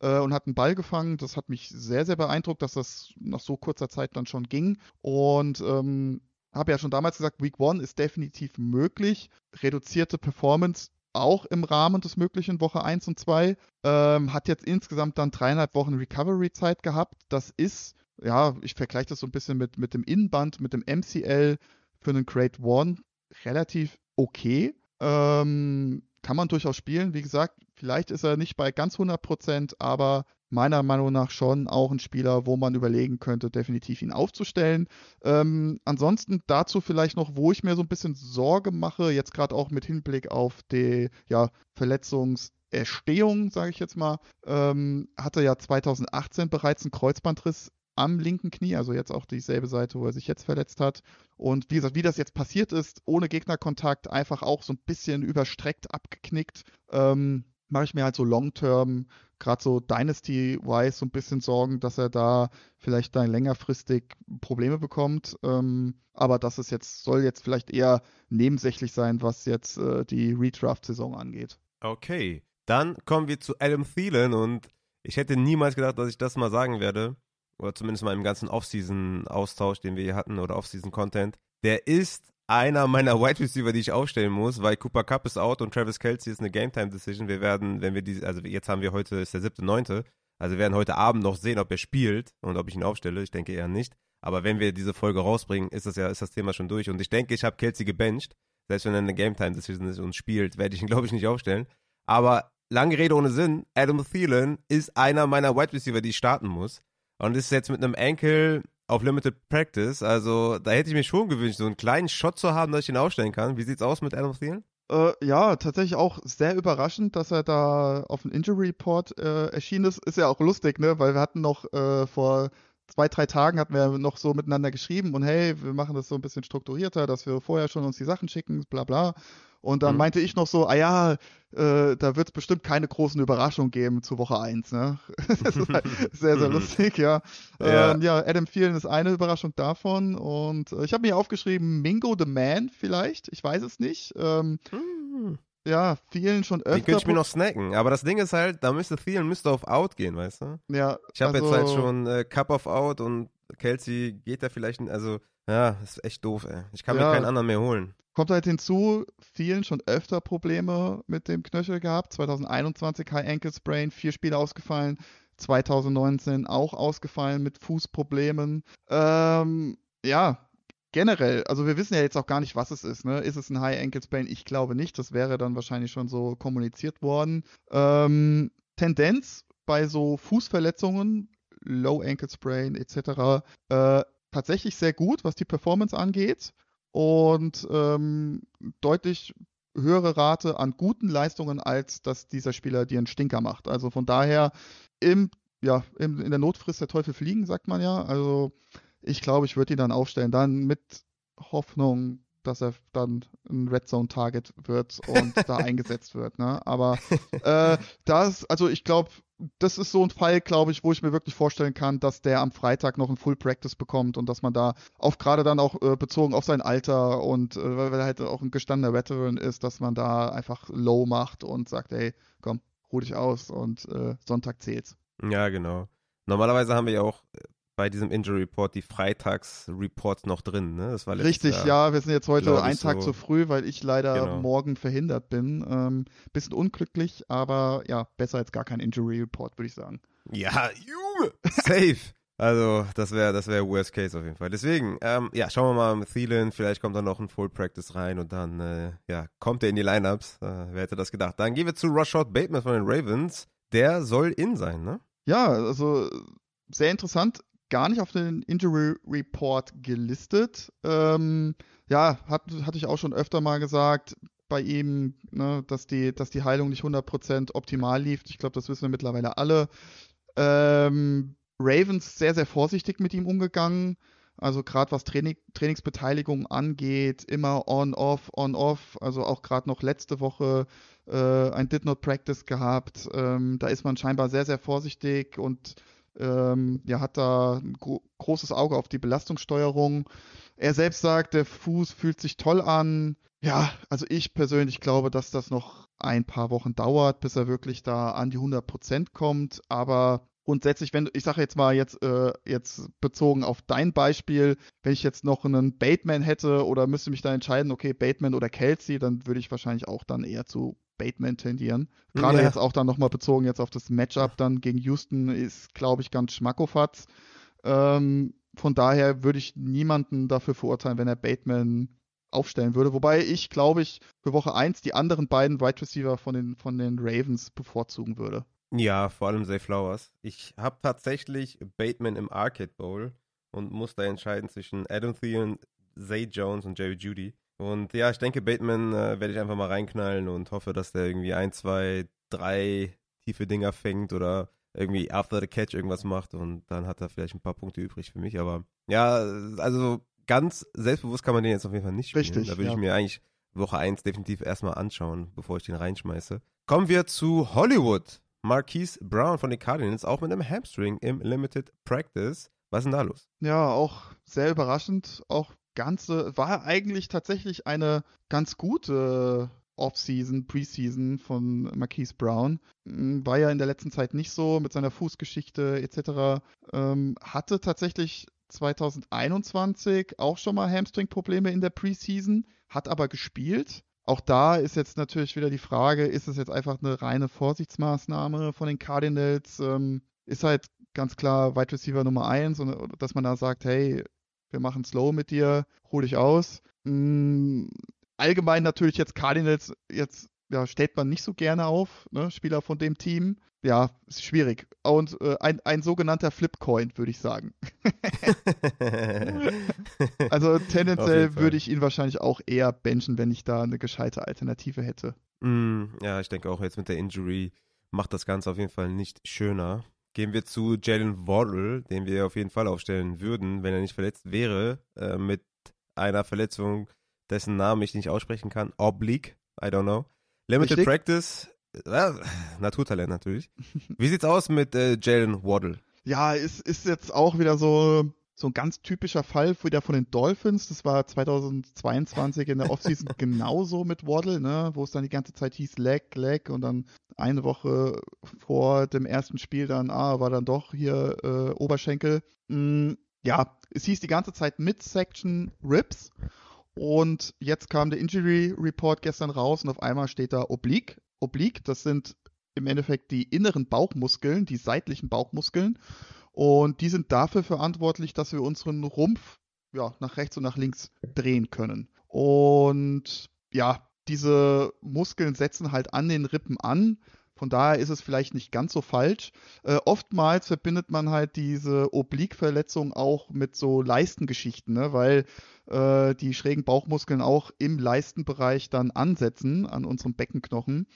äh, und hat einen Ball gefangen. Das hat mich sehr, sehr beeindruckt, dass das nach so kurzer Zeit dann schon ging. Und ähm, habe ja schon damals gesagt, Week One ist definitiv möglich. Reduzierte Performance auch im Rahmen des möglichen Woche 1 und 2. Ähm, hat jetzt insgesamt dann dreieinhalb Wochen Recovery-Zeit gehabt. Das ist, ja, ich vergleiche das so ein bisschen mit, mit dem Innenband, mit dem MCL für einen Grade One relativ okay. Ähm, kann man durchaus spielen. Wie gesagt, Vielleicht ist er nicht bei ganz 100 Prozent, aber meiner Meinung nach schon auch ein Spieler, wo man überlegen könnte, definitiv ihn aufzustellen. Ähm, ansonsten dazu vielleicht noch, wo ich mir so ein bisschen Sorge mache, jetzt gerade auch mit Hinblick auf die ja, Verletzungserstehung, sage ich jetzt mal, ähm, hatte ja 2018 bereits einen Kreuzbandriss am linken Knie, also jetzt auch dieselbe Seite, wo er sich jetzt verletzt hat. Und wie gesagt, wie das jetzt passiert ist, ohne Gegnerkontakt, einfach auch so ein bisschen überstreckt, abgeknickt, ähm, mache ich mir halt so long-term, gerade so Dynasty-wise, so ein bisschen Sorgen, dass er da vielleicht dann längerfristig Probleme bekommt. Ähm, aber das ist jetzt, soll jetzt vielleicht eher nebensächlich sein, was jetzt äh, die Redraft-Saison angeht. Okay, dann kommen wir zu Adam Thielen und ich hätte niemals gedacht, dass ich das mal sagen werde oder zumindest mal im ganzen Off-Season-Austausch, den wir hier hatten, oder Off-Season-Content, der ist einer meiner Wide Receiver, die ich aufstellen muss, weil Cooper Cup ist out und Travis Kelsey ist eine Game-Time-Decision. Wir werden, wenn wir diese, also jetzt haben wir heute, ist der siebte, neunte, also wir werden heute Abend noch sehen, ob er spielt und ob ich ihn aufstelle. Ich denke eher nicht. Aber wenn wir diese Folge rausbringen, ist das ja, ist das Thema schon durch. Und ich denke, ich habe Kelsey gebencht. Selbst wenn er eine Game-Time-Decision ist und spielt, werde ich ihn, glaube ich, nicht aufstellen. Aber lange Rede ohne Sinn, Adam Thielen ist einer meiner Wide Receiver, die ich starten muss und ist jetzt mit einem Ankle auf Limited Practice. Also da hätte ich mir schon gewünscht, so einen kleinen Shot zu haben, dass ich ihn aufstellen kann. Wie sieht's aus mit Adam Thielen? Äh, ja, tatsächlich auch sehr überraschend, dass er da auf dem Injury Report äh, erschienen ist. Ist ja auch lustig, ne? Weil wir hatten noch äh, vor zwei, drei Tagen hatten wir noch so miteinander geschrieben und hey, wir machen das so ein bisschen strukturierter, dass wir vorher schon uns die Sachen schicken, bla bla. Und dann mhm. meinte ich noch so, ah ja, äh, da wird es bestimmt keine großen Überraschungen geben zu Woche 1. Ne? das ist halt sehr, sehr lustig, ja. Ja. Ähm, ja, Adam Thielen ist eine Überraschung davon. Und äh, ich habe mir aufgeschrieben, Mingo the Man vielleicht. Ich weiß es nicht. Ähm, mhm. Ja, vielen schon öfter. Die könnte ich mir noch snacken. Aber das Ding ist halt, da müsste Thielen müsste auf Out gehen, weißt du? Ja. Ich habe also, jetzt halt schon äh, Cup of Out und Kelsey geht da vielleicht, also ja, ist echt doof, ey. Ich kann ja, mir keinen anderen mehr holen. Kommt halt hinzu, vielen schon öfter Probleme mit dem Knöchel gehabt. 2021 High Ankle Sprain, vier Spiele ausgefallen. 2019 auch ausgefallen mit Fußproblemen. Ähm, ja, generell, also wir wissen ja jetzt auch gar nicht, was es ist. Ne? Ist es ein High Ankle Sprain? Ich glaube nicht. Das wäre dann wahrscheinlich schon so kommuniziert worden. Ähm, Tendenz bei so Fußverletzungen, Low Ankle Sprain etc. Äh, tatsächlich sehr gut, was die Performance angeht und ähm, deutlich höhere Rate an guten Leistungen, als dass dieser Spieler dir einen Stinker macht. Also von daher im, ja, im, in der Notfrist der Teufel fliegen, sagt man ja. Also ich glaube, ich würde ihn dann aufstellen. Dann mit Hoffnung, dass er dann ein Red Zone Target wird und da eingesetzt wird. Ne? Aber äh, das, also ich glaube, das ist so ein Fall, glaube ich, wo ich mir wirklich vorstellen kann, dass der am Freitag noch ein Full Practice bekommt und dass man da auf gerade dann auch äh, bezogen auf sein Alter und äh, weil er halt auch ein gestandener Veteran ist, dass man da einfach low macht und sagt, ey, komm, ruh dich aus und äh, Sonntag zählt's. Ja, genau. Normalerweise haben wir ja auch bei diesem Injury Report die Freitags-Reports noch drin. Ne? Das war Richtig, Jahr, ja, wir sind jetzt heute einen Tag so zu früh, weil ich leider genau. morgen verhindert bin. Ähm, bisschen unglücklich, aber ja, besser als gar kein Injury Report, würde ich sagen. Ja, Junge, safe. Also, das wäre das wär Worst Case auf jeden Fall. Deswegen, ähm, ja, schauen wir mal mit Thielen. Vielleicht kommt da noch ein Full Practice rein und dann, äh, ja, kommt er in die Lineups. Äh, wer hätte das gedacht? Dann gehen wir zu Rashad Bateman von den Ravens. Der soll in sein, ne? Ja, also sehr interessant gar nicht auf den Injury Report gelistet. Ähm, ja, hat, hatte ich auch schon öfter mal gesagt bei ihm, ne, dass, die, dass die Heilung nicht 100% optimal lief. Ich glaube, das wissen wir mittlerweile alle. Ähm, Ravens sehr, sehr vorsichtig mit ihm umgegangen. Also gerade was Training, Trainingsbeteiligung angeht, immer on-off, on-off. Also auch gerade noch letzte Woche äh, ein Did Not Practice gehabt. Ähm, da ist man scheinbar sehr, sehr vorsichtig und ähm, ja, hat da ein gro großes Auge auf die Belastungssteuerung. Er selbst sagt, der Fuß fühlt sich toll an. Ja, also ich persönlich glaube, dass das noch ein paar Wochen dauert, bis er wirklich da an die 100 Prozent kommt. Aber grundsätzlich, wenn ich sage jetzt mal jetzt äh, jetzt bezogen auf dein Beispiel, wenn ich jetzt noch einen Bateman hätte oder müsste mich da entscheiden, okay, Bateman oder Kelsey, dann würde ich wahrscheinlich auch dann eher zu Bateman tendieren. Gerade ja. jetzt auch dann nochmal bezogen jetzt auf das Matchup dann gegen Houston ist, glaube ich, ganz schmackofatz. Ähm, von daher würde ich niemanden dafür verurteilen, wenn er Bateman aufstellen würde. Wobei ich, glaube ich, für Woche 1 die anderen beiden Wide Receiver von den, von den Ravens bevorzugen würde. Ja, vor allem Zay Flowers. Ich habe tatsächlich Bateman im Arcade Bowl und muss da entscheiden zwischen Adam Thielen, Zay Jones und Jerry Judy. Und ja, ich denke, Bateman äh, werde ich einfach mal reinknallen und hoffe, dass der irgendwie ein, zwei, drei tiefe Dinger fängt oder irgendwie after the catch irgendwas macht und dann hat er vielleicht ein paar Punkte übrig für mich. Aber ja, also ganz selbstbewusst kann man den jetzt auf jeden Fall nicht spielen. Richtig. Da würde ja. ich mir eigentlich Woche 1 definitiv erstmal anschauen, bevor ich den reinschmeiße. Kommen wir zu Hollywood. Marquise Brown von den Cardinals, auch mit einem Hamstring im Limited Practice. Was ist denn da los? Ja, auch sehr überraschend. Auch ganze, war eigentlich tatsächlich eine ganz gute Offseason, Preseason von Marquise Brown. Hm, War ja in der letzten Zeit nicht so mit seiner Fußgeschichte etc. Ähm, hatte tatsächlich 2021 auch schon mal Hamstring-Probleme in der Preseason, hat aber gespielt. Auch da ist jetzt natürlich wieder die Frage, ist es jetzt einfach eine reine Vorsichtsmaßnahme von den Cardinals? Ähm, ist halt ganz klar Wide Receiver Nummer 1 und dass man da sagt, hey, wir machen slow mit dir, hol dich aus. Mm, allgemein natürlich jetzt Cardinals, jetzt ja, stellt man nicht so gerne auf, ne? Spieler von dem Team. Ja, ist schwierig. Und äh, ein, ein sogenannter Flipcoin, würde ich sagen. Also tendenziell würde ich ihn wahrscheinlich auch eher benchen, wenn ich da eine gescheite Alternative hätte. Mm, ja, ich denke auch jetzt mit der Injury macht das Ganze auf jeden Fall nicht schöner. Gehen wir zu Jalen Waddle, den wir auf jeden Fall aufstellen würden, wenn er nicht verletzt wäre, äh, mit einer Verletzung, dessen Namen ich nicht aussprechen kann. Oblique, I don't know. Limited Richtig. Practice, äh, Naturtalent natürlich. Wie sieht's aus mit äh, Jalen Waddle? Ja, ist, ist jetzt auch wieder so, so ein ganz typischer Fall wieder von den Dolphins. Das war 2022 in der Offseason genauso mit Waddle, ne? wo es dann die ganze Zeit hieß Leg, Leg und dann eine Woche vor dem ersten Spiel dann, ah, war dann doch hier äh, Oberschenkel. Mm, ja, es hieß die ganze Zeit Midsection Ribs und jetzt kam der Injury Report gestern raus und auf einmal steht da Oblique. Oblique, das sind im Endeffekt die inneren Bauchmuskeln, die seitlichen Bauchmuskeln. Und die sind dafür verantwortlich, dass wir unseren Rumpf ja, nach rechts und nach links drehen können. Und ja, diese Muskeln setzen halt an den Rippen an. Von daher ist es vielleicht nicht ganz so falsch. Äh, oftmals verbindet man halt diese Obliqueverletzung auch mit so Leistengeschichten, ne? weil äh, die schrägen Bauchmuskeln auch im Leistenbereich dann ansetzen an unserem Beckenknochen.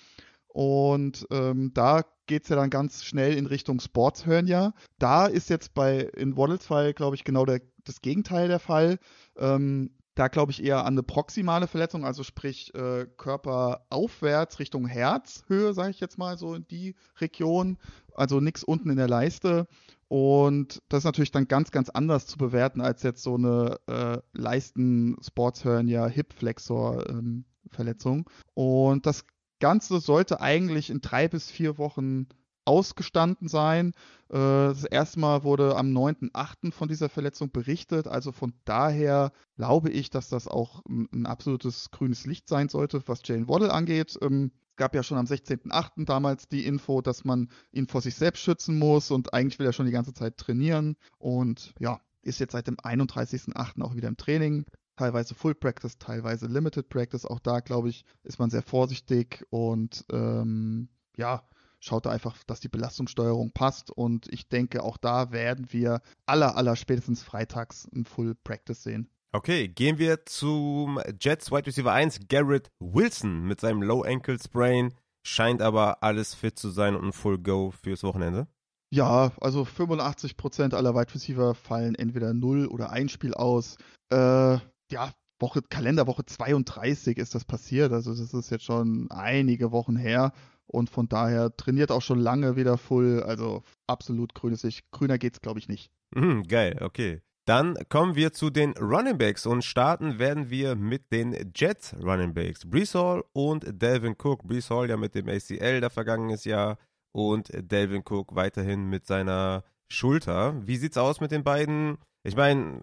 Und ähm, da geht es ja dann ganz schnell in Richtung Sportshernia. Da ist jetzt bei in Waddles Fall, glaube ich, genau der, das Gegenteil der Fall. Ähm, da glaube ich eher an eine proximale Verletzung, also sprich äh, Körper aufwärts Richtung Herzhöhe, sage ich jetzt mal so in die Region, also nichts unten in der Leiste. Und das ist natürlich dann ganz, ganz anders zu bewerten als jetzt so eine äh, Leisten-Sportshernia-Hip-Flexor-Verletzung. Und das Ganze sollte eigentlich in drei bis vier Wochen ausgestanden sein. Äh, Das erste Mal wurde am 9.8. von dieser Verletzung berichtet. Also von daher glaube ich, dass das auch ein, absolutes grünes Licht sein sollte, was Jane Waddle angeht. Ähm, Es gab ja schon am 16.8. damals die Info, dass man ihn vor sich selbst schützen muss und eigentlich will er schon die ganze Zeit trainieren. Und ja, ist jetzt seit dem 31.8. auch wieder im Training teilweise Full Practice, teilweise Limited Practice. Auch da, glaube ich, ist man sehr vorsichtig und ähm, ja, schaut da einfach, dass die Belastungssteuerung passt. Und ich denke, auch da werden wir aller, aller spätestens freitags ein Full Practice sehen. Okay, gehen wir zum Jets Wide Receiver 1, Garrett Wilson mit seinem Low Ankle Sprain. Scheint aber alles fit zu sein und ein Full Go fürs Wochenende. Ja, also 85% aller Wide Receiver fallen entweder 0 oder ein Spiel aus. Äh, ja, Woche, Kalenderwoche 32 ist das passiert. Also das ist jetzt schon einige Wochen her. Und von daher trainiert auch schon lange wieder full. Also absolut grünes Licht. Grüner geht's, glaube ich, nicht. Mhm, geil, okay. Dann kommen wir zu den Running Backs und starten werden wir mit den Jets Running Backs. Brees Hall und Delvin Cook. Brees Hall ja mit dem ACL der vergangenes Jahr und Delvin Cook weiterhin mit seiner Schulter. Wie sieht's aus mit den beiden? Ich meine,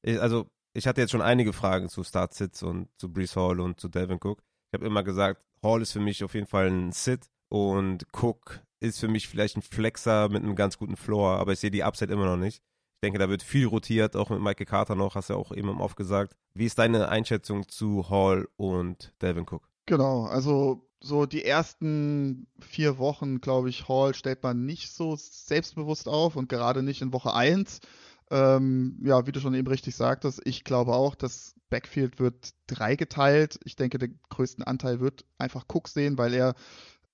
ich, also ich hatte jetzt schon einige Fragen zu Start-Sits und zu Brees Hall und zu Delvin Cook. Ich habe immer gesagt, Hall ist für mich auf jeden Fall ein Sit und Cook ist für mich vielleicht ein Flexer mit einem ganz guten Floor, aber ich sehe die Upside immer noch nicht. Ich denke, da wird viel rotiert, auch mit Michael Carter noch, hast du ja auch eben im Off gesagt. Wie ist deine Einschätzung zu Hall und Delvin Cook? Genau, also so die ersten vier Wochen, glaube ich, Hall stellt man nicht so selbstbewusst auf und gerade nicht in Woche 1. Ähm, ja, wie du schon eben richtig sagtest, ich glaube auch, das Backfield wird dreigeteilt. Ich denke, den größten Anteil wird einfach Cook sehen, weil er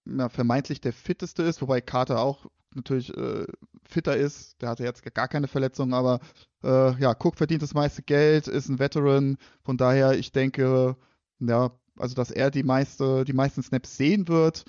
ja, vermeintlich der fitteste ist, wobei Carter auch natürlich äh, fitter ist. Der hatte jetzt gar keine Verletzungen, aber äh, ja, Cook verdient das meiste Geld, ist ein Veteran. Von daher, ich denke, ja, also dass er die meiste, die meisten Snaps sehen wird.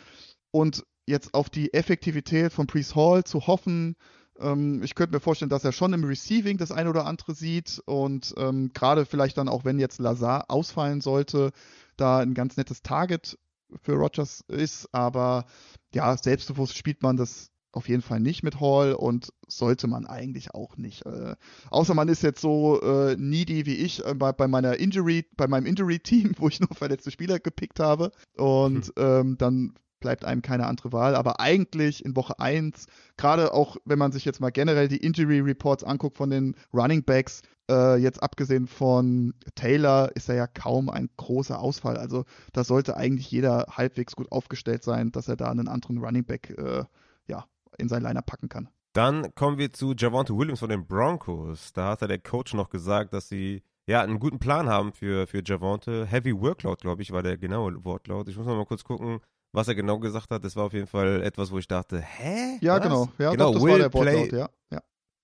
Und jetzt auf die Effektivität von Priest Hall zu hoffen, ich könnte mir vorstellen, dass er schon im Receiving das eine oder andere sieht und ähm, gerade vielleicht dann auch, wenn jetzt Lazar ausfallen sollte, da ein ganz nettes Target für Rogers ist. Aber ja, selbstbewusst spielt man das auf jeden Fall nicht mit Hall und sollte man eigentlich auch nicht. Äh, außer man ist jetzt so äh, needy wie ich äh, bei, bei, meiner Injury, bei meinem Injury-Team, wo ich nur verletzte Spieler gepickt habe. Und hm. ähm, dann bleibt einem keine andere Wahl. Aber eigentlich in Woche 1, gerade auch wenn man sich jetzt mal generell die Injury Reports anguckt von den Running Backs, äh, jetzt abgesehen von Taylor, ist er ja kaum ein großer Ausfall. Also da sollte eigentlich jeder halbwegs gut aufgestellt sein, dass er da einen anderen Running Back äh, ja, in sein Liner packen kann. Dann kommen wir zu Javante Williams von den Broncos. Da hat der Coach noch gesagt, dass sie ja einen guten Plan haben für, für Javante. Heavy Workload, glaube ich, war der genaue Wortlaut. Ich muss mal kurz gucken, was er genau gesagt hat, das war auf jeden Fall etwas, wo ich dachte, hä? Ja, was? genau. Ja, genau, doch, das will war der play, Wortlaut, ja. ja.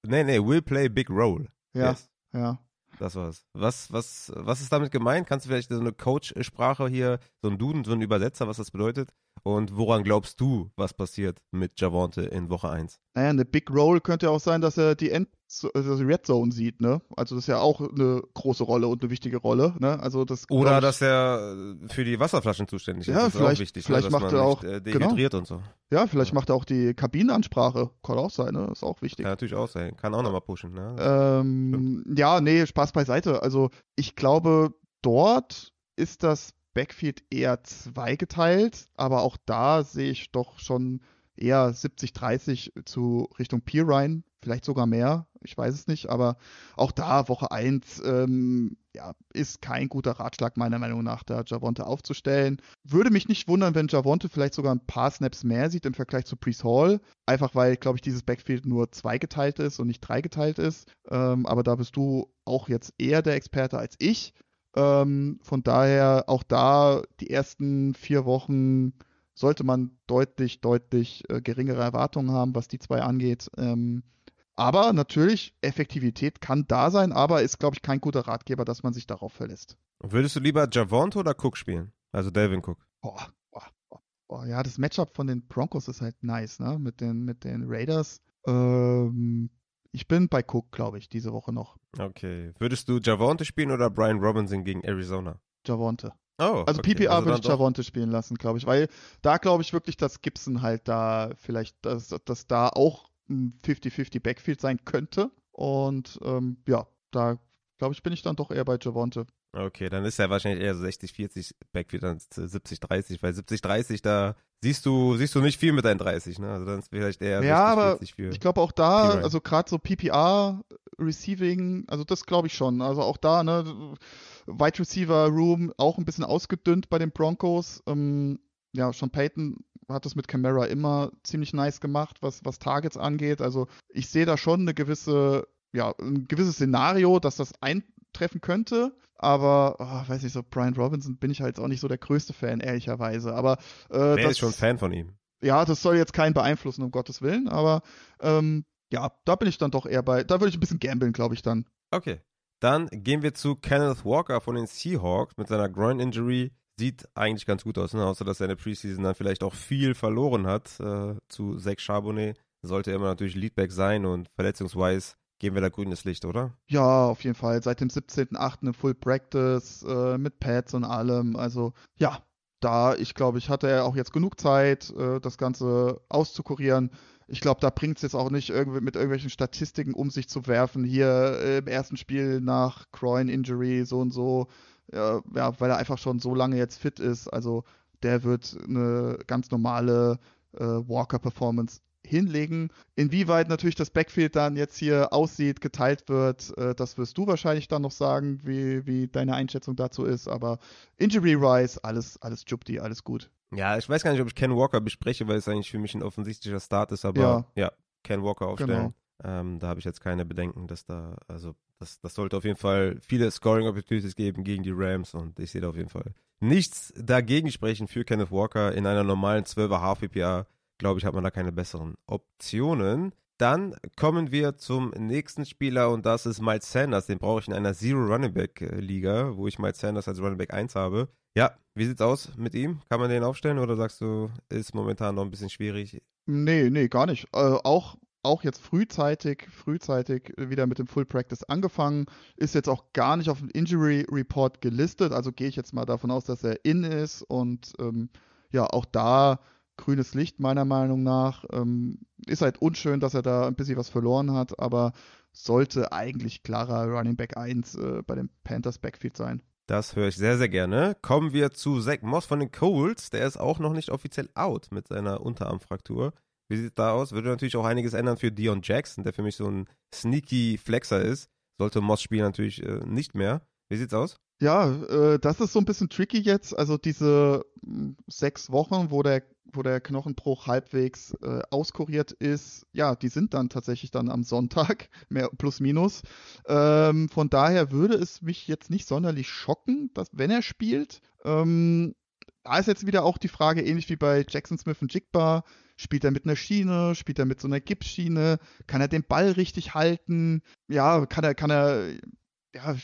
Nee, nee, will play big role. Ja, yes. ja. Das war's. Was, was, was ist damit gemeint? Kannst du vielleicht so eine Coach-Sprache hier, so ein Duden, so ein Übersetzer, was das bedeutet? Und woran glaubst du, was passiert mit Javante in Woche 1? Naja, eine Big Roll könnte ja auch sein, dass er die, End also die Red Zone sieht, ne? Also das ist ja auch eine große Rolle und eine wichtige Rolle, ne? Also das Oder ich, dass er für die Wasserflaschen zuständig ist. Ja, das vielleicht, ist auch wichtig, vielleicht ne? macht er auch nicht, äh, dehydriert genau. und so. Ja, vielleicht ja. macht er auch die Kabinenansprache. Kann auch sein, ne? Ist auch wichtig. Kann natürlich auch sein. Kann auch nochmal pushen, ne? Ähm, ja, nee, Spaß beiseite. Also ich glaube, dort ist das Backfield eher zweigeteilt, aber auch da sehe ich doch schon eher 70-30 zu Richtung Pirine, vielleicht sogar mehr, ich weiß es nicht, aber auch da Woche 1 ähm, ja, ist kein guter Ratschlag meiner Meinung nach, da Javonte aufzustellen. Würde mich nicht wundern, wenn Javonte vielleicht sogar ein paar Snaps mehr sieht im Vergleich zu Priest Hall, einfach weil, glaube ich, dieses Backfield nur zweigeteilt ist und nicht dreigeteilt ist, ähm, aber da bist du auch jetzt eher der Experte als ich. Ähm, von daher auch da die ersten vier Wochen sollte man deutlich, deutlich äh, geringere Erwartungen haben, was die zwei angeht. Ähm, aber natürlich, Effektivität kann da sein, aber ist, glaube ich, kein guter Ratgeber, dass man sich darauf verlässt. Würdest du lieber Javonte oder Cook spielen? Also Delvin Cook. Boah, boah, boah, ja, das Matchup von den Broncos ist halt nice, ne? Mit den, mit den Raiders. Ähm, ich bin bei Cook, glaube ich, diese Woche noch. Okay. Würdest du Javonte spielen oder Brian Robinson gegen Arizona? Javonte. Oh, also okay. PPA also würde ich Javonte spielen lassen, glaube ich, weil da glaube ich wirklich, dass Gibson halt da vielleicht, dass, dass da auch ein 50-50 Backfield sein könnte. Und ähm, ja, da glaube ich, bin ich dann doch eher bei Javonte. Okay, dann ist er wahrscheinlich eher so 60-40 Backfield als 70-30, weil 70-30, da siehst du, siehst du nicht viel mit deinen 30, ne? Also dann ist vielleicht eher ja, 60, 40 für. Ich glaube auch da, also gerade so PPA, Receiving, also das glaube ich schon. Also auch da, ne, Wide Receiver Room auch ein bisschen ausgedünnt bei den Broncos. Ähm, ja, Sean Payton hat das mit Camara immer ziemlich nice gemacht, was, was Targets angeht. Also ich sehe da schon eine gewisse, ja, ein gewisses Szenario, dass das eintreffen könnte. Aber, oh, weiß ich so, Brian Robinson bin ich halt auch nicht so der größte Fan, ehrlicherweise. Aber äh, Wer das, ist schon Fan von ihm? Ja, das soll jetzt keinen beeinflussen, um Gottes Willen. Aber ähm, ja, da bin ich dann doch eher bei, da würde ich ein bisschen gambeln, glaube ich dann. Okay. Dann gehen wir zu Kenneth Walker von den Seahawks mit seiner Groin-Injury. Sieht eigentlich ganz gut aus, ne? außer dass er in der Preseason dann vielleicht auch viel verloren hat äh, zu Zach Charbonnet. Sollte immer natürlich Leadback sein und verletzungsweise geben wir da grünes Licht, oder? Ja, auf jeden Fall. Seit dem 17.8. in Full Practice äh, mit Pads und allem. Also ja, da, ich glaube, ich hatte auch jetzt genug Zeit, äh, das Ganze auszukurieren ich glaube, da bringt es jetzt auch nicht irgendwie mit irgendwelchen Statistiken um sich zu werfen. Hier äh, im ersten Spiel nach Groin Injury so und so, ja, ja, weil er einfach schon so lange jetzt fit ist. Also der wird eine ganz normale äh, Walker-Performance hinlegen. Inwieweit natürlich das Backfield dann jetzt hier aussieht, geteilt wird, äh, das wirst du wahrscheinlich dann noch sagen, wie, wie deine Einschätzung dazu ist. Aber Injury-Rise, alles, alles Jupti, alles gut. Ja, ich weiß gar nicht, ob ich Ken Walker bespreche, weil es eigentlich für mich ein offensichtlicher Start ist, aber ja, ja Ken Walker aufstellen. Genau. Ähm, da habe ich jetzt keine Bedenken, dass da, also das, das sollte auf jeden Fall viele Scoring Opportunities geben gegen die Rams und ich sehe da auf jeden Fall nichts dagegen sprechen für Kenneth Walker in einer normalen 12er Half PPA. Glaube ich, hat man da keine besseren Optionen. Dann kommen wir zum nächsten Spieler und das ist Miles Sanders. Den brauche ich in einer Zero Running Back Liga, wo ich Miles Sanders als Running Back 1 habe. Ja, wie sieht's aus mit ihm? Kann man den aufstellen oder sagst du, ist momentan noch ein bisschen schwierig? Nee, nee, gar nicht. Äh, auch auch jetzt frühzeitig, frühzeitig wieder mit dem Full Practice angefangen, ist jetzt auch gar nicht auf dem Injury Report gelistet, also gehe ich jetzt mal davon aus, dass er in ist und ähm, ja, auch da grünes Licht meiner Meinung nach. Ähm, ist halt unschön, dass er da ein bisschen was verloren hat, aber sollte eigentlich klarer Running Back 1 äh, bei dem Panthers Backfield sein. Das höre ich sehr, sehr gerne. Kommen wir zu Zach Moss von den Colts. Der ist auch noch nicht offiziell out mit seiner Unterarmfraktur. Wie sieht es da aus? Würde natürlich auch einiges ändern für Dion Jackson, der für mich so ein sneaky Flexer ist. Sollte Moss spielen natürlich äh, nicht mehr. Wie sieht's aus? Ja, äh, das ist so ein bisschen tricky jetzt. Also diese hm, sechs Wochen, wo der, wo der Knochenbruch halbwegs äh, auskuriert ist, ja, die sind dann tatsächlich dann am Sonntag, mehr plus minus. Ähm, von daher würde es mich jetzt nicht sonderlich schocken, dass wenn er spielt. Ähm, da ist jetzt wieder auch die Frage, ähnlich wie bei Jackson Smith und Jigba, Spielt er mit einer Schiene? Spielt er mit so einer Gipsschiene? Kann er den Ball richtig halten? Ja, kann er, kann er, ja,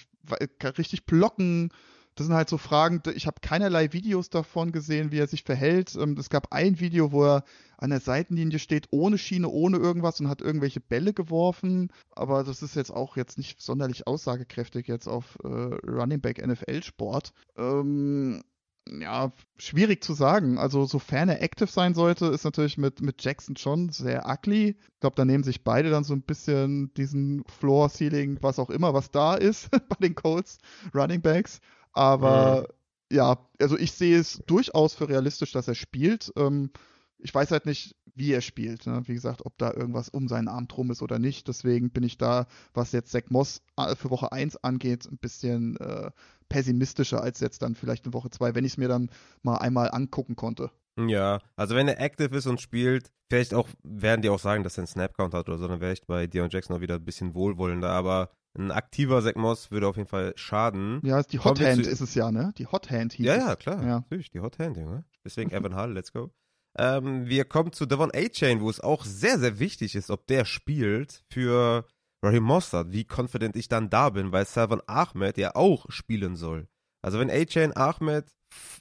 richtig blocken? Das sind halt so Fragen, ich habe keinerlei Videos davon gesehen, wie er sich verhält. Ähm, es gab ein Video, wo er an der Seitenlinie steht, ohne Schiene, ohne irgendwas und hat irgendwelche Bälle geworfen. Aber das ist jetzt auch jetzt nicht sonderlich aussagekräftig jetzt auf äh, Running Back NFL Sport. Ähm, ja, schwierig zu sagen. Also, sofern er active sein sollte, ist natürlich mit, mit Jackson schon sehr ugly. Ich glaube, da nehmen sich beide dann so ein bisschen diesen Floor, Ceiling, was auch immer, was da ist bei den Colts Running Backs. Aber mhm. ja, also ich sehe es durchaus für realistisch, dass er spielt. Ähm, ich weiß halt nicht, wie er spielt. Ne? Wie gesagt, ob da irgendwas um seinen Arm drum ist oder nicht. Deswegen bin ich da, was jetzt Zach Moss äh, für Woche 1 angeht, ein bisschen äh, pessimistischer als jetzt dann vielleicht in Woche 2, wenn ich es mir dann mal einmal angucken konnte. Ja, also wenn er active ist und spielt, vielleicht auch, werden die auch sagen, dass er einen Snap-Count hat oder so, dann wäre ich bei Dion Jackson auch wieder ein bisschen wohlwollender, aber ein aktiver Zach Moss würde auf jeden Fall schaden. Ja, die Hot Hand ist es ja, ne? Die Hot Hand hieß Ja, ja, klar. Ja. Natürlich, die Hot Hand, Junge. Deswegen Evan Hall, let's go. Ähm, wir kommen zu Devon A-Chain, wo es auch sehr, sehr wichtig ist, ob der spielt für Raheem Mossad, wie confident ich dann da bin, weil Salvan Ahmed ja auch spielen soll. Also wenn A-Chain Ahmed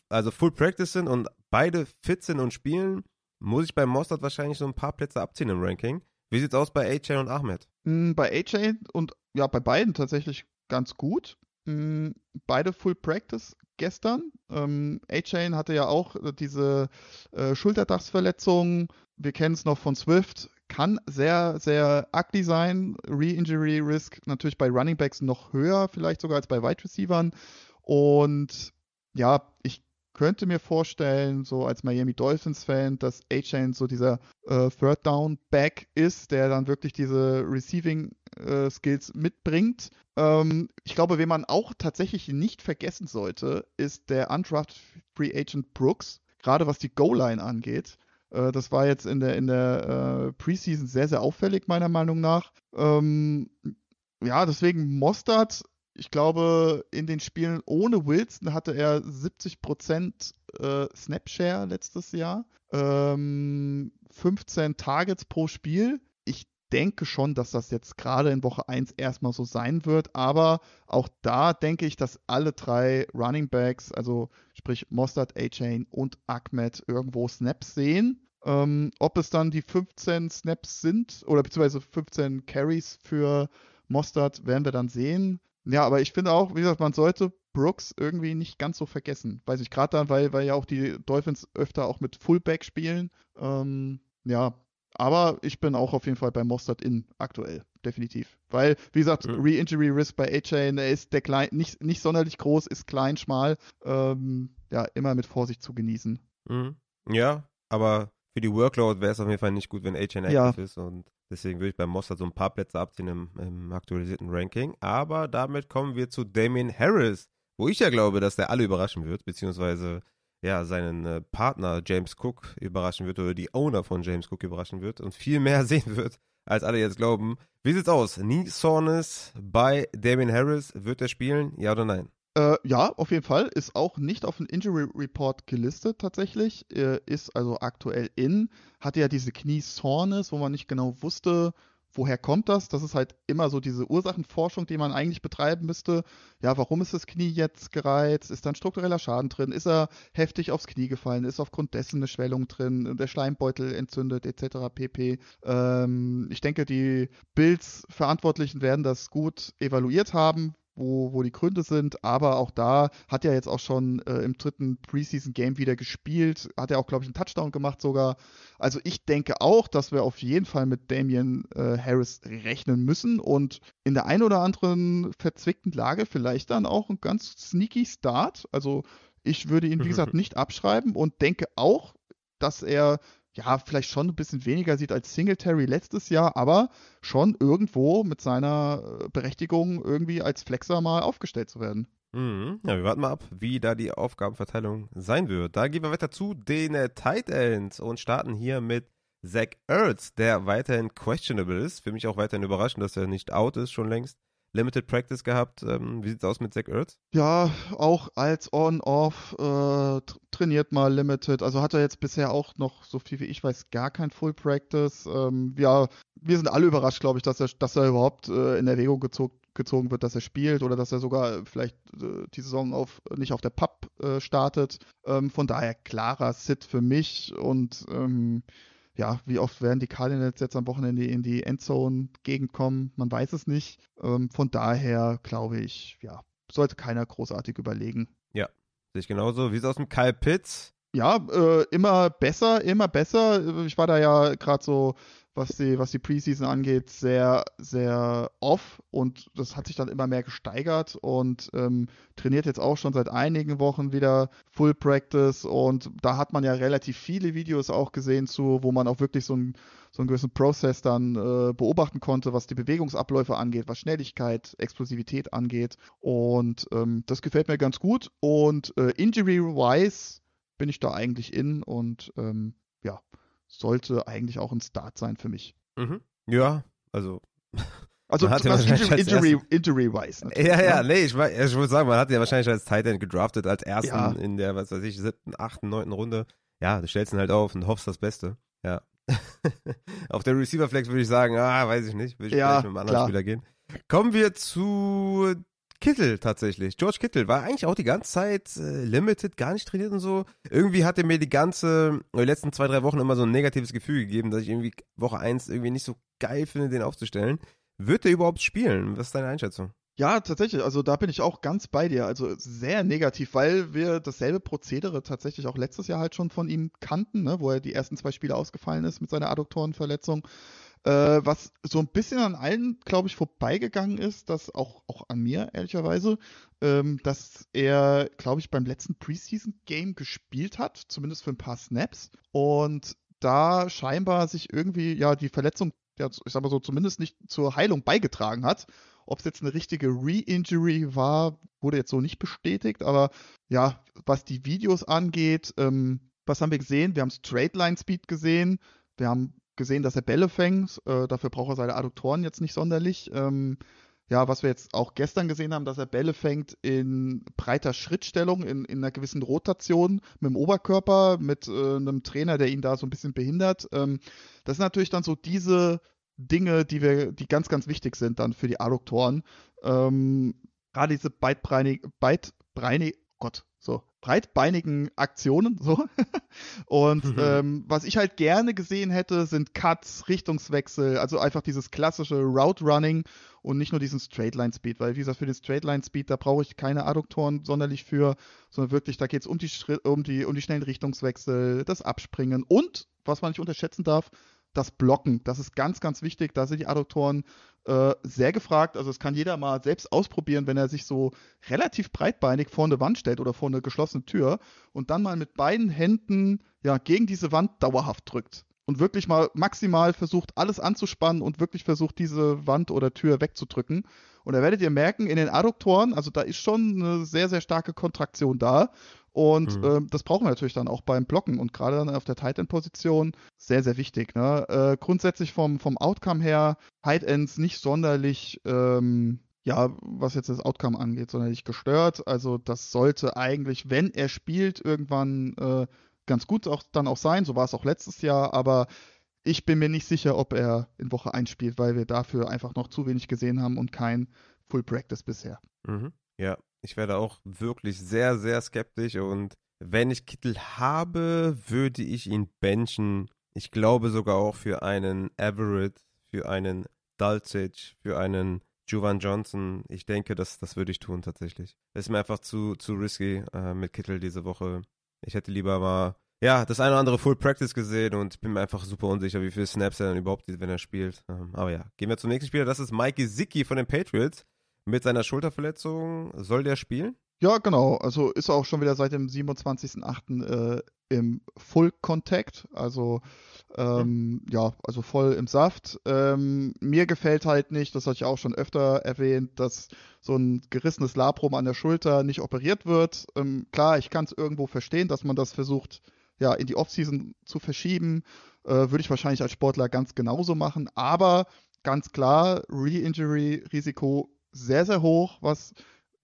also Full Practice sind und beide fit sind und spielen, muss ich bei Mossad wahrscheinlich so ein paar Plätze abziehen im Ranking. Wie sieht's aus bei A-Chain und Ahmed? Mm, bei A-Chain und ja, bei beiden tatsächlich ganz gut. Mm, beide Full Practice gestern. Ähm, A-Chain hatte ja auch diese äh, Schulterdachsverletzung. Wir kennen es noch von Swift kann sehr, sehr ugly sein. Re-Injury Risk natürlich bei Running Backs noch höher, vielleicht sogar als bei Wide Receivern. Und ja, ich könnte mir vorstellen, so als Miami Dolphins-Fan, dass A-Chain so dieser äh, Third Down Back ist, der dann wirklich diese Receiving äh, Skills mitbringt. Ähm, ich glaube, wen man auch tatsächlich nicht vergessen sollte, ist der Undrafted Free Agent Brooks, gerade was die Goal-Line angeht. Äh, das war jetzt in der, in der äh, Preseason sehr, sehr auffällig, meiner Meinung nach. Ähm, ja, deswegen Mostard, ich glaube, in den Spielen ohne Wilson hatte er 70% äh, Snapshare letztes Jahr. Ähm, 15 Targets pro Spiel. Ich denke schon, dass das jetzt gerade in Woche 1 erstmal so sein wird, aber auch da denke ich, dass alle drei Running Backs, also sprich Mostard, A-Chain und Ahmed, irgendwo Snaps sehen. Ähm, ob es dann die 15 Snaps sind oder beziehungsweise 15 Carries für Mostard, werden wir dann sehen. Ja, aber ich finde auch, wie gesagt, man sollte Brooks irgendwie nicht ganz so vergessen. Weiß ich gerade dann, weil, weil ja auch die Dolphins öfter auch mit Fullback spielen. Ähm, ja, aber ich bin auch auf jeden Fall bei Mostard in aktuell, definitiv. Weil, wie gesagt, mhm. Re-Injury Risk bei A-Chain, er ist der klein, nicht, nicht sonderlich groß, ist klein, schmal. Ähm, ja, immer mit Vorsicht zu genießen. Mhm. Ja, aber für die Workload wäre es auf jeden Fall nicht gut, wenn active Ja. ist und deswegen würde ich bei Mossad so ein paar Plätze abziehen im, im aktualisierten Ranking. Aber damit kommen wir zu Damien Harris, wo ich ja glaube, dass der alle überraschen wird, beziehungsweise ja, seinen äh, Partner James Cook überraschen wird oder die Owner von James Cook überraschen wird und viel mehr sehen wird, als alle jetzt glauben. Wie sieht's aus? Knee Soreness bei Damien Harris, wird er spielen? Ja oder nein? Äh, ja, auf jeden Fall. Ist auch nicht auf den Injury Report gelistet tatsächlich. Äh, ist also aktuell in. Hatte ja diese Knie-Soreness, wo man nicht genau wusste, woher kommt das. Das ist halt immer so diese Ursachenforschung, die man eigentlich betreiben müsste. Ja, warum ist das Knie jetzt gereizt? Ist da ein struktureller Schaden drin? Ist er heftig aufs Knie gefallen? Ist aufgrund dessen eine Schwellung drin? Der Schleimbeutel entzündet etc. pp. Ähm, ich denke, die Bills-Verantwortlichen werden das gut evaluiert haben wo, wo die Gründe sind, aber auch da hat er jetzt auch schon äh, im dritten Preseason-Game wieder gespielt, hat er auch, glaube ich, einen Touchdown gemacht sogar. Also ich denke auch, dass wir auf jeden Fall mit Damian äh, Harris rechnen müssen und in der einen oder anderen verzwickten Lage vielleicht dann auch ein ganz sneaky Start. Also ich würde ihn, wie gesagt, nicht abschreiben und denke auch, dass er ja, vielleicht schon ein bisschen weniger sieht als Singletary letztes Jahr, aber schon irgendwo mit seiner äh, Berechtigung irgendwie als Flexer mal aufgestellt zu werden. Mhm. Ja, wir warten mal ab, wie da die Aufgabenverteilung sein wird. Da gehen wir weiter zu den äh, Tight Ends und starten hier mit Zach Ertz, der weiterhin questionable ist. Für mich auch weiterhin überraschend, dass er nicht out ist, schon längst. Limited Practice gehabt. Ähm, wie sieht's aus mit Zach Ertz? Ja, auch als On-Off äh, trainiert mal Limited. Also hat er jetzt bisher auch noch, so viel wie ich weiß, gar kein Full Practice. Ähm, ja, wir sind alle überrascht, glaube ich, dass er, dass er überhaupt äh, in Erwägung gezogen gezogen wird, dass er spielt oder dass er sogar vielleicht äh, die Saison auf, nicht auf der Pub äh, startet. Ähm, von daher klarer Sit für mich und ähm, ja, wie oft werden die Cardinals jetzt am Wochenende in die Endzone-Gegend kommen? Man weiß es nicht. Ähm, von daher glaube ich, ja, sollte keiner großartig überlegen. Ja, sehe ich genauso. Wie sieht es aus mit Kyle Pitts? Ja, äh, immer besser, immer besser. Ich war da ja gerade so, was die, was die Preseason angeht, sehr, sehr off und das hat sich dann immer mehr gesteigert und ähm, trainiert jetzt auch schon seit einigen Wochen wieder Full Practice und da hat man ja relativ viele Videos auch gesehen zu, wo man auch wirklich so, ein, so einen gewissen Prozess dann äh, beobachten konnte, was die Bewegungsabläufe angeht, was Schnelligkeit, Explosivität angeht und ähm, das gefällt mir ganz gut und äh, Injury-wise bin ich da eigentlich in und ähm, sollte eigentlich auch ein Start sein für mich. Mhm. Ja, also. Also Man hat ja Injury, Injury, Injury-wise. natürlich, Ja, ja, ne? nee, ich, ich würde sagen, man hat ja wahrscheinlich als Tight End gedraftet, als ersten Ja. in der, was weiß ich, siebten, achten, neunten Runde. Ja, du stellst ihn halt auf und hoffst das Beste. Ja. auf der Receiver-Flex würde ich sagen, ah, weiß ich nicht, würde ich Ja, vielleicht mit einem anderen klar. Spieler gehen. Kommen wir zu Kittel tatsächlich. George Kittel war eigentlich auch die ganze Zeit äh, limited, gar nicht trainiert und so. Irgendwie hat er mir die ganze, die letzten zwei, drei Wochen immer so ein negatives Gefühl gegeben, dass ich irgendwie Woche eins irgendwie nicht so geil finde, den aufzustellen. Wird er überhaupt spielen? Was ist deine Einschätzung? Ja, tatsächlich. Also da bin ich auch ganz bei dir. Also sehr negativ, weil wir dasselbe Prozedere tatsächlich auch letztes Jahr halt schon von ihm kannten, ne? wo er die ersten zwei Spiele ausgefallen ist mit seiner Adduktorenverletzung. Äh, was so ein bisschen an allen, glaube ich, vorbeigegangen ist, dass auch, auch an mir, ehrlicherweise, ähm, dass er, glaube ich, beim letzten Preseason-Game gespielt hat, zumindest für ein paar Snaps. Und da scheinbar sich irgendwie, ja, die Verletzung, ja, ich sag mal so, zumindest nicht zur Heilung beigetragen hat. Ob es jetzt eine richtige Re-Injury war, wurde jetzt so nicht bestätigt, aber ja, was die Videos angeht, ähm, was haben wir gesehen? Wir haben Straight Line Speed gesehen, wir haben gesehen, dass er Bälle fängt, äh, dafür braucht er seine Adduktoren jetzt nicht sonderlich. Ähm, ja, was wir jetzt auch gestern gesehen haben, dass er Bälle fängt in breiter Schrittstellung, in, in einer gewissen Rotation mit dem Oberkörper, mit äh, einem Trainer, der ihn da so ein bisschen behindert. Ähm, das sind natürlich dann so diese Dinge, die wir, die ganz, ganz wichtig sind dann für die Adduktoren. Ähm, Gerade diese beidbreinig, beidbreinig, Gott, so, breitbeinigen Aktionen, so. Und Mhm. ähm, was ich halt gerne gesehen hätte, sind Cuts, Richtungswechsel, also einfach dieses klassische Route Running und nicht nur diesen Straight Line Speed, weil wie gesagt, für den Straight Line Speed, da brauche ich keine Adduktoren sonderlich für, sondern wirklich, da geht es um die, um, die, um die schnellen Richtungswechsel, das Abspringen und, was man nicht unterschätzen darf, das Blocken. Das ist ganz, ganz wichtig. Da sind die Adduktoren äh, sehr gefragt. Also es kann jeder mal selbst ausprobieren, wenn er sich so relativ breitbeinig vor eine Wand stellt oder vor eine geschlossene Tür und dann mal mit beiden Händen ja gegen diese Wand dauerhaft drückt und wirklich mal maximal versucht, alles anzuspannen und wirklich versucht, diese Wand oder Tür wegzudrücken. Und da werdet ihr merken, in den Adduktoren, also da ist schon eine sehr, sehr starke Kontraktion da. Und mhm. äh, das brauchen wir natürlich dann auch beim Blocken und gerade dann auf der Tight End Position sehr, sehr wichtig. Ne? Äh, grundsätzlich vom, vom Outcome her, Tight Ends nicht sonderlich, ähm, ja, was jetzt das Outcome angeht, sonderlich gestört. Also das sollte eigentlich, wenn er spielt, irgendwann äh, ganz gut auch, dann auch sein. So war es auch letztes Jahr, aber ich bin mir nicht sicher, ob er in Woche 1 spielt, weil wir dafür einfach noch zu wenig gesehen haben und kein Full Practice bisher. Mhm. Ja, ich werde auch wirklich sehr, sehr skeptisch und wenn ich Kittel habe, würde ich ihn benchen. Ich glaube sogar auch für einen Everett, für einen Dulcich, für einen Juvan Johnson. Ich denke, das, das würde ich tun tatsächlich. Das ist mir einfach zu, zu risky äh, mit Kittel diese Woche. Ich hätte lieber mal, ja, das eine oder andere Full Practice gesehen und bin mir einfach super unsicher, wie viele Snaps er dann überhaupt sieht, wenn er spielt. Ähm, aber ja, gehen wir zum nächsten Spieler. Das ist Mikey Zicki von den Patriots. Mit seiner Schulterverletzung soll der spielen? Ja, genau. Also ist er auch schon wieder seit dem 27.08. Äh, im Full Contact, also ähm, mhm. ja, also voll im Saft. Ähm, mir gefällt halt nicht, das hatte ich auch schon öfter erwähnt, dass so ein gerissenes Labrum an der Schulter nicht operiert wird. Ähm, klar, ich kann es irgendwo verstehen, dass man das versucht, ja, in die Offseason zu verschieben. Äh, Würde ich wahrscheinlich als Sportler ganz genauso machen, aber ganz klar, Re-Injury-Risiko sehr, sehr hoch, was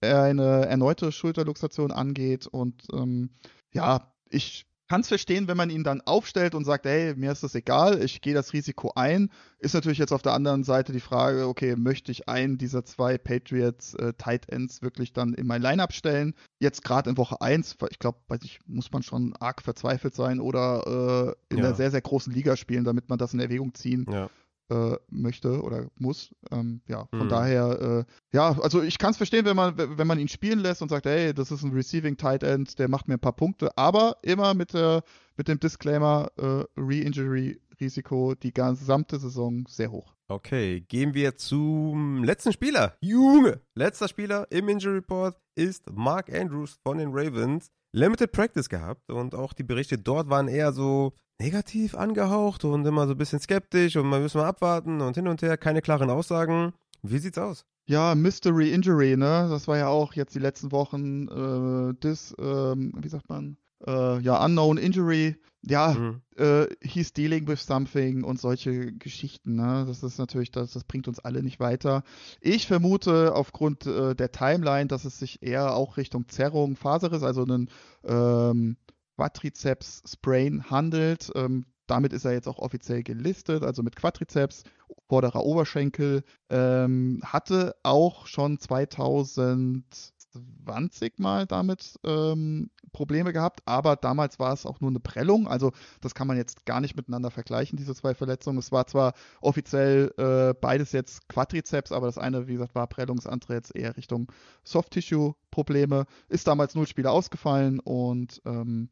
eine erneute Schulterluxation angeht. Und ähm, ja, ich kann es verstehen, wenn man ihn dann aufstellt und sagt, hey, mir ist das egal, ich gehe das Risiko ein. Ist natürlich jetzt auf der anderen Seite die Frage, okay, möchte ich einen dieser zwei Patriots äh, Tight Ends wirklich dann in mein Lineup stellen? Jetzt gerade in Woche 1, ich glaube, weiß ich, muss man schon arg verzweifelt sein oder äh, in ja. einer sehr, sehr großen Liga spielen, damit man das in Erwägung ziehen ja äh, möchte oder muss. Ähm, ja, von mhm. daher, äh, ja, also ich kann es verstehen, wenn man, wenn man ihn spielen lässt und sagt, hey, das ist ein Receiving Tight End, der macht mir ein paar Punkte, aber immer mit der, mit dem Disclaimer, äh, Re-Injury-Risiko die gesamte Saison sehr hoch. Okay, gehen wir zum letzten Spieler. Junge, letzter Spieler im Injury Report ist Mark Andrews von den Ravens. Limited Practice gehabt und auch die Berichte dort waren eher so negativ angehaucht und immer so ein bisschen skeptisch und man müssen mal abwarten und hin und her, keine klaren Aussagen. Wie sieht's aus? Ja, Mystery Injury, ne? Das war ja auch jetzt die letzten Wochen äh, das, ähm, wie sagt man? Äh, ja, Unknown Injury. Ja, mhm. äh, he's dealing with something und solche Geschichten, ne? Das ist natürlich, das, das bringt uns alle nicht weiter. Ich vermute aufgrund äh, der Timeline, dass es sich eher auch Richtung Zerrung, Faseris, also einen ähm, Quadriceps Sprain handelt. Ähm, damit ist er jetzt auch offiziell gelistet, also mit Quadriceps, vorderer Oberschenkel. Ähm, hatte auch schon 2020 mal damit ähm, Probleme gehabt, aber damals war es auch nur eine Prellung. Also das kann man jetzt gar nicht miteinander vergleichen, diese zwei Verletzungen. Es war zwar offiziell äh, beides jetzt Quadriceps, aber das eine, wie gesagt, war Prellung, das andere jetzt eher Richtung Soft-Tissue-Probleme. Ist damals null Spiele ausgefallen und ähm,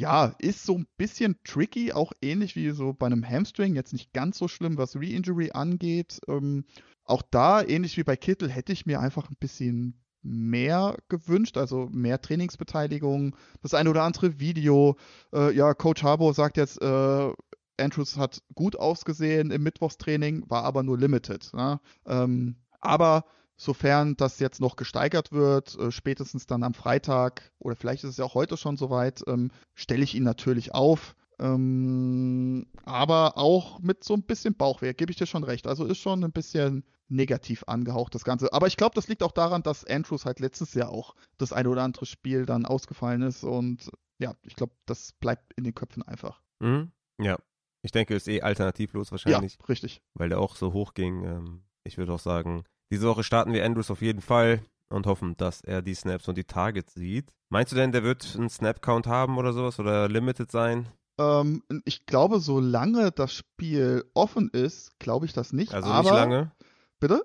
ja, ist so ein bisschen tricky, auch ähnlich wie so bei einem Hamstring, jetzt nicht ganz so schlimm, was Re-Injury angeht. Ähm, auch da, ähnlich wie bei Kittel, hätte ich mir einfach ein bisschen mehr gewünscht, also mehr Trainingsbeteiligung, das eine oder andere Video. Äh, ja, Coach Harbo sagt jetzt, äh, Andrews hat gut ausgesehen im Mittwochstraining, war aber nur limited. Ne? Ähm, aber Sofern das jetzt noch gesteigert wird, äh, spätestens dann am Freitag oder vielleicht ist es ja auch heute schon soweit, ähm, stelle ich ihn natürlich auf. Ähm, aber auch mit so ein bisschen Bauchweh, gebe ich dir schon recht. Also ist schon ein bisschen negativ angehaucht, das Ganze. Aber ich glaube, das liegt auch daran, dass Andrews halt letztes Jahr auch das eine oder andere Spiel dann ausgefallen ist. Und ja, ich glaube, das bleibt in den Köpfen einfach. Mhm. Ja, ich denke, ist eh alternativlos wahrscheinlich. Ja, richtig. Weil der auch so hoch ging. Ähm, ich würde auch sagen, diese Woche starten wir Andrews auf jeden Fall und hoffen, dass er die Snaps und die Targets sieht. Meinst du denn, der wird einen Snap-Count haben oder sowas oder limited sein? Ähm, ich glaube, solange das Spiel offen ist, glaube ich das nicht. Also aber... nicht lange? Bitte?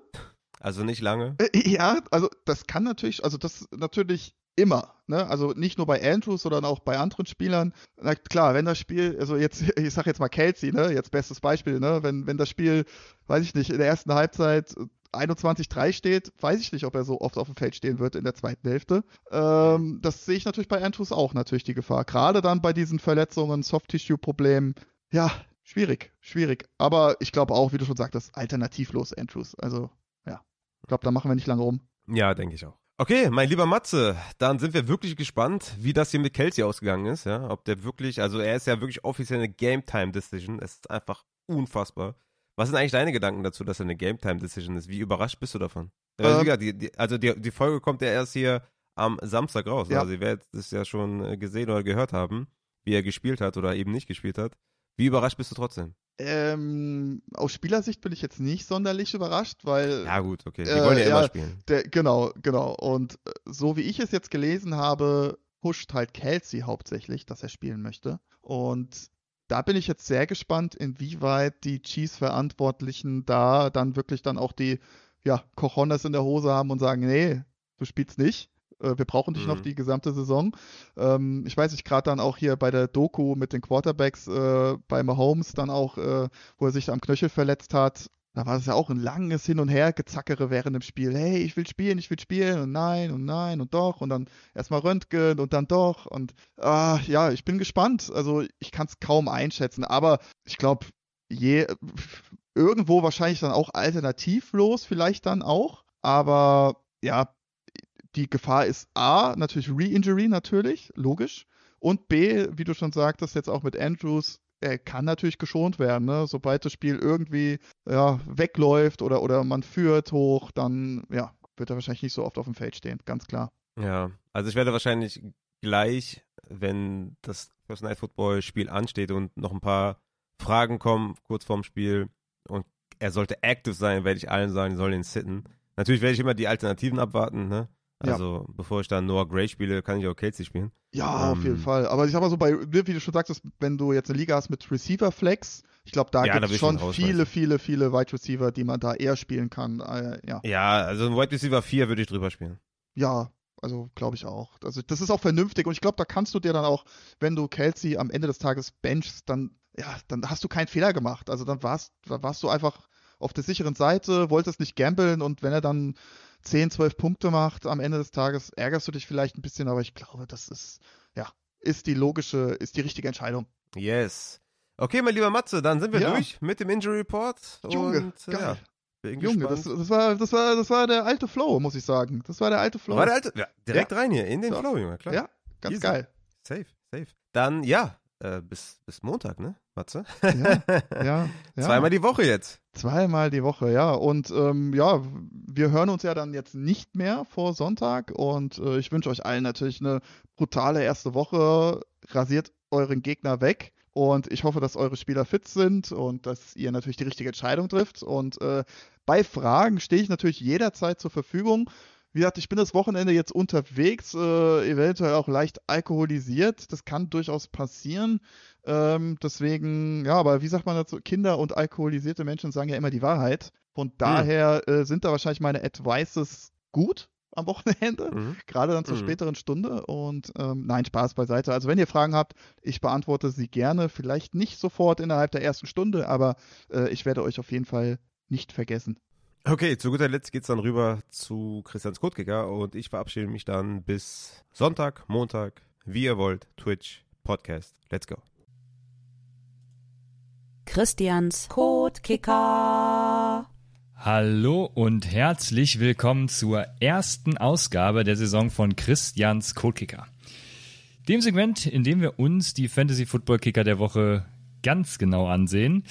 Also nicht lange? Äh, ja, also das kann natürlich, also das natürlich immer. Ne? Also nicht nur bei Andrews, sondern auch bei anderen Spielern. Na klar, wenn das Spiel, also jetzt, ich sag jetzt mal Kelsey, ne, jetzt bestes Beispiel, ne, wenn, wenn das Spiel, weiß ich nicht, in der ersten Halbzeit 21-3 steht, weiß ich nicht, ob er so oft auf dem Feld stehen wird in der zweiten Hälfte. Ähm, das sehe ich natürlich bei Andrews auch natürlich die Gefahr. Gerade dann bei diesen Verletzungen, Soft-Tissue-Problemen. Ja, schwierig, schwierig. Aber ich glaube auch, wie du schon sagtest, alternativlos Andrews. Also, ja. Ich glaube, da machen wir nicht lange rum. Ja, denke ich auch. Okay, mein lieber Matze, dann sind wir wirklich gespannt, wie das hier mit Kelsey ausgegangen ist, ja. Ob der wirklich, also er ist ja wirklich offiziell eine Game-Time-Decision. Es ist einfach unfassbar. Was sind eigentlich deine Gedanken dazu, dass er eine Game-Time-Decision ist? Wie überrascht bist du davon? Ähm, also, die, die, also die, die, Folge kommt ja erst hier am Samstag raus. Ja. Also ihr werdet es ja schon äh, gesehen oder gehört haben, wie er gespielt hat oder eben nicht gespielt hat. Wie überrascht bist du trotzdem? Ähm, aus Spielersicht bin ich jetzt nicht sonderlich überrascht, weil. Ja, gut, okay. Die äh, wollen ja, ja immer spielen. Der, genau, genau. Und äh, so wie ich es jetzt gelesen habe, pusht halt Kelsey hauptsächlich, dass er spielen möchte. Und da bin ich jetzt sehr gespannt, inwieweit die Chiefs-Verantwortlichen da dann wirklich dann auch die ja, Cojones in der Hose haben und sagen, nee, du spielst nicht. Äh, wir brauchen dich mhm. noch die gesamte Saison. Ähm, ich weiß nicht, gerade dann auch hier bei der Doku mit den Quarterbacks äh, bei Mahomes dann auch, äh, wo er sich am Knöchel verletzt hat, da war es ja auch ein langes Hin und Her gezackere während dem Spiel. Hey, ich will spielen, ich will spielen und nein und nein und doch und dann erstmal Röntgen und dann doch und ah, ja, ich bin gespannt. Also ich kann es kaum einschätzen, aber ich glaube, je irgendwo wahrscheinlich dann auch alternativlos vielleicht dann auch, aber ja, die Gefahr ist A, natürlich Re-Injury natürlich, logisch. Und B, wie du schon sagtest, jetzt auch mit Andrews, er kann natürlich geschont werden. Ne? Sobald das Spiel irgendwie ja, wegläuft oder, oder man führt hoch, dann ja, wird er wahrscheinlich nicht so oft auf dem Feld stehen, ganz klar. Ja, also ich werde wahrscheinlich gleich, wenn das First Night Football Spiel ansteht und noch ein paar Fragen kommen kurz vorm Spiel und er sollte active sein, werde ich allen sagen, die sollen ihn sitten. Natürlich werde ich immer die Alternativen abwarten, ne? Also, ja. bevor ich dann Noah Gray spiele, kann ich auch Kelsey spielen. Ja, ähm, auf jeden Fall. Aber ich sag mal so, bei, wie du schon sagtest, wenn du jetzt eine Liga hast mit Receiver Flex, ich glaube, da ja, gibt es schon viele, viele, viele Wide Receiver, die man da eher spielen kann. Äh, ja. ja, also ein Wide Receiver 4 würde ich drüber spielen. Ja, also glaube ich auch. Also das ist auch vernünftig und ich glaube, da kannst du dir dann auch, wenn du Kelsey am Ende des Tages benchst, dann, ja, dann hast du keinen Fehler gemacht. Also dann warst, dann warst du einfach auf der sicheren Seite, wolltest nicht gambeln und wenn er dann 10, 12 Punkte macht am Ende des Tages, ärgerst du dich vielleicht ein bisschen, aber ich glaube, das ist, ja, ist die logische, ist die richtige Entscheidung. Yes. Okay, mein lieber Matze, dann sind wir ja. durch mit dem Injury Report. Junge, und, geil. Ja, Junge, das, das, war, das, war, das war der alte Flow, muss ich sagen. Das war der alte Flow. War der alte, ja, direkt rein hier, in den. Flow, Junge, klar. Ja, ganz Easy. geil. Safe, safe. Dann, ja, äh, bis, bis Montag, ne, Matze? Ja, ja, ja. Zweimal die Woche jetzt. Zweimal die Woche, ja. Und ähm, ja, wir hören uns ja dann jetzt nicht mehr vor Sonntag. Und äh, ich wünsche euch allen natürlich eine brutale erste Woche. Rasiert euren Gegner weg. Und ich hoffe, dass eure Spieler fit sind und dass ihr natürlich die richtige Entscheidung trifft. Und äh, bei Fragen stehe ich natürlich jederzeit zur Verfügung. Wie gesagt, ich bin das Wochenende jetzt unterwegs, äh, eventuell auch leicht alkoholisiert. Das kann durchaus passieren. Ähm, deswegen, ja, aber wie sagt man dazu? Kinder und alkoholisierte Menschen sagen ja immer die Wahrheit. Von hm. daher mhm. äh, sind da wahrscheinlich meine Advices gut am Wochenende, mhm. gerade dann zur mhm. späteren Stunde. Und ähm, nein, Spaß beiseite. Also wenn ihr Fragen habt, ich beantworte sie gerne. Vielleicht nicht sofort innerhalb der ersten Stunde, aber äh, ich werde euch auf jeden Fall nicht vergessen. Okay, zu guter Letzt geht's dann rüber zu Christians Codekicker und ich verabschiede mich dann bis Sonntag, Montag, wie ihr wollt, Twitch, Podcast. Let's go. Christians Codekicker. Hallo und herzlich willkommen zur ersten Ausgabe der Saison von Christians Codekicker. Dem Segment, in dem wir uns die Fantasy Football Kicker der Woche ganz genau ansehen.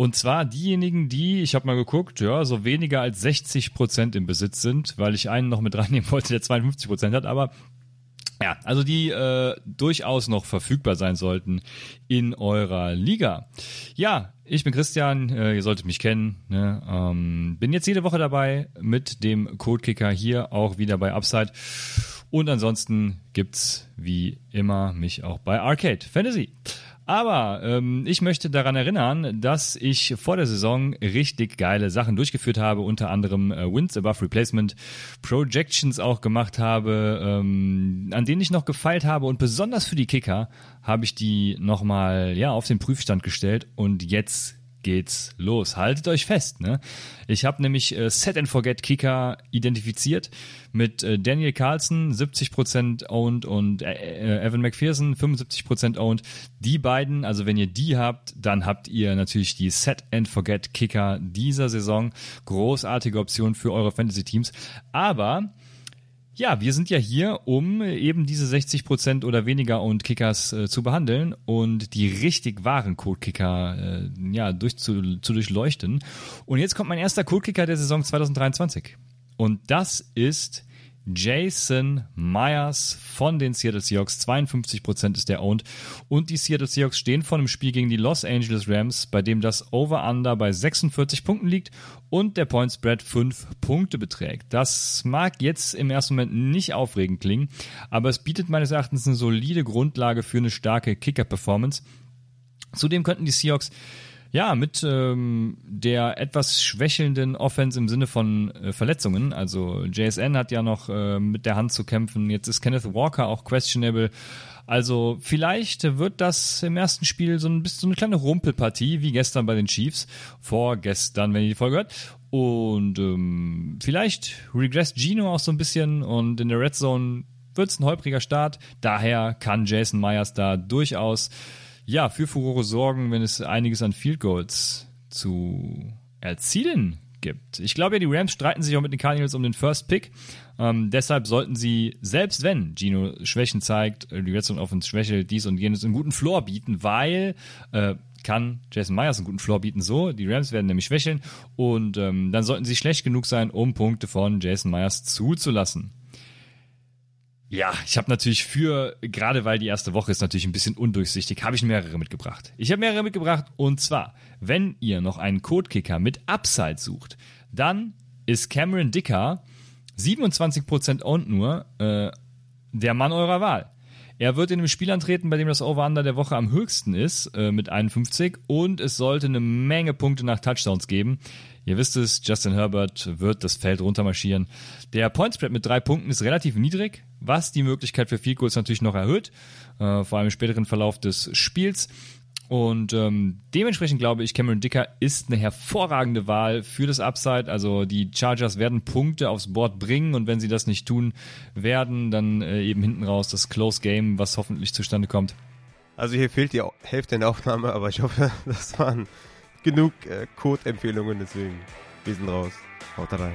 Und zwar diejenigen, die, ich habe mal geguckt, ja, so weniger als 60 Prozent im Besitz sind, weil ich einen noch mit reinnehmen wollte, der 52 Prozent hat, aber ja, also die äh, durchaus noch verfügbar sein sollten in eurer Liga. Ja, ich bin Christian, äh, ihr solltet mich kennen. Ne? Ähm, bin jetzt jede Woche dabei mit dem Codekicker hier auch wieder bei Upside. Und ansonsten gibt's wie immer mich auch bei Arcade Fantasy. Aber ähm, ich möchte daran erinnern, dass ich vor der Saison richtig geile Sachen durchgeführt habe, unter anderem äh, Wins Above Replacement, Projections auch gemacht habe, ähm, an denen ich noch gefeilt habe. Und besonders für die Kicker habe ich die nochmal ja, auf den Prüfstand gestellt. Und jetzt geht's los. Haltet euch fest, ne? Ich habe nämlich äh, Set and Forget Kicker identifiziert mit äh, Daniel Carlson 70% owned und äh, äh, Evan McPherson 75% owned. Die beiden, also wenn ihr die habt, dann habt ihr natürlich die Set and Forget Kicker dieser Saison. Großartige Option für eure Fantasy Teams. Aber ja, wir sind ja hier, um eben diese 60% oder weniger und Kickers äh, zu behandeln und die richtig wahren Code-Kicker äh, ja, durch, zu, zu durchleuchten. Und jetzt kommt mein erster Code-Kicker der Saison 2023. Und das ist Jason Myers von den Seattle Seahawks. 52% ist der owned. Und die Seattle Seahawks stehen vor einem Spiel gegen die Los Angeles Rams, bei dem das Over-Under bei 46 Punkten liegt und der Point Spread 5 Punkte beträgt. Das mag jetzt im ersten Moment nicht aufregend klingen, aber es bietet meines Erachtens eine solide Grundlage für eine starke Kicker-Performance. Zudem könnten die Seahawks ja, mit ähm, der etwas schwächelnden Offense im Sinne von äh, Verletzungen. Also JSN hat ja noch äh, mit der Hand zu kämpfen. Jetzt ist Kenneth Walker auch questionable. Also vielleicht wird das im ersten Spiel so ein bisschen so eine kleine Rumpelpartie wie gestern bei den Chiefs. Vorgestern, wenn ihr die Folge hört. Und ähm, vielleicht regress Gino auch so ein bisschen und in der Red Zone wird es ein holpriger Start. Daher kann Jason Myers da durchaus ja, für Furore sorgen, wenn es einiges an Field Goals zu erzielen gibt. Ich glaube ja, die Rams streiten sich auch mit den Cardinals um den First Pick. Ähm, deshalb sollten sie, selbst wenn Gino Schwächen zeigt, äh, die Red Zone Offense schwächelt, dies und jenes, einen guten Floor bieten, weil äh, kann Jason Myers einen guten Floor bieten. So, die Rams werden nämlich schwächeln und ähm, dann sollten sie schlecht genug sein, um Punkte von Jason Myers zuzulassen. Ja, ich habe natürlich für, gerade weil die erste Woche ist natürlich ein bisschen undurchsichtig, habe ich mehrere mitgebracht. Ich habe mehrere mitgebracht und zwar, wenn ihr noch einen Codekicker mit Upside sucht, dann ist Cameron Dicker 27% owned nur äh, der Mann eurer Wahl. Er wird in einem Spiel antreten, bei dem das Over-Under der Woche am höchsten ist, äh, mit 51 und es sollte eine Menge Punkte nach Touchdowns geben. Ihr wisst es, Justin Herbert wird das Feld runtermarschieren. Der Point Spread mit drei Punkten ist relativ niedrig, was die Möglichkeit für Field Goals natürlich noch erhöht, äh, vor allem im späteren Verlauf des Spiels. Und ähm, dementsprechend glaube ich, Cameron Dicker ist eine hervorragende Wahl für das Upside. Also die Chargers werden Punkte aufs Board bringen und wenn sie das nicht tun werden, dann äh, eben hinten raus das Close Game, was hoffentlich zustande kommt. Also hier fehlt die Hälfte in der Aufnahme, aber ich hoffe, das waren genug äh, Code-Empfehlungen, deswegen wir sind raus. Haut rein.